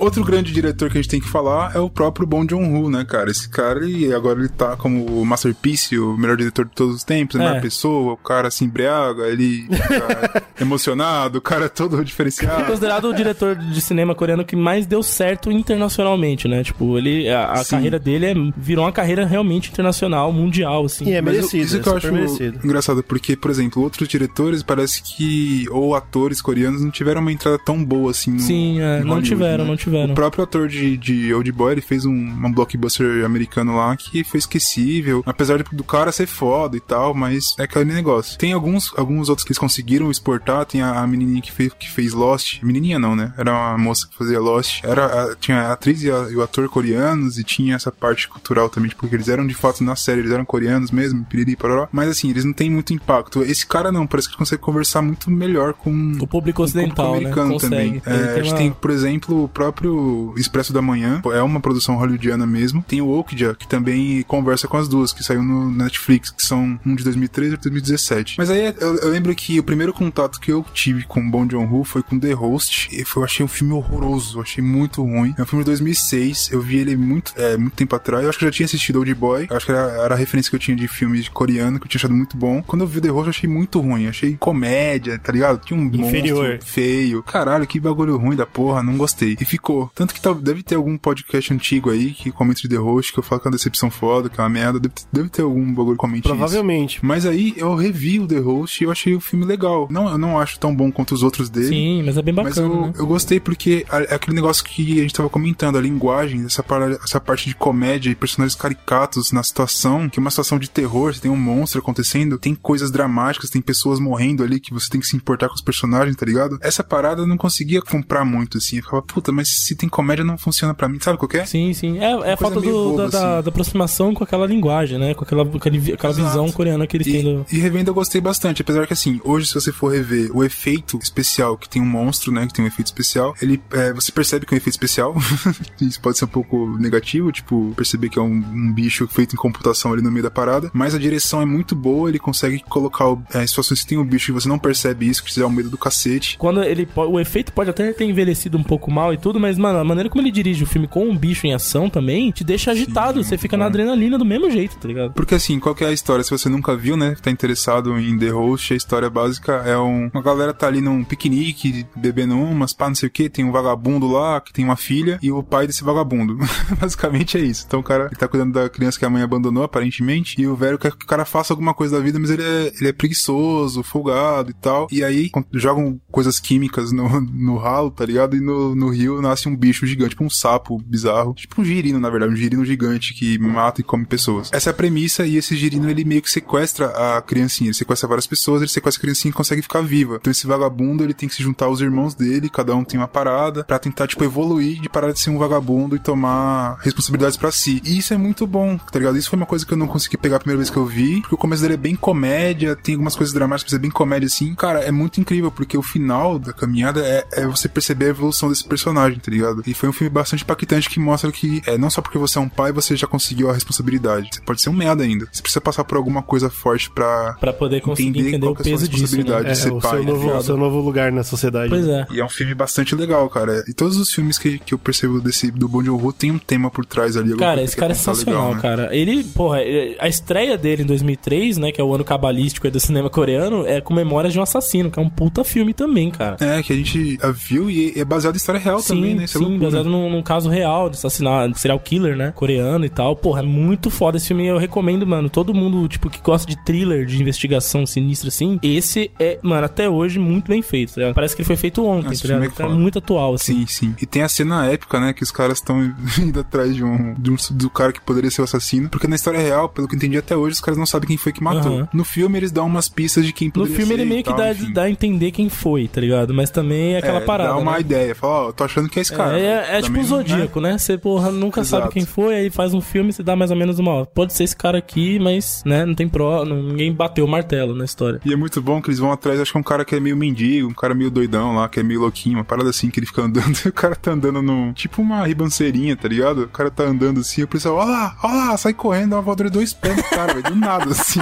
Outro grande diretor que a gente tem que falar é o próprio Bong Joon-ho, né, cara? Esse cara, ele, agora ele tá como o Masterpiece, o melhor diretor de todos os tempos, a É. melhor pessoa, o cara se embriaga, ele fica emocionado, o cara é todo diferenciado. Considerado o diretor de cinema coreano que mais deu certo internacionalmente, né? Tipo, ele, a, a carreira dele é- virou uma carreira realmente internacional, mundial, assim. E é Mas merecido, isso é que eu super acho merecido. engraçado, porque, por exemplo, outros diretores parece que, ou atores coreanos, não tiveram uma entrada tão boa assim no, Sim, é, não Hollywood, tiveram, né? não tiveram. O próprio ator de, de Old Boy, ele fez um, um blockbuster americano lá que foi esquecível, apesar de- do cara ser foda e tal, mas é aquele negócio. Tem alguns, alguns outros que eles conseguiram exportar, tem a, a menininha que fez, que fez Lost, menininha não, né? Era uma moça que fazia Lost, era, a- tinha a atriz e, a- e o ator coreanos e tinha essa parte cultural também, tipo, porque eles eram de fato na série, eles eram coreanos mesmo, piriri, parará, mas assim, eles não têm muito impacto. Esse cara não, parece que consegue conversar muito melhor com O público com ocidental, né? americano Consegue. também. É, a gente tem, por exemplo, o próprio próprio Expresso da Manhã, é uma produção hollywoodiana mesmo. Tem o Okja, que também conversa com as duas, que saiu no Netflix, que são um de 2013 e outro de 2017. Mas aí eu, eu lembro que o primeiro contato que eu tive com Bong Joon-ho foi com The Host, e foi, eu achei um filme horroroso, eu achei muito ruim. É um filme de 2006, eu vi ele muito, é, muito tempo atrás, eu acho que eu já tinha assistido Old Boy, eu acho que era, era a referência que eu tinha de filme coreano, que eu tinha achado muito bom. Quando eu vi The Host, eu achei muito ruim, achei comédia, tá ligado? Tinha um Inferior. monstro feio. Caralho, que bagulho ruim da porra, não gostei. E ficou. Tanto que tal, deve ter algum podcast antigo aí que comenta de The Host, que eu falo que é uma decepção foda, que é uma merda. Deve, deve ter algum bagulho que comente isso. Provavelmente. Mas aí eu revi o The Host e eu achei o filme legal. Não, eu não acho tão bom quanto os outros dele. Sim, mas é bem Mas bacana, eu, né? eu gostei porque é aquele negócio que a gente tava comentando, a linguagem, essa, para- essa parte de comédia e personagens caricatos na situação, que é uma situação de terror, você tem um monstro acontecendo, tem coisas dramáticas, tem pessoas morrendo ali que você tem que se importar com os personagens, tá ligado? Essa parada eu não conseguia comprar muito, assim. Eu ficava, puta, mas se tem comédia não funciona pra mim, sabe qual que é? Sim, sim. É, é a falta do- boba, da, da- assim. da aproximação com aquela linguagem, né? Com aquela, aquele- aquela Exato. visão coreana que eles têm do. E, e revendo eu gostei bastante, apesar que assim, hoje se você for rever o efeito especial, que tem um monstro, né, que tem um efeito especial, ele, é, você percebe que é um efeito especial, isso pode ser um pouco negativo, tipo, perceber que é um, um bicho feito em computação ali no meio da parada, mas a direção é muito boa, ele consegue colocar o- é, situações que tem o bicho e você não percebe isso, que te dá um medo do cacete. Quando ele o efeito pode até ter envelhecido um pouco mal e tudo, mas mano, a maneira como ele dirige o filme com um bicho em ação também te deixa agitado, você fica na adrenalina do mesmo jeito, tá ligado? Porque assim, qual que é a história? Se você nunca viu, né, tá interessado em The Host, a história básica é um, uma galera tá ali num piquenique, bebendo umas, pá, não sei o que, tem um vagabundo lá, que tem uma filha, e o pai desse vagabundo. Basicamente é isso. Então o cara ele tá cuidando da criança que a mãe abandonou, aparentemente, e o velho quer que o cara faça alguma coisa da vida, mas ele é, ele é preguiçoso, folgado e tal. E aí jogam coisas químicas no, no ralo, tá ligado? E no, no rio nasce um bicho gigante, tipo um sapo bizarro, tipo um girino, na verdade, um girino gigante que mata e come pessoas. Essa é a premissa, e esse girino ele meio que sequestra a criancinha, ele sequestra várias pessoas, ele sequestra a criancinha e consegue ficar viva. Então esse vagabundo ele tem que se juntar aos irmãos dele, cada um tem uma parada, pra tentar, tipo, evoluir de parar de ser um vagabundo e tomar responsabilidades pra si. E isso é muito bom, tá ligado? Isso foi uma coisa que eu não consegui pegar a primeira vez que eu vi, porque o começo dele é bem comédia, tem algumas coisas dramáticas, mas é bem comédia assim. Cara, é muito incrível, porque o final da caminhada é, é você perceber a evolução desse personagem, tá ligado? E foi um filme bastante impactante que mostra que é não só porque você é um pai, você já conseguiu a responsabilidade. Você pode ser um merda ainda. Você precisa passar por alguma coisa forte pra. Pra poder conseguir Entender entender qual o é a sua peso disso, né? responsabilidade. É, de ser o pai, seu né? novo, o seu novo lugar na sociedade. Pois é. E é um filme bastante legal, cara. E todos os filmes que, que eu percebo desse do Bong Joon-ho tem um tema por trás ali. Cara, esse cara é contar sensacional, legal, né? cara. Ele, porra, é- a estreia dele em 2003, né, que é o ano cabalístico do cinema coreano, é com Memórias de um Assassino, que é um puta filme também, cara. É, que a gente viu e é baseado em história real Sim, também, né? Isso é sim, baseado num, num caso real de assassinato, serial killer, né? Coreano e tal. Porra, é muito foda esse filme. Eu recomendo, mano. Todo mundo, tipo, que gosta de thriller, de investigação sinistra, assim. Esse é, mano, até hoje, muito bem feito, tá ligado? Parece que ele foi feito ontem, Esse tá filme ligado? é Tá foda. muito atual, assim. Sim, sim. E tem a cena épica, né? Que os caras estão indo atrás de um, de um- do cara que poderia ser o assassino. Porque na história real, pelo que eu entendi até hoje, os caras não sabem quem foi que matou. Aham. No filme, eles dão umas pistas de quem No poderia filme ser ele meio que tal, dá, enfim. dá a entender quem foi, tá ligado? Mas também é aquela É, parada. Dá uma né? ideia. Fala, ó, eu tô achando que é esse cara. É, é, é tipo o não- Zodíaco, né? Você, porra, nunca sabe Exato. quem foi, aí faz um filme e você dá mais ou menos uma. ó, Pode ser esse cara aqui, mas, né, não tem pró, ninguém bateu o martelo na história. E é muito bom que eles vão atrás, acho que é um cara que é meio mendigo, um cara meio doidão lá, que é meio louquinho, uma parada assim que ele fica andando, e o cara tá andando num. Tipo uma ribanceirinha, tá ligado? O cara tá andando assim, o pessoal, ó lá, ó lá, sai correndo, dá uma voadora de dois pés no cara, velho, do nada, assim.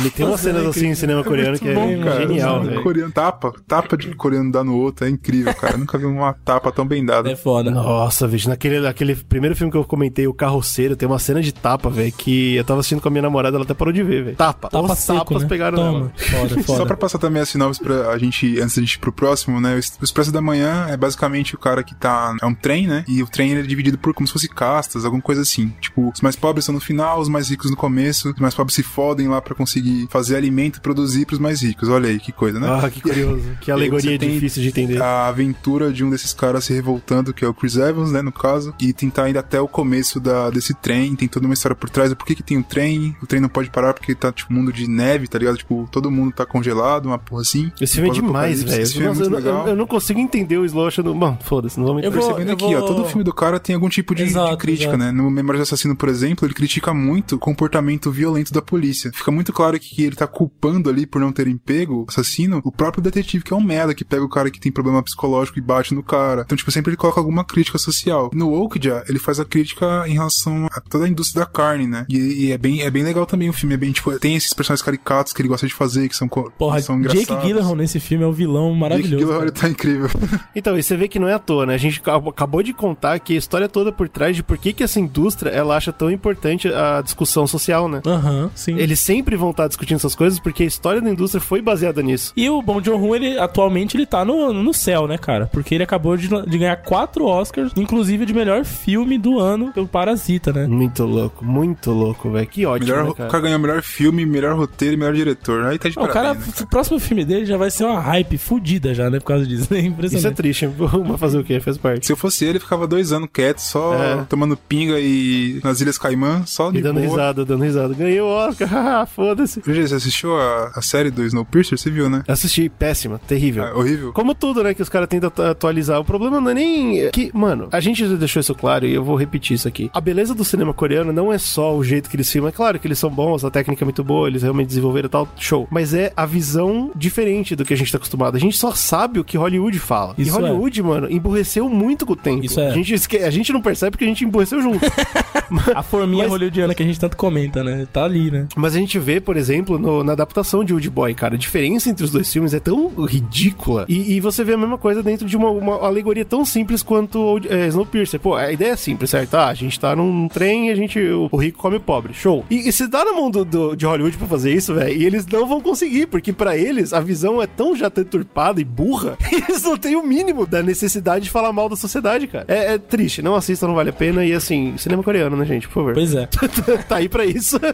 Ele tem umas cenas assim em cinema coreano que é bom, cara. genial, velho. coreano tapa, tapa de coreano dá no outro, é incrível, cara. Nunca vi uma tapa tão bem dada. É foda. Nossa, bicho, naquele, naquele primeiro filme que eu comentei, O Carroceiro, tem uma cena de tapa, velho, que eu tava assistindo com a minha namorada, ela até parou de ver, velho. Tapa. Tapa Os seco, tapas né? pegaram Toma. nela. Foda, foda. Só pra passar também a sinopse pra a gente, antes da gente ir pro próximo, né? O Expresso da Manhã é basicamente o cara que tá. É um trem, né? E o trem ele é dividido por como se fosse castas, alguma coisa assim. Tipo, os mais pobres são no final, os mais ricos no começo, os mais pobres se fodem lá pra conseguir fazer alimento e produzir pros mais ricos. Olha aí, que coisa, né? Ah, que curioso. Que alegoria difícil de entender. A aventura de um desses caras se revoltando, que é o Chris Evans, né, no caso, e tentar ir até o começo da, desse trem, tem toda uma história por trás do porquê que tem um trem, o trem não pode parar porque tá, tipo, mundo de neve, tá ligado? Tipo, todo mundo tá congelado, uma porra assim. Esse filme é demais, velho. Esse filme é eu, eu, eu não consigo entender o slow achando. Bom, foda-se, não vou me Eu vou- Percebendo aqui, ó, vou- todo filme do cara tem algum tipo de, de Exato, crítica, exato. né? No Memórias do Assassino, por exemplo, ele critica muito o comportamento violento da polícia. Fica muito claro que ele tá culpando ali por não terem pego o assassino, o próprio detetive, que é um merda, que pega o cara que tem problema psicológico e bate no cara. Então, tipo, sempre ele coloca alguma crítica social. No Okja, ele faz a crítica em relação a toda a indústria da carne, né? E, e é, bem, é bem legal também o filme. É bem, tipo, tem esses personagens caricatos que ele gosta de fazer, que são, Porra, que são Jake engraçados. Gyllenhaal nesse filme é um vilão Jake maravilhoso. Gyllenhaal, ele cara. tá incrível. Então, e você vê que não é à toa, né? A gente ac- acabou de contar que a história toda por trás de por que, que essa indústria ela acha tão importante a discussão social, né? Aham, sim. Eles sempre vão estar discutindo essas coisas porque a história da indústria foi baseada nisso. E o Bong Joon-ho, ele atualmente ele tá no, no céu, né, cara? Porque ele acabou de, de ganhar quatro Oscars, inclusive de melhor filme do ano pelo Parasita, né? Muito louco, muito louco, velho. Que ótimo, Melhor, né, o cara? cara ganhou melhor filme, melhor roteiro e melhor diretor. Aí tá de Ah, o cara, parabéns, né? o próximo filme dele já vai ser uma hype fudida já, né? Por causa disso. É Isso é triste, mas fazer o quê? Faz parte. Se eu fosse ele, ficava dois anos quieto, só É. tomando pinga e nas Ilhas Caimã, só de E dando boa. risada, dando risada. Ganhei o Oscar, haha, foda-se. Você assistiu a, a série do Snowpiercer? Você viu, né? Assisti, péssima, terrível. É horrível. Como tudo, né, que os caras tentam atu- atualizar. O problema não é nem que, mano, a gente já deixou isso claro e eu vou repetir isso aqui. A beleza do cinema coreano não é só o jeito que eles filmam. É claro que eles são bons, a técnica é muito boa, eles realmente desenvolveram tal, show. Mas é a visão diferente do que a gente tá acostumado. A gente só sabe o que Hollywood fala. Isso e Hollywood, mano, emburreceu muito com o tempo. Isso é. A gente, esque- a gente não percebe porque a gente emburreceu junto. A forminha Mas- hollywoodiana que a gente tanto comenta, né? Tá ali, né? Mas a gente vê, por exemplo, no- na adaptação de Old Boy, cara, a diferença entre os dois filmes é tão ridícula. E, e você vê a mesma coisa dentro de uma, uma alegoria tão simples quanto Old- é, Snowpiercer. Pô, a ideia é simples, certo? Ah, a gente tá num trem e a gente, o, rico come o pobre. Show. E, e se dá na mão do, do- de Hollywood pra fazer isso, velho, e eles não vão conseguir, porque pra eles a visão é tão já deturpada e burra, eles não têm o mínimo da necessidade de falar mal da sociedade, cara. É, é triste, não assista, não vale a pena. E assim, cinema coreano, né, gente? Por favor. Pois é. tá aí pra isso.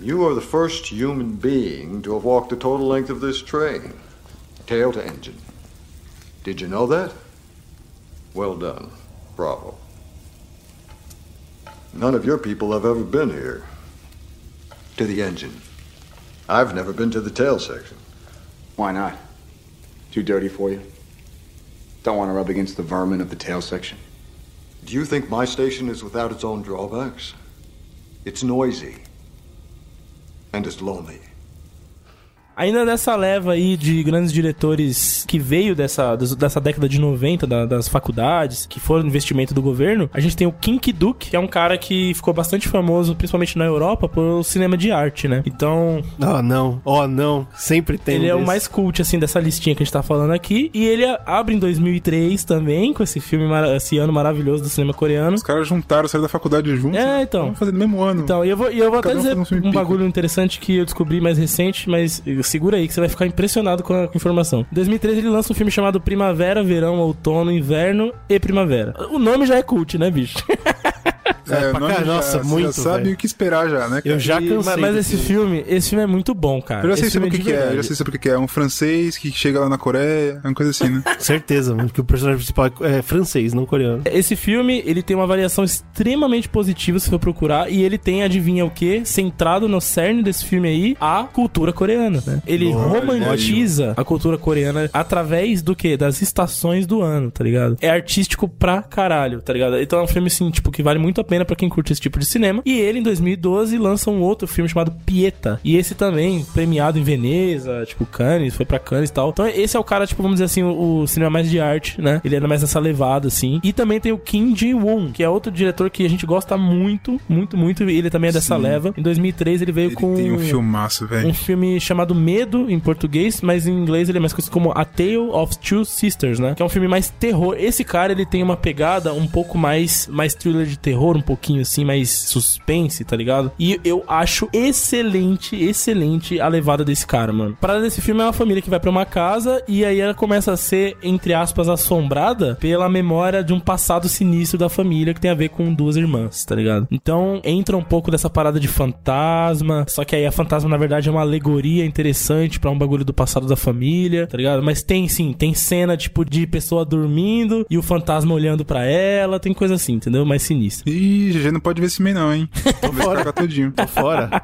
You are the first human being to have walked the total length of this train, tail to engine. Did you know that? Well done. Bravo. None of your people have ever been here. To the engine. I've never been to the tail section. Why not? Too dirty for you? Don't want to rub against the vermin of the tail section? Do you think my station is without its own drawbacks? It's noisy. And it's lonely. Ainda nessa leva aí de grandes diretores que veio dessa, des- dessa década de 90, da- das faculdades, que foram investimento do governo, a gente tem o Kim Ki-duk, que é um cara que ficou bastante famoso, principalmente na Europa, por cinema de arte, né? Então, Oh, não. Oh, não. Sempre tem ele um é o desse. mais cult, assim, dessa listinha que a gente tá falando aqui. E ele abre em 2003 também, com esse filme, esse ano maravilhoso do cinema coreano. Os caras juntaram, saíram da faculdade juntos. É, então. Vamos fazer no mesmo ano. Então, e eu vou, e eu vou até dizer um um bagulho interessante que eu descobri mais recente, mas segura aí que você vai ficar impressionado com a informação. Em 2013 ele lança um filme chamado Primavera, Verão, Outono, Inverno e Primavera. O nome já é cult, né, bicho? É, pra cá, já- nossa, você muito, Já sabe velho. o que esperar já, né? cara? Eu já E- cansei. mas mas esse filme, esse filme é muito bom, cara. Eu já sei Esse sobre o filme que, que é, já sei sobre o que que é. Um francês que chega lá na Coreia, é uma coisa assim, né? Certeza, mano, que o personagem principal é francês, não coreano. Esse filme, ele tem uma variação extremamente positiva, se for procurar, e ele tem, adivinha o que? Centrado no cerne desse filme aí, a cultura coreana, né? Ele Olha romantiza a cultura coreana através do que? Das estações do ano, tá ligado? É artístico pra caralho, tá ligado? Então é um filme, assim, tipo, que vale muito a pena pra quem curte esse tipo de cinema. E ele, em 2012, lança um outro filme chamado Pieta. E esse também, premiado em Veneza, tipo, Cannes, foi pra Cannes e tal. Então esse é o cara, tipo, vamos dizer assim, o, o cinema mais de arte, né? Ele é mais nessa levada, assim. E também tem o Kim Ji-woon, que é outro diretor que a gente gosta muito, muito, muito. E ele também é dessa Sim. leva. Em 2003 ele veio Ele com tem um filmaço, velho. um filme chamado Medo em português, mas em inglês ele é mais conhecido como A Tale of Two Sisters, né? Que é um filme mais terror. Esse cara, ele tem uma pegada um pouco mais mais thriller de terror, um pouquinho assim, mais suspense, tá ligado? E eu acho excelente, excelente a levada desse cara, mano. A parada desse filme é uma família que vai pra uma casa e aí ela começa a ser, entre aspas, assombrada pela memória de um passado sinistro da família que tem a ver com duas irmãs, tá ligado? Então entra um pouco dessa parada de fantasma, só que aí a fantasma na verdade é uma alegoria interessante pra um bagulho do passado da família, tá ligado? Mas tem sim, tem cena tipo de pessoa dormindo e o fantasma olhando pra ela, tem coisa assim, entendeu? Mais sinistra. Ih, Ih, GG não pode ver esse filme não, hein? Tô fora. todinho. Tô fora.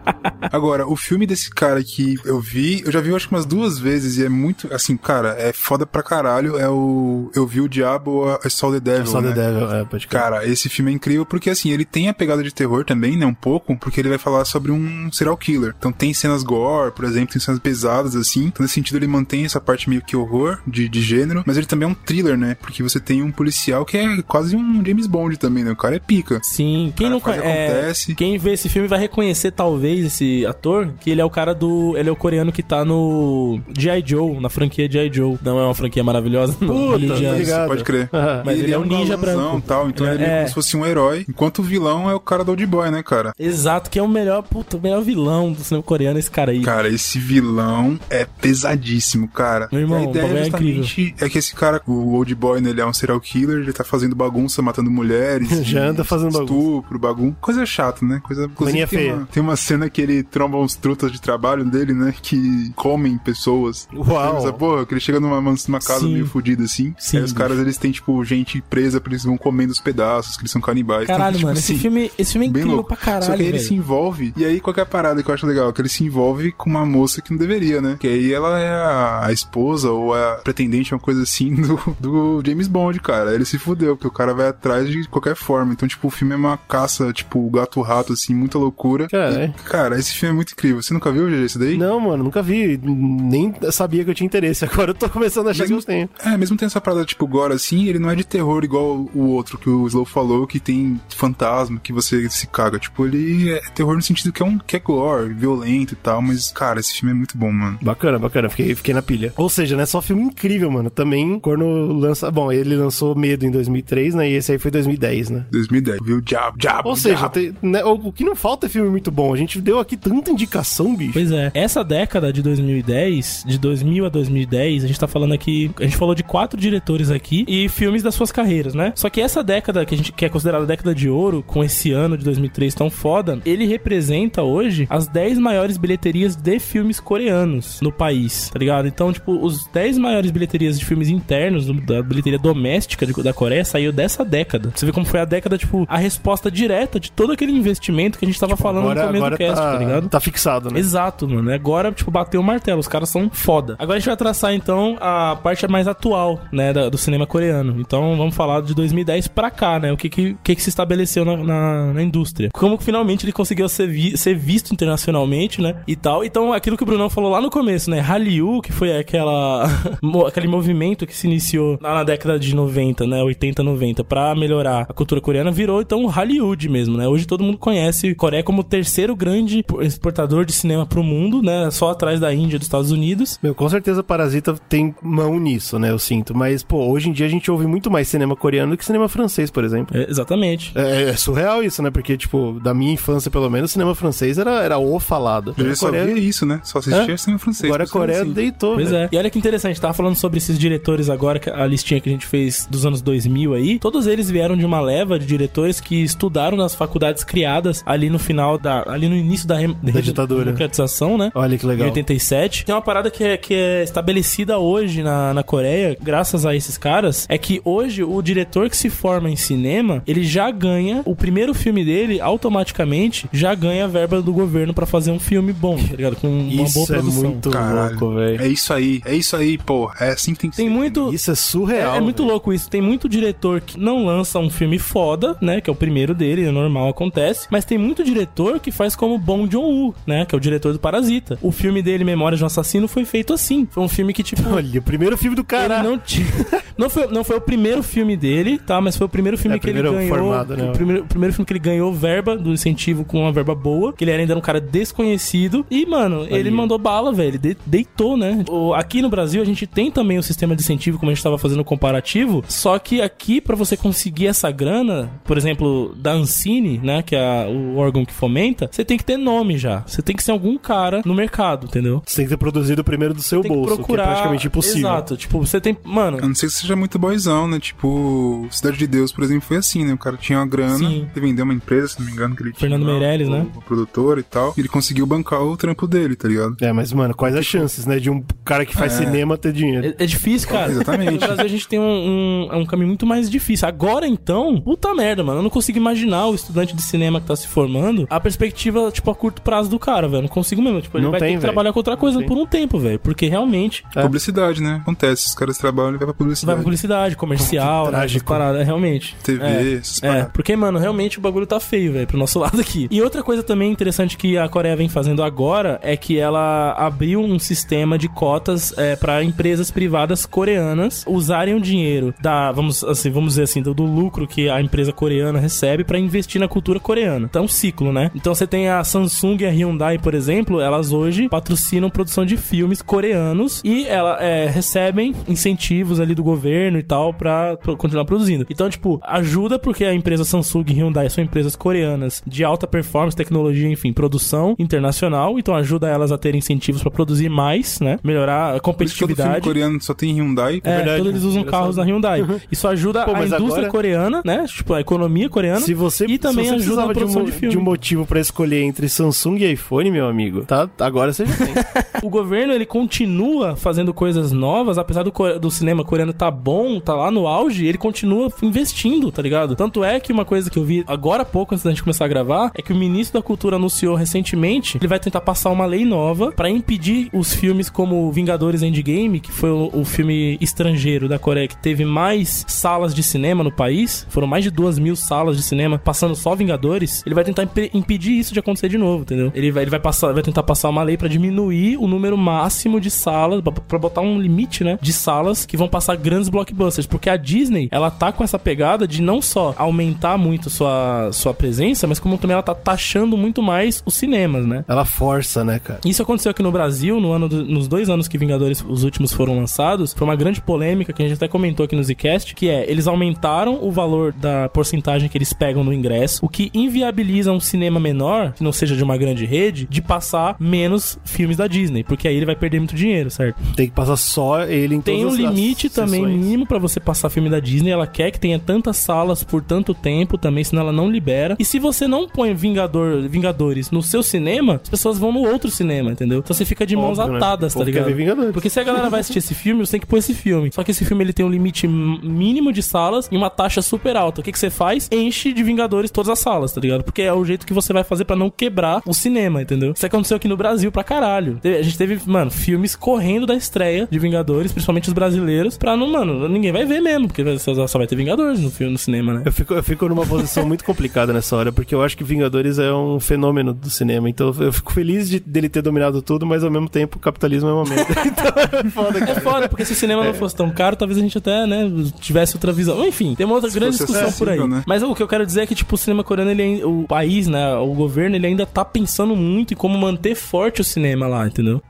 Agora, o filme desse cara que eu vi, eu já vi acho que umas duas vezes e é muito, assim, cara, é foda pra caralho. É o Eu Vi o Diabo, a Saw the Devil, Só né? The Devil, é, pode crer. Cara, esse filme é incrível porque, assim, ele tem a pegada de terror também, né? Um pouco, porque ele vai falar sobre um serial killer. Então tem cenas gore, por exemplo, tem cenas pesadas, assim. Então, nesse sentido, ele mantém essa parte meio que horror, de, de gênero, mas ele também é um thriller, né? Porque você tem um policial que é quase um James Bond também, né? O cara é pica. Sim, quem Cara, não conhece. acontece. quem vê esse filme vai reconhecer, talvez, esse ator, que ele é o cara do. Ele é o coreano que tá no G.I. Joe, na franquia G.I. Joe. Não é uma franquia maravilhosa? não, Puta. Pode crer. Mas ele é um ninja branco. Tal, então Ele ele é- é como se fosse um herói, enquanto o vilão é o cara do Old Boy, né, cara? Exato, que é o melhor, puta, o melhor vilão do cinema coreano, esse cara aí. Cara, esse vilão é pesadíssimo, cara. Meu irmão, e a ideia é justamente é que esse cara, o Old Boy, né, ele é um serial killer, ele tá fazendo bagunça, matando mulheres. Já anda fazendo bagunça. Estupro, bagunça. Coisa chata, né? Coisa Mania tem feia. Uma, tem uma cena que ele tromba uns trutas de trabalho dele, né? Que comem pessoas. Uau. Essa porra, que ele chega numa, numa casa Sim. meio fodida assim. Sim, aí os caras, eles têm, tipo, gente presa, pra eles vão comendo os pedaços, que eles são canibais. Então, Caralho, tipo mano, esse assim, filme, esse filme é bem incrível louco. pra caralho, Só que aí ele se envolve. E aí, qual que é a parada que eu acho legal? Que ele se envolve com uma moça que não deveria, né? Que aí ela é a, a esposa ou a pretendente, uma coisa assim, do, do James Bond, cara. Ele se fudeu, porque o cara vai atrás de qualquer forma. Então, tipo, o filme é uma caça, tipo, gato-rato, assim, muita loucura. Caralho. E, cara, esse filme é muito incrível. Você nunca viu, GG, esse daí? Não, mano, nunca vi. Nem sabia que eu tinha interesse. Agora eu tô começando a achar Mesmo- que eu tenho. É, mesmo tem essa parada tipo gore assim, ele não é de terror igual o outro que o Slow falou, que tem fantasma, que você se caga. Tipo, ele é terror no sentido que é um que é gore, violento e tal, mas, cara, esse filme é muito bom, mano. Bacana, bacana. Fiquei, fiquei na pilha. Ou seja, né? Só filme incrível, mano. Também, quando lança. Bom, ele lançou Medo em 2003, né? E esse aí foi 2010, né? 2010, viu? Diabo, diabo, Ou seja, diabo. tem- né, o, o que não falta é filme muito bom. A gente deu aqui tanta indicação, bicho. Pois é. Essa década de 2010, de 2000 a 2010, a gente tá falando aqui, a gente falou de quatro diretores aqui e filmes das suas carreiras, né? Só que essa década que a gente que é considerada a década de ouro, com esse ano de 2003 tão foda, ele representa hoje as 10 maiores bilheterias de filmes coreanos no país, tá ligado? Então, tipo, os 10 maiores bilheterias de filmes internos da bilheteria doméstica de- da Coreia saiu dessa década. Você vê como foi a década, tipo, a resposta direta de todo aquele investimento que a gente tava falando agora no começo do cast, tá, tá ligado? tá fixado, né? Exato, mano. Agora, tipo, bateu o martelo. Os caras são foda. Agora a gente vai traçar, então, a parte mais atual, né, do cinema coreano. Então, vamos falar de 2010 pra cá, né? O que que, que, que se estabeleceu na, na, na indústria. Como que finalmente ele conseguiu ser, vi- ser visto internacionalmente, né? E tal. Então, aquilo que o Brunão falou lá no começo, né? Hallyu, que foi aquela... aquele movimento que se iniciou lá na década de 90, né? 80, 90, pra melhorar a cultura coreana, virou, então, Hollywood mesmo, né? Hoje todo mundo conhece Coreia como o terceiro grande exportador de cinema pro mundo, né? Só atrás da Índia e dos Estados Unidos. Meu, com certeza Parasita tem mão nisso, né? Eu sinto. Mas, pô, hoje em dia a gente ouve muito mais cinema coreano do que cinema francês, por exemplo. É, exatamente. É, é surreal isso, né? Porque, tipo, da minha infância, pelo menos, o cinema francês era, era o falado. Eu só via isso, né? Só assistia É? cinema francês. Agora a Coreia assim. deitou. Pois velho. é. E olha que interessante, tava falando sobre esses diretores agora, a listinha que a gente fez dos anos 2000 aí. Todos eles vieram de uma leva de diretores que estudaram nas faculdades criadas ali no final da. ali no início da, rem- Da ditadura. democratização, né? Olha que Em legal. 87. Tem uma parada que é, que é estabelecida hoje na, na Coreia, graças a esses caras, é que hoje o diretor que se forma em cinema, ele já ganha, o primeiro filme dele, automaticamente, já ganha a verba do governo pra fazer um filme bom, tá ligado? Com uma boa Isso é produção. muito Caralho. louco, velho. É isso aí, é isso aí, pô. É assim que tem que Tem ser. muito. Isso é surreal. É, é muito louco isso. Tem muito diretor que não lança um filme foda, né? Que é o primeiro dele, é normal, acontece. Mas tem muito diretor que faz como Bong Joon-woo, né? Que é o diretor do Parasita. O filme dele, Memórias de um Assassino, foi feito assim. Foi um filme que, tipo... Olha, o primeiro filme do Ele cara. não tinha. Não foi, não foi o primeiro filme dele, tá? Mas foi o primeiro filme É, que ele primeiro ganhou. formado, né? O primeiro, o primeiro filme que ele ganhou verba do incentivo com uma verba boa. Que ele era ainda um cara desconhecido. E, mano, ele mandou bala, velho. Ele de- deitou, né? O- aqui no Brasil a gente tem também o sistema de incentivo, como a gente tava fazendo o comparativo. Só que aqui, pra você conseguir essa grana, por exemplo, da Ancine, né? Que é a- o órgão que fomenta, você tem que ter nome já. Você tem que ser algum cara no mercado, entendeu? Você tem que ter produzido primeiro do seu Tem que bolso, procurar. que é praticamente impossível. Exato. Tipo, você tem. Mano. A não ser que seja muito boizão, né? Tipo, Cidade de Deus, por exemplo, foi assim, né? O cara tinha uma grana, Sim. ele vendeu uma empresa, se não me engano, que ele Fernando tinha. lá, Meirelles, né? O produtor e tal. E ele conseguiu bancar o trampo dele, tá ligado? É, mas, mano, quais as chances, né, de um cara que faz É. cinema ter dinheiro? É, é difícil, cara. Exatamente. No Brasil a gente tem um, um, é um caminho muito mais difícil. Agora, então, puta merda, mano. Eu não consigo imaginar o estudante de cinema que tá se formando, a perspectiva, tipo, a curto prazo do cara, velho. Não consigo mesmo. Tipo, ele Não vai ter tem, que velho. trabalhar com outra coisa por um tempo, velho. Porque realmente É. Publicidade, né? Acontece, os caras trabalham e vai pra vai publicidade. pra publicidade, comercial, né? Paradas, é, realmente. TV, É. essas É, porque, mano, realmente o bagulho tá feio, velho, pro nosso lado aqui. E outra coisa também interessante que a Coreia vem fazendo agora é que ela abriu um sistema de cotas é, para empresas privadas coreanas usarem o dinheiro da, vamos assim, vamos dizer assim, do, do lucro que a empresa coreana recebe pra investir na cultura coreana. Então é um ciclo, né? Então você tem a Samsung e a Hyundai, por exemplo, elas hoje patrocinam produção de filmes coreanos e ela é, recebem incentivos ali do governo e tal pra, pra continuar produzindo. Então, tipo, ajuda porque a empresa Samsung e Hyundai são empresas coreanas de alta performance, tecnologia, enfim, produção internacional. Então ajuda elas a ter incentivos pra produzir mais, né? Melhorar a Por isso que todo filme competitividade. coreano só tem Hyundai. É, verdade, todos eles usam carros da Hyundai. Isso ajuda Pô, a indústria agora- coreana, né? Tipo, a economia Se você, e também se você ajuda na precisava de produção um, de, filme. de um motivo pra escolher entre Samsung e iPhone, meu amigo, tá? Agora você já tem. o governo ele continua fazendo coisas novas, apesar do, do cinema coreano tá bom, tá lá no auge, ele continua investindo, tá ligado? Tanto é que uma coisa que eu vi agora há pouco, antes da gente começar a gravar, é que o ministro da Cultura anunciou recentemente ele vai tentar passar uma lei nova pra impedir os filmes como Vingadores Endgame, que foi o, o filme estrangeiro da Coreia que teve mais salas de cinema no país, foram mais de duas mil salas de cinema passando só Vingadores, ele vai tentar impe- impedir isso de acontecer de novo, entendeu? Ele vai, ele vai passar, vai tentar passar uma lei pra diminuir o número máximo de salas, pra- pra botar um limite, né, de salas que vão passar grandes blockbusters, porque a Disney, ela tá com essa pegada de não só aumentar muito sua, sua presença, mas como também ela tá taxando muito mais os cinemas, né? Ela força, né, cara? Isso aconteceu aqui no Brasil, no ano do- nos dois anos que Vingadores, os últimos, foram lançados. Foi uma grande polêmica que a gente até comentou aqui no Zcast, que é, eles aumentaram o valor da porcentagem que eles pegam no ingresso, o que inviabiliza um cinema menor, que não seja de uma grande rede, de passar menos filmes da Disney, porque aí ele vai perder muito dinheiro, certo? Tem que passar só ele em Tem um limite também sessões. mínimo pra você passar filme da Disney. Ela quer que tenha tantas salas por tanto tempo também, senão ela não libera. E se você não põe Vingador, Vingadores no seu cinema, as pessoas vão no outro cinema, entendeu? Então você fica de mãos Óbvio, né? atadas, O tá quer ligado? ver Vingadores. Porque se a galera vai assistir esse filme, você tem que pôr esse filme. Só que esse filme ele tem um limite mínimo de salas e uma taxa super alta. O que, que você faz? Enche de Vingadores todas as salas, tá ligado? Porque é o jeito que você vai fazer pra não quebrar o cinema, entendeu? Isso aconteceu aqui no Brasil pra caralho. A gente teve, mano, filmes correndo da estreia de Vingadores, principalmente os brasileiros, pra não, mano, ninguém vai ver mesmo, porque só só vai ter Vingadores no filme, no cinema, né? Eu fico, eu fico numa posição muito complicada nessa hora, porque eu acho que Vingadores é um fenômeno do cinema. Então eu fico feliz de, dele ter dominado tudo, mas ao mesmo tempo o capitalismo é uma merda. então é foda, É cara. foda, porque se o cinema não fosse tão caro, talvez a gente até, né, tivesse outra visão. Enfim, tem uma outra grande fosse discussão por aí. né? Mas o que eu quero dizer é que, tipo, o cinema coreano, ele, o país, né, o governo, ele ainda tá pensando muito em como manter forte o cinema lá, entendeu?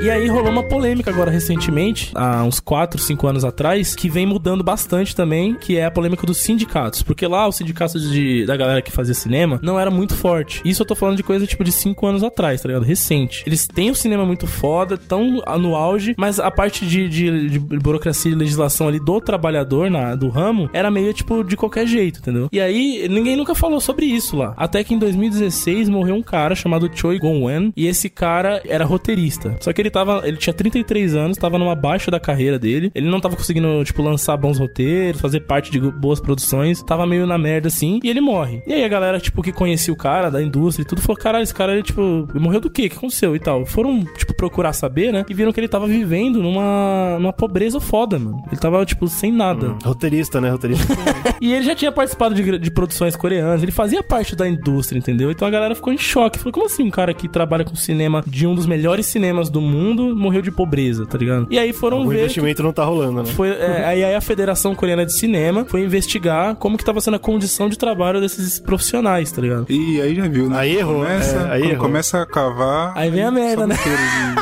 E aí rolou uma polêmica agora recentemente, há uns 4, 5 anos atrás, que vem mudando bastante também, que é a polêmica dos sindicatos. Porque lá o sindicato de, da galera que fazia cinema não era muito forte. Isso eu tô falando de coisa tipo de 5 anos atrás, tá ligado? Recente. Eles têm o cinema muito foda, tão no auge, mas a parte de, de, de burocracia e legislação ali do trabalhador, na, do ramo, era meio tipo de qualquer jeito, entendeu? E aí ninguém nunca falou sobre isso lá. Até que em 2016 morreu um cara chamado Choi Gon-wen, e esse cara era roteirista. Só que ele tava, ele tinha 33 anos, tava numa baixa da carreira dele. Ele não tava conseguindo, tipo, lançar bons roteiros, fazer parte de boas produções. Tava meio na merda assim, e ele morre. E aí a galera, tipo, que conhecia o cara da indústria e tudo, falou: caralho, esse cara, ele, tipo, morreu do quê? O que aconteceu e tal? Foram, tipo, procurar saber, né? E viram que ele tava vivendo numa, numa pobreza foda, mano. Ele tava, tipo, sem nada. Roteirista, né? Roteirista. E ele já tinha participado de, de produções coreanas, ele fazia parte da indústria, entendeu? Então a galera ficou em choque. Falou, como assim um cara que trabalha com cinema de um dos melhores cinemas do mundo morreu de pobreza, tá ligado? E aí foram o ver. investimento não tá rolando, né? Foi, é, aí a Federação Coreana de Cinema foi investigar como que tava sendo a condição de trabalho desses profissionais, tá ligado? E aí já viu, né? Aí errou, Começa, é, aí errou. começa a cavar. Aí vem a merda, né?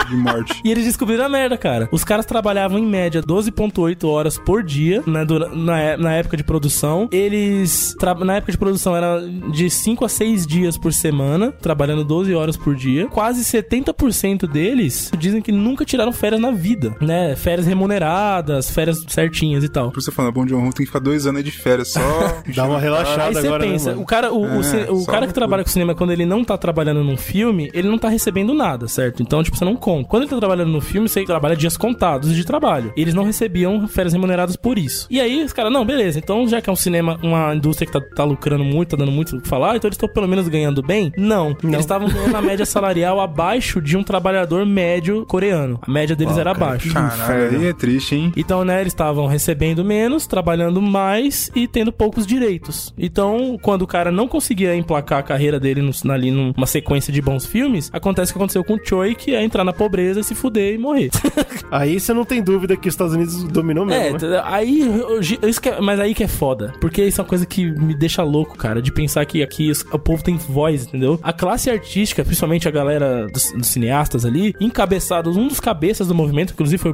De- morte. E eles descobriram a merda, cara. Os caras trabalhavam em média 12,8 horas por dia né, na, é- na época de produção. Eles, tra- na época de produção, era de 5 a 6 dias por semana, trabalhando 12 horas por dia. Quase 70% deles dizem que nunca tiraram férias na vida, né? Férias remuneradas, férias certinhas e tal. Por você falando, Bom John Ho tem que ficar dois anos aí de férias só. Dá uma relaxada Aí você agora, né, pensa, mano? o cara, o, o É, o só cara que trabalha com cinema, quando ele não tá trabalhando num filme, ele não tá recebendo nada, certo? Então, tipo, você não conta. Quando ele tá trabalhando no filme, você trabalha dias contados de trabalho. E eles não recebiam férias remuneradas por isso. E aí, os caras, não, beleza, então já que é um cinema, uma indústria que tá, tá lucrando muito, tá dando muito o que falar, então eles estão pelo menos ganhando bem? Não. Eles estavam ganhando a média salarial abaixo de um trabalhador médio coreano. A média deles era abaixo. Caralho, aí é triste, hein? Então, né, eles estavam recebendo menos, trabalhando mais e tendo poucos direitos. Então, quando o cara não conseguia emplacar a carreira dele no, ali numa sequência de bons filmes, acontece o que aconteceu com o Choi, que é entrar na pobreza, se fuder e morrer. Aí você não tem dúvida que os Estados Unidos dominou mesmo, É, né? aí, eu- isso que é- mas aí que é foda. Porque isso é uma coisa que me deixa louco, cara, de pensar que aqui os- o povo tem voz, entendeu? A classe artística, principalmente a galera dos, dos cineastas ali, encabeçados, um dos cabeças do movimento, inclusive foi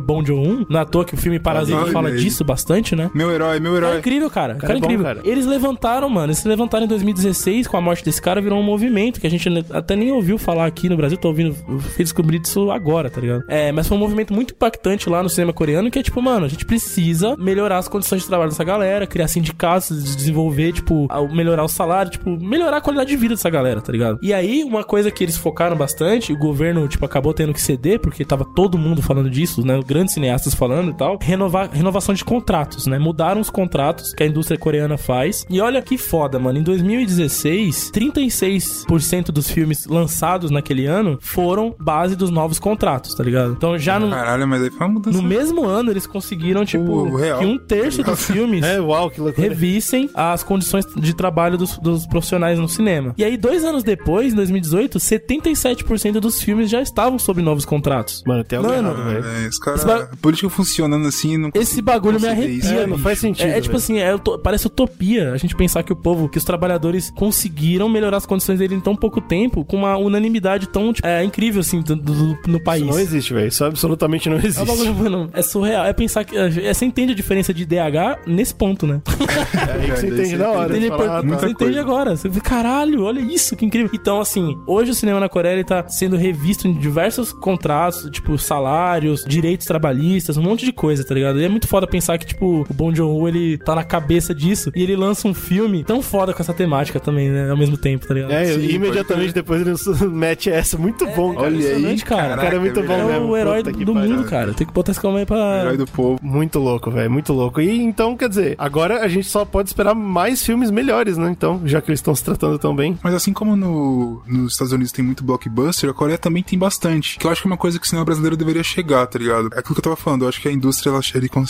não é à toa que o filme Parasita Olha fala disso bastante, né? Meu herói, meu É herói. incrível, cara. O cara, é é bom, incrível. cara. Eles levantaram, mano. Eles se levantaram em 2016 com a morte desse cara, virou um movimento que a gente até nem ouviu falar aqui no Brasil. Tô ouvindo, fui descobrir agora, tá ligado? É, mas foi um movimento muito impactante lá no cinema coreano que é tipo, mano, a gente precisa melhorar as condições de trabalho dessa galera, criar sindicatos, desenvolver, tipo, melhorar o salário, tipo, melhorar a qualidade de vida dessa galera, tá ligado? E aí, uma coisa que eles focaram bastante, o governo, tipo, acabou tendo que ceder, porque tava todo mundo falando disso, né? Grandes cineastas falando e tal. Renovar, renovação de contratos, né? Mudaram os contratos que a indústria coreana faz. E olha que foda, mano. Em 2016, 36% dos filmes lançados naquele ano foram base dos novos contratos, tá ligado? Então já no, Caralho, mas aí foi uma mudança. no mesmo ano eles conseguiram, tipo, O real. que um terço dos filmes É, uau, que loucura. revissem as condições de trabalho dos, dos profissionais no cinema. E aí, dois anos depois, em 2018, 77% dos filmes já estavam sob novos contratos. Mano, tem algo Mano, errado, velho. É, os caras. Esse ba- A política funcionando assim. Não Esse bagulho me arrepia, isso, É, não faz sentido. É, é tipo assim, é parece utopia a gente pensar que o povo, que os trabalhadores conseguiram melhorar as condições dele em tão pouco tempo, com uma unanimidade tão tipo, é, incrível, assim, do, do- no país. Isso não existe, velho. Isso absolutamente não É, existe. bagulho, mano, é surreal. É pensar que. É, você entende a diferença de DH nesse ponto, né? É você É, daí entende você na hora. Entende, Você fala, por- tá. você entende agora. Você vê, caralho, olha isso, que incrível. Então, assim, hoje o cinema na Coreia ele tá sendo revisto em diversos contratos, tipo, salários, direitos trabalhistas, um monte de coisa, tá ligado? E é muito foda pensar que, tipo, o Bong Joon-ho, ele tá na cabeça disso e ele lança um filme tão foda com essa temática também, né? Ao mesmo tempo, tá ligado? É, Sim, e imediatamente depois ele mete essa. Muito bom, cara. Olha aí, impressionante, cara. O cara é muito bom É mesmo. o herói Puta do mundo, cara. Tem que botar esse calma aí pra. Herói do povo. Muito louco, velho. Muito louco. E então, quer dizer, agora a gente só pode esperar mais filmes melhores, né? Então, já que eles estão se tratando tão bem. Mas assim como no, nos Estados Unidos tem muito blockbuster, a Coreia também tem bastante. Que eu acho que é uma coisa que o cinema brasileiro deveria chegar, tá ligado? É aquilo que eu tava falando. Eu acho que a indústria ela,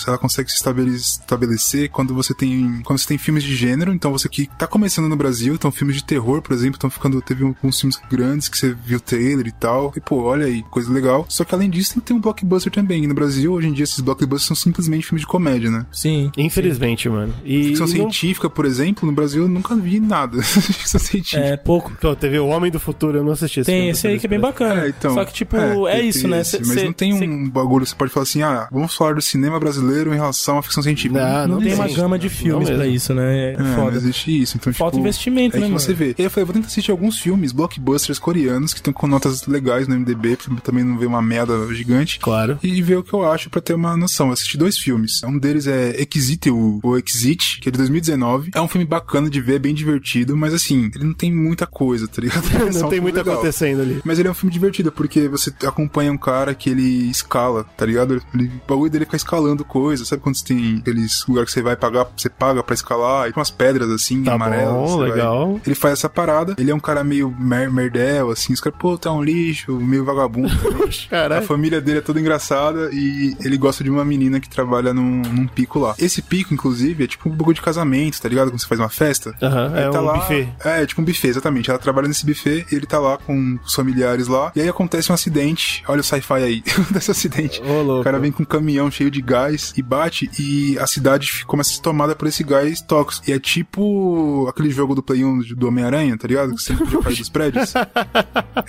ela consegue se estabele- estabelecer quando você tem quando você tem filmes de gênero. Então você que tá começando no Brasil, então filmes de terror, por exemplo, estão ficando teve alguns filmes grandes que você viu o trailer e tal. E pô, olha aí, coisa legal. Só que além disso tem que ter um blockbuster também. E no Brasil hoje em dia esses blockbusters são simplesmente filmes de comédia, né? Sim. Infelizmente, mano. E Ficção não- científica, por exemplo, no Brasil eu nunca vi nada. Ficção científica. É, pouco. Pô, teve O Homem do Futuro, eu não assisti esse Tem filme, esse aí que é bem bacana. É, então, Só que, tipo, é, tem- isso, tem né? esse, mas cê- não tem cê- um bagulho, você pode falar assim, ah, vamos falar do cinema brasileiro em relação à ficção científica. Não, Não, tem uma existe, gama de filmes Não pra isso, né? É, É, não foda. existe isso. Então, Falta tipo, investimento, é né, que você mano? vê. E aí eu falei, vou tentar assistir alguns filmes, blockbusters coreanos, que estão com notas legais no MDB, também não ver uma merda gigante. Claro. E ver o que eu acho pra ter uma noção. Eu assisti dois filmes. Um deles é Exit, o, o Exit, que é de 2019. É um filme bacana de ver, é bem divertido, mas assim, ele não tem muita coisa, tá ligado? É Não um tem muito legal. acontecendo ali. Mas ele é um filme divertido, porque você acompanha um cara que ele escala, tá ligado? Ele, o bagulho dele fica escalando coisas. Sabe quando você tem aqueles lugares que você vai pagar, você paga pra escalar, e tem umas pedras assim, Tá amarelas. bom, você vai- legal. Ele faz essa parada, ele é um cara meio mer merdel, assim, os caras, pô, tá um lixo, meio vagabundo. A Caralho. família dele é toda engraçada e ele gosta de uma menina que trabalha num, num pico lá. Esse pico, inclusive, é tipo um bagulho de casamento, tá ligado? Quando você faz uma festa. Aham, é tá um lá- buffet. É, é tipo um buffet, exatamente. Ela trabalha nesse buffet e ele tá lá com os familiares lá. E aí acontece um acidente. Olha o sci-fi aí. acontece um acidente. Ô, louco. O cara vem com um caminhão cheio de gás e bate e a cidade começa a ser tomada por esse gás tóxico. E é tipo aquele jogo do Play 1 do Homem-Aranha, tá ligado? Que sempre cair dos prédios. É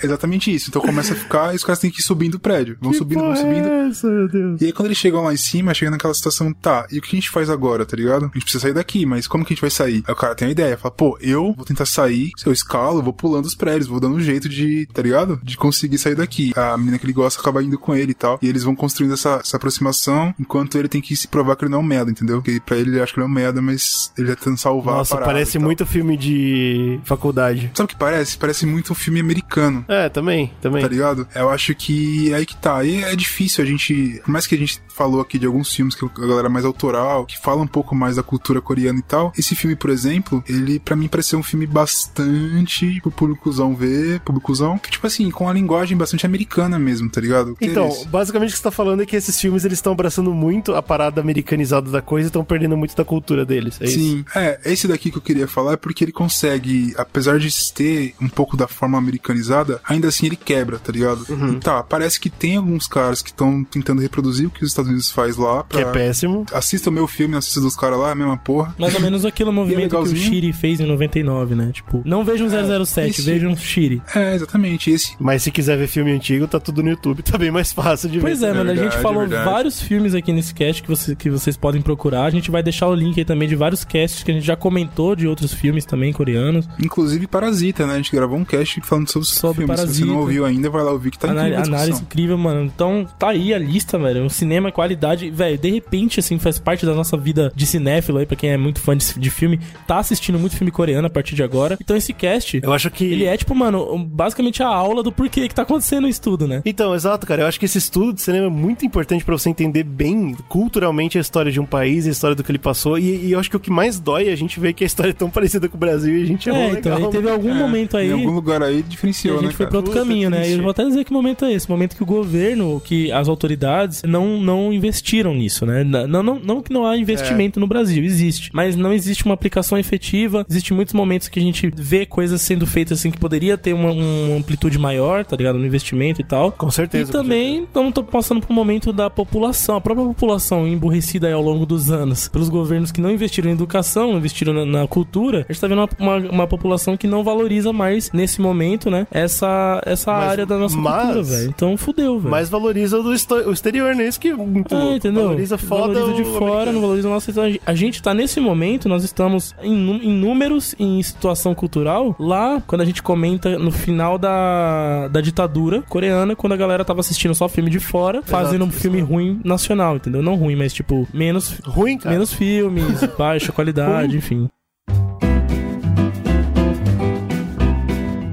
exatamente isso. Então começa a ficar, caras têm que ir subindo o prédio. Vão subindo, vão subindo. É essa, meu Deus. E aí quando eles chegam lá em cima, chega naquela situação, tá, e o que a gente faz agora, tá ligado? A gente precisa sair daqui, mas como que a gente vai sair? Aí o cara tem uma ideia, fala, pô, eu vou tentar sair, se eu escalo, eu vou pulando os prédios, vou dando um jeito de, tá ligado? De conseguir sair daqui. A menina que ele gosta acaba indo com ele e tal, e eles vão construindo essa, essa aproximação, enquanto ele tem que se provar que ele não é um merda, entendeu? Porque pra ele ele acha que ele é um merda, mas ele tá tentando salvar Nossa, parece e tal. muito filme de faculdade. Sabe o que parece? Parece muito um filme americano. É, também, também. Tá ligado? Eu acho que é aí que tá. E é difícil a gente. Por mais que a gente falou aqui de alguns filmes que a galera é mais autoral, que fala um pouco mais da cultura coreana e tal. Esse filme, por exemplo, ele para mim pareceu um filme bastante pro públicozão ver, públicozão, que tipo assim, com a linguagem bastante americana mesmo, tá ligado? Então, eles- basicamente o que você tá falando é que esses filmes eles estão abraçando muito a parada americanizada da coisa e estão perdendo muito da cultura deles. É isso? Sim, é, esse daqui que eu queria falar é porque ele consegue, apesar de ter um pouco da forma americanizada, ainda assim ele quebra, tá ligado? Uhum. E tá, parece que tem alguns caras que estão tentando reproduzir o que os Estados Unidos faz lá. Que é pra- péssimo. Assista o meu filme, assista dos caras lá, é a mesma porra. Mais ou menos aquele movimento que o. Shiri fez em 99, né? Tipo, não vejam 007, esse- vejam Shiri. É, exatamente, esse. Mas se quiser ver filme antigo, tá tudo no YouTube, tá bem mais fácil de Pois ver. é, mano, a gente verdade, falou verdade. vários filmes aqui nesse cast que, você, que vocês podem procurar. A gente vai deixar o link aí também de vários casts que a gente já comentou de outros filmes também coreanos. Inclusive Parasita, né? A gente gravou um cast falando sobre, Sobre filme. Se você Parasita. não ouviu ainda, vai lá ouvir que tá incrível análise incrível, mano. Então, tá aí a lista, velho. O cinema, qualidade. Velho, de repente, assim, faz parte da nossa vida de cinéfilo aí, pra quem é muito fã de, de filme. Tá assistindo muito filme coreano a partir de agora. Então, esse cast, Eu acho que. ele é, tipo, mano, basicamente a aula do porquê que tá acontecendo isso tudo, né? Então, exato, cara. Eu acho que esse estudo de cinema é muito importante pra você entender bem culturalmente a história de um país, a história do que ele passou. E, e eu acho que o que mais dói é a gente ver que a história é tão parecida com o Brasil e a gente É, errou então, legal. aí teve algum momento aí. Em algum lugar aí diferenciou, a gente né, foi cara? pra outro caminho, né? E eu vou até dizer que momento é esse. Momento que o governo, que as autoridades não, não investiram nisso, né? Não, não, não que não há investimento no Brasil, existe. Mas não existe uma aplicação efetiva. Existem muitos momentos que a gente vê coisas sendo feitas assim que poderia ter uma, uma amplitude maior, tá ligado? No investimento e tal. Com certeza. E também estamos passando por um momento da população, a própria população emburrecida aí ao longo dos anos, pelos governos que não investiram em educação, não investiram na, na cultura. A gente tá vendo uma, uma, uma população que não valoriza mais, nesse momento, né, essa, essa Mas- área da nossa mas- cultura, velho. Então fudeu, velho. Mas valoriza o, o exterior, né? Isso que é muito É, louco. entendeu? Valoriza foda Valoriza de fora, americano. não valoriza o nosso. A gente- tá nesse momento, nós estamos em, em números em situação cultural. Lá, quando a gente comenta no final da, da ditadura coreana, quando a galera tava assistindo só filme de fora, fazendo um filme ruim nacional, entendeu? Não ruim, mas tipo, menos, Ruim, cara. menos filmes, baixa qualidade, enfim.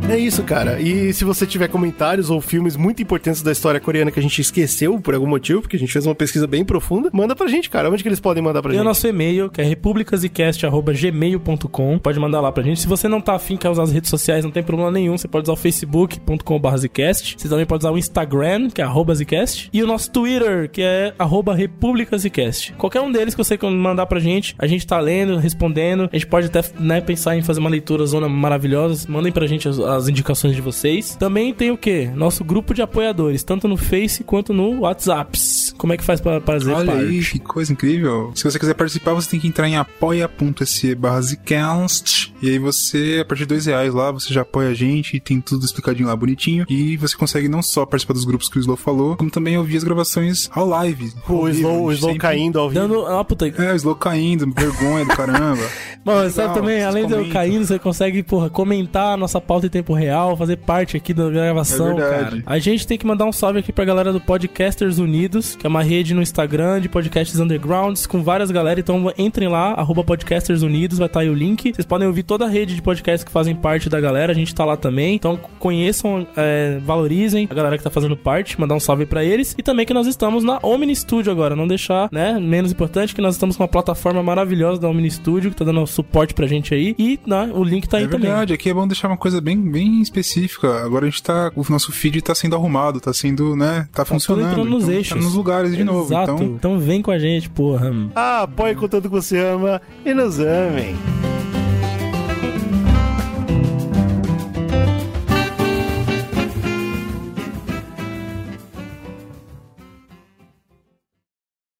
É isso, cara. E se você tiver comentários ou filmes muito importantes da história coreana que a gente esqueceu por algum motivo, porque a gente fez uma pesquisa bem profunda, manda pra gente, cara. Onde que eles podem mandar pra Tem o gente? nosso e-mail, que é republicasecast.gmail.com. Pode mandar lá pra gente. Se você não tá afim, quer usar as redes sociais, não tem problema nenhum. Você pode usar o facebook.com.br Zcast. Você também pode usar o Instagram, que é arroba Zcast. E o nosso Twitter, que é arroba republicasecast. Qualquer um deles que você mandar pra gente, a gente tá lendo, respondendo. A gente pode até né, pensar em fazer uma leitura zona maravilhosa. Mandem pra gente as, as indicações de vocês. Também tem o quê? Nosso grupo de apoiadores, tanto no Face quanto no WhatsApp. Como é que faz pra fazer Olha parte? aí, que coisa incrível. Se você quiser participar, você tem que entrar em apoia.se barra Zcast. E aí você, a partir de dois reais lá, você já apoia a gente e tem tudo explicadinho lá bonitinho. E você consegue não só participar dos grupos que o Slow falou, como também ouvir as gravações ao live. ao O vivo. Slow, o Slow sempre- caindo ao vivo. Dando uma puta. É, o Slow caindo, vergonha do caramba. Mano, sabe também, além de eu caindo, você consegue, porra, comentar a nossa pauta em tempo real, fazer parte aqui da gravação, É verdade. cara. A gente tem que mandar um salve aqui pra galera do Podcasters Unidos, que é uma rede no Instagram de podcasts undergrounds com várias galera. Então entrem lá, arroba Podcasters Unidos, vai estar aí o link. Vocês podem ouvir toda a rede de podcasts que fazem parte da galera, a gente tá lá também. Então conheçam, é, valorizem a galera que tá fazendo parte, mandar um salve pra eles. E também que nós estamos na Omni Studio agora, não deixar, né, menos importante que nós estamos com uma plataforma maravilhosa da Omni Studio, que tá dando suporte pra gente aí. E né, o link tá aí é também. verdade, aqui é bom deixar uma coisa bem, bem específica. Agora a gente tá. O nosso feed tá sendo arrumado, tá sendo, né? Tá, Tá tudo funcionando. entrando nos então, eixos. Tá nos lugares de novo. Exato. Então, então vem com a gente, porra. Ah, apoie com tanto que você ama e nos amem.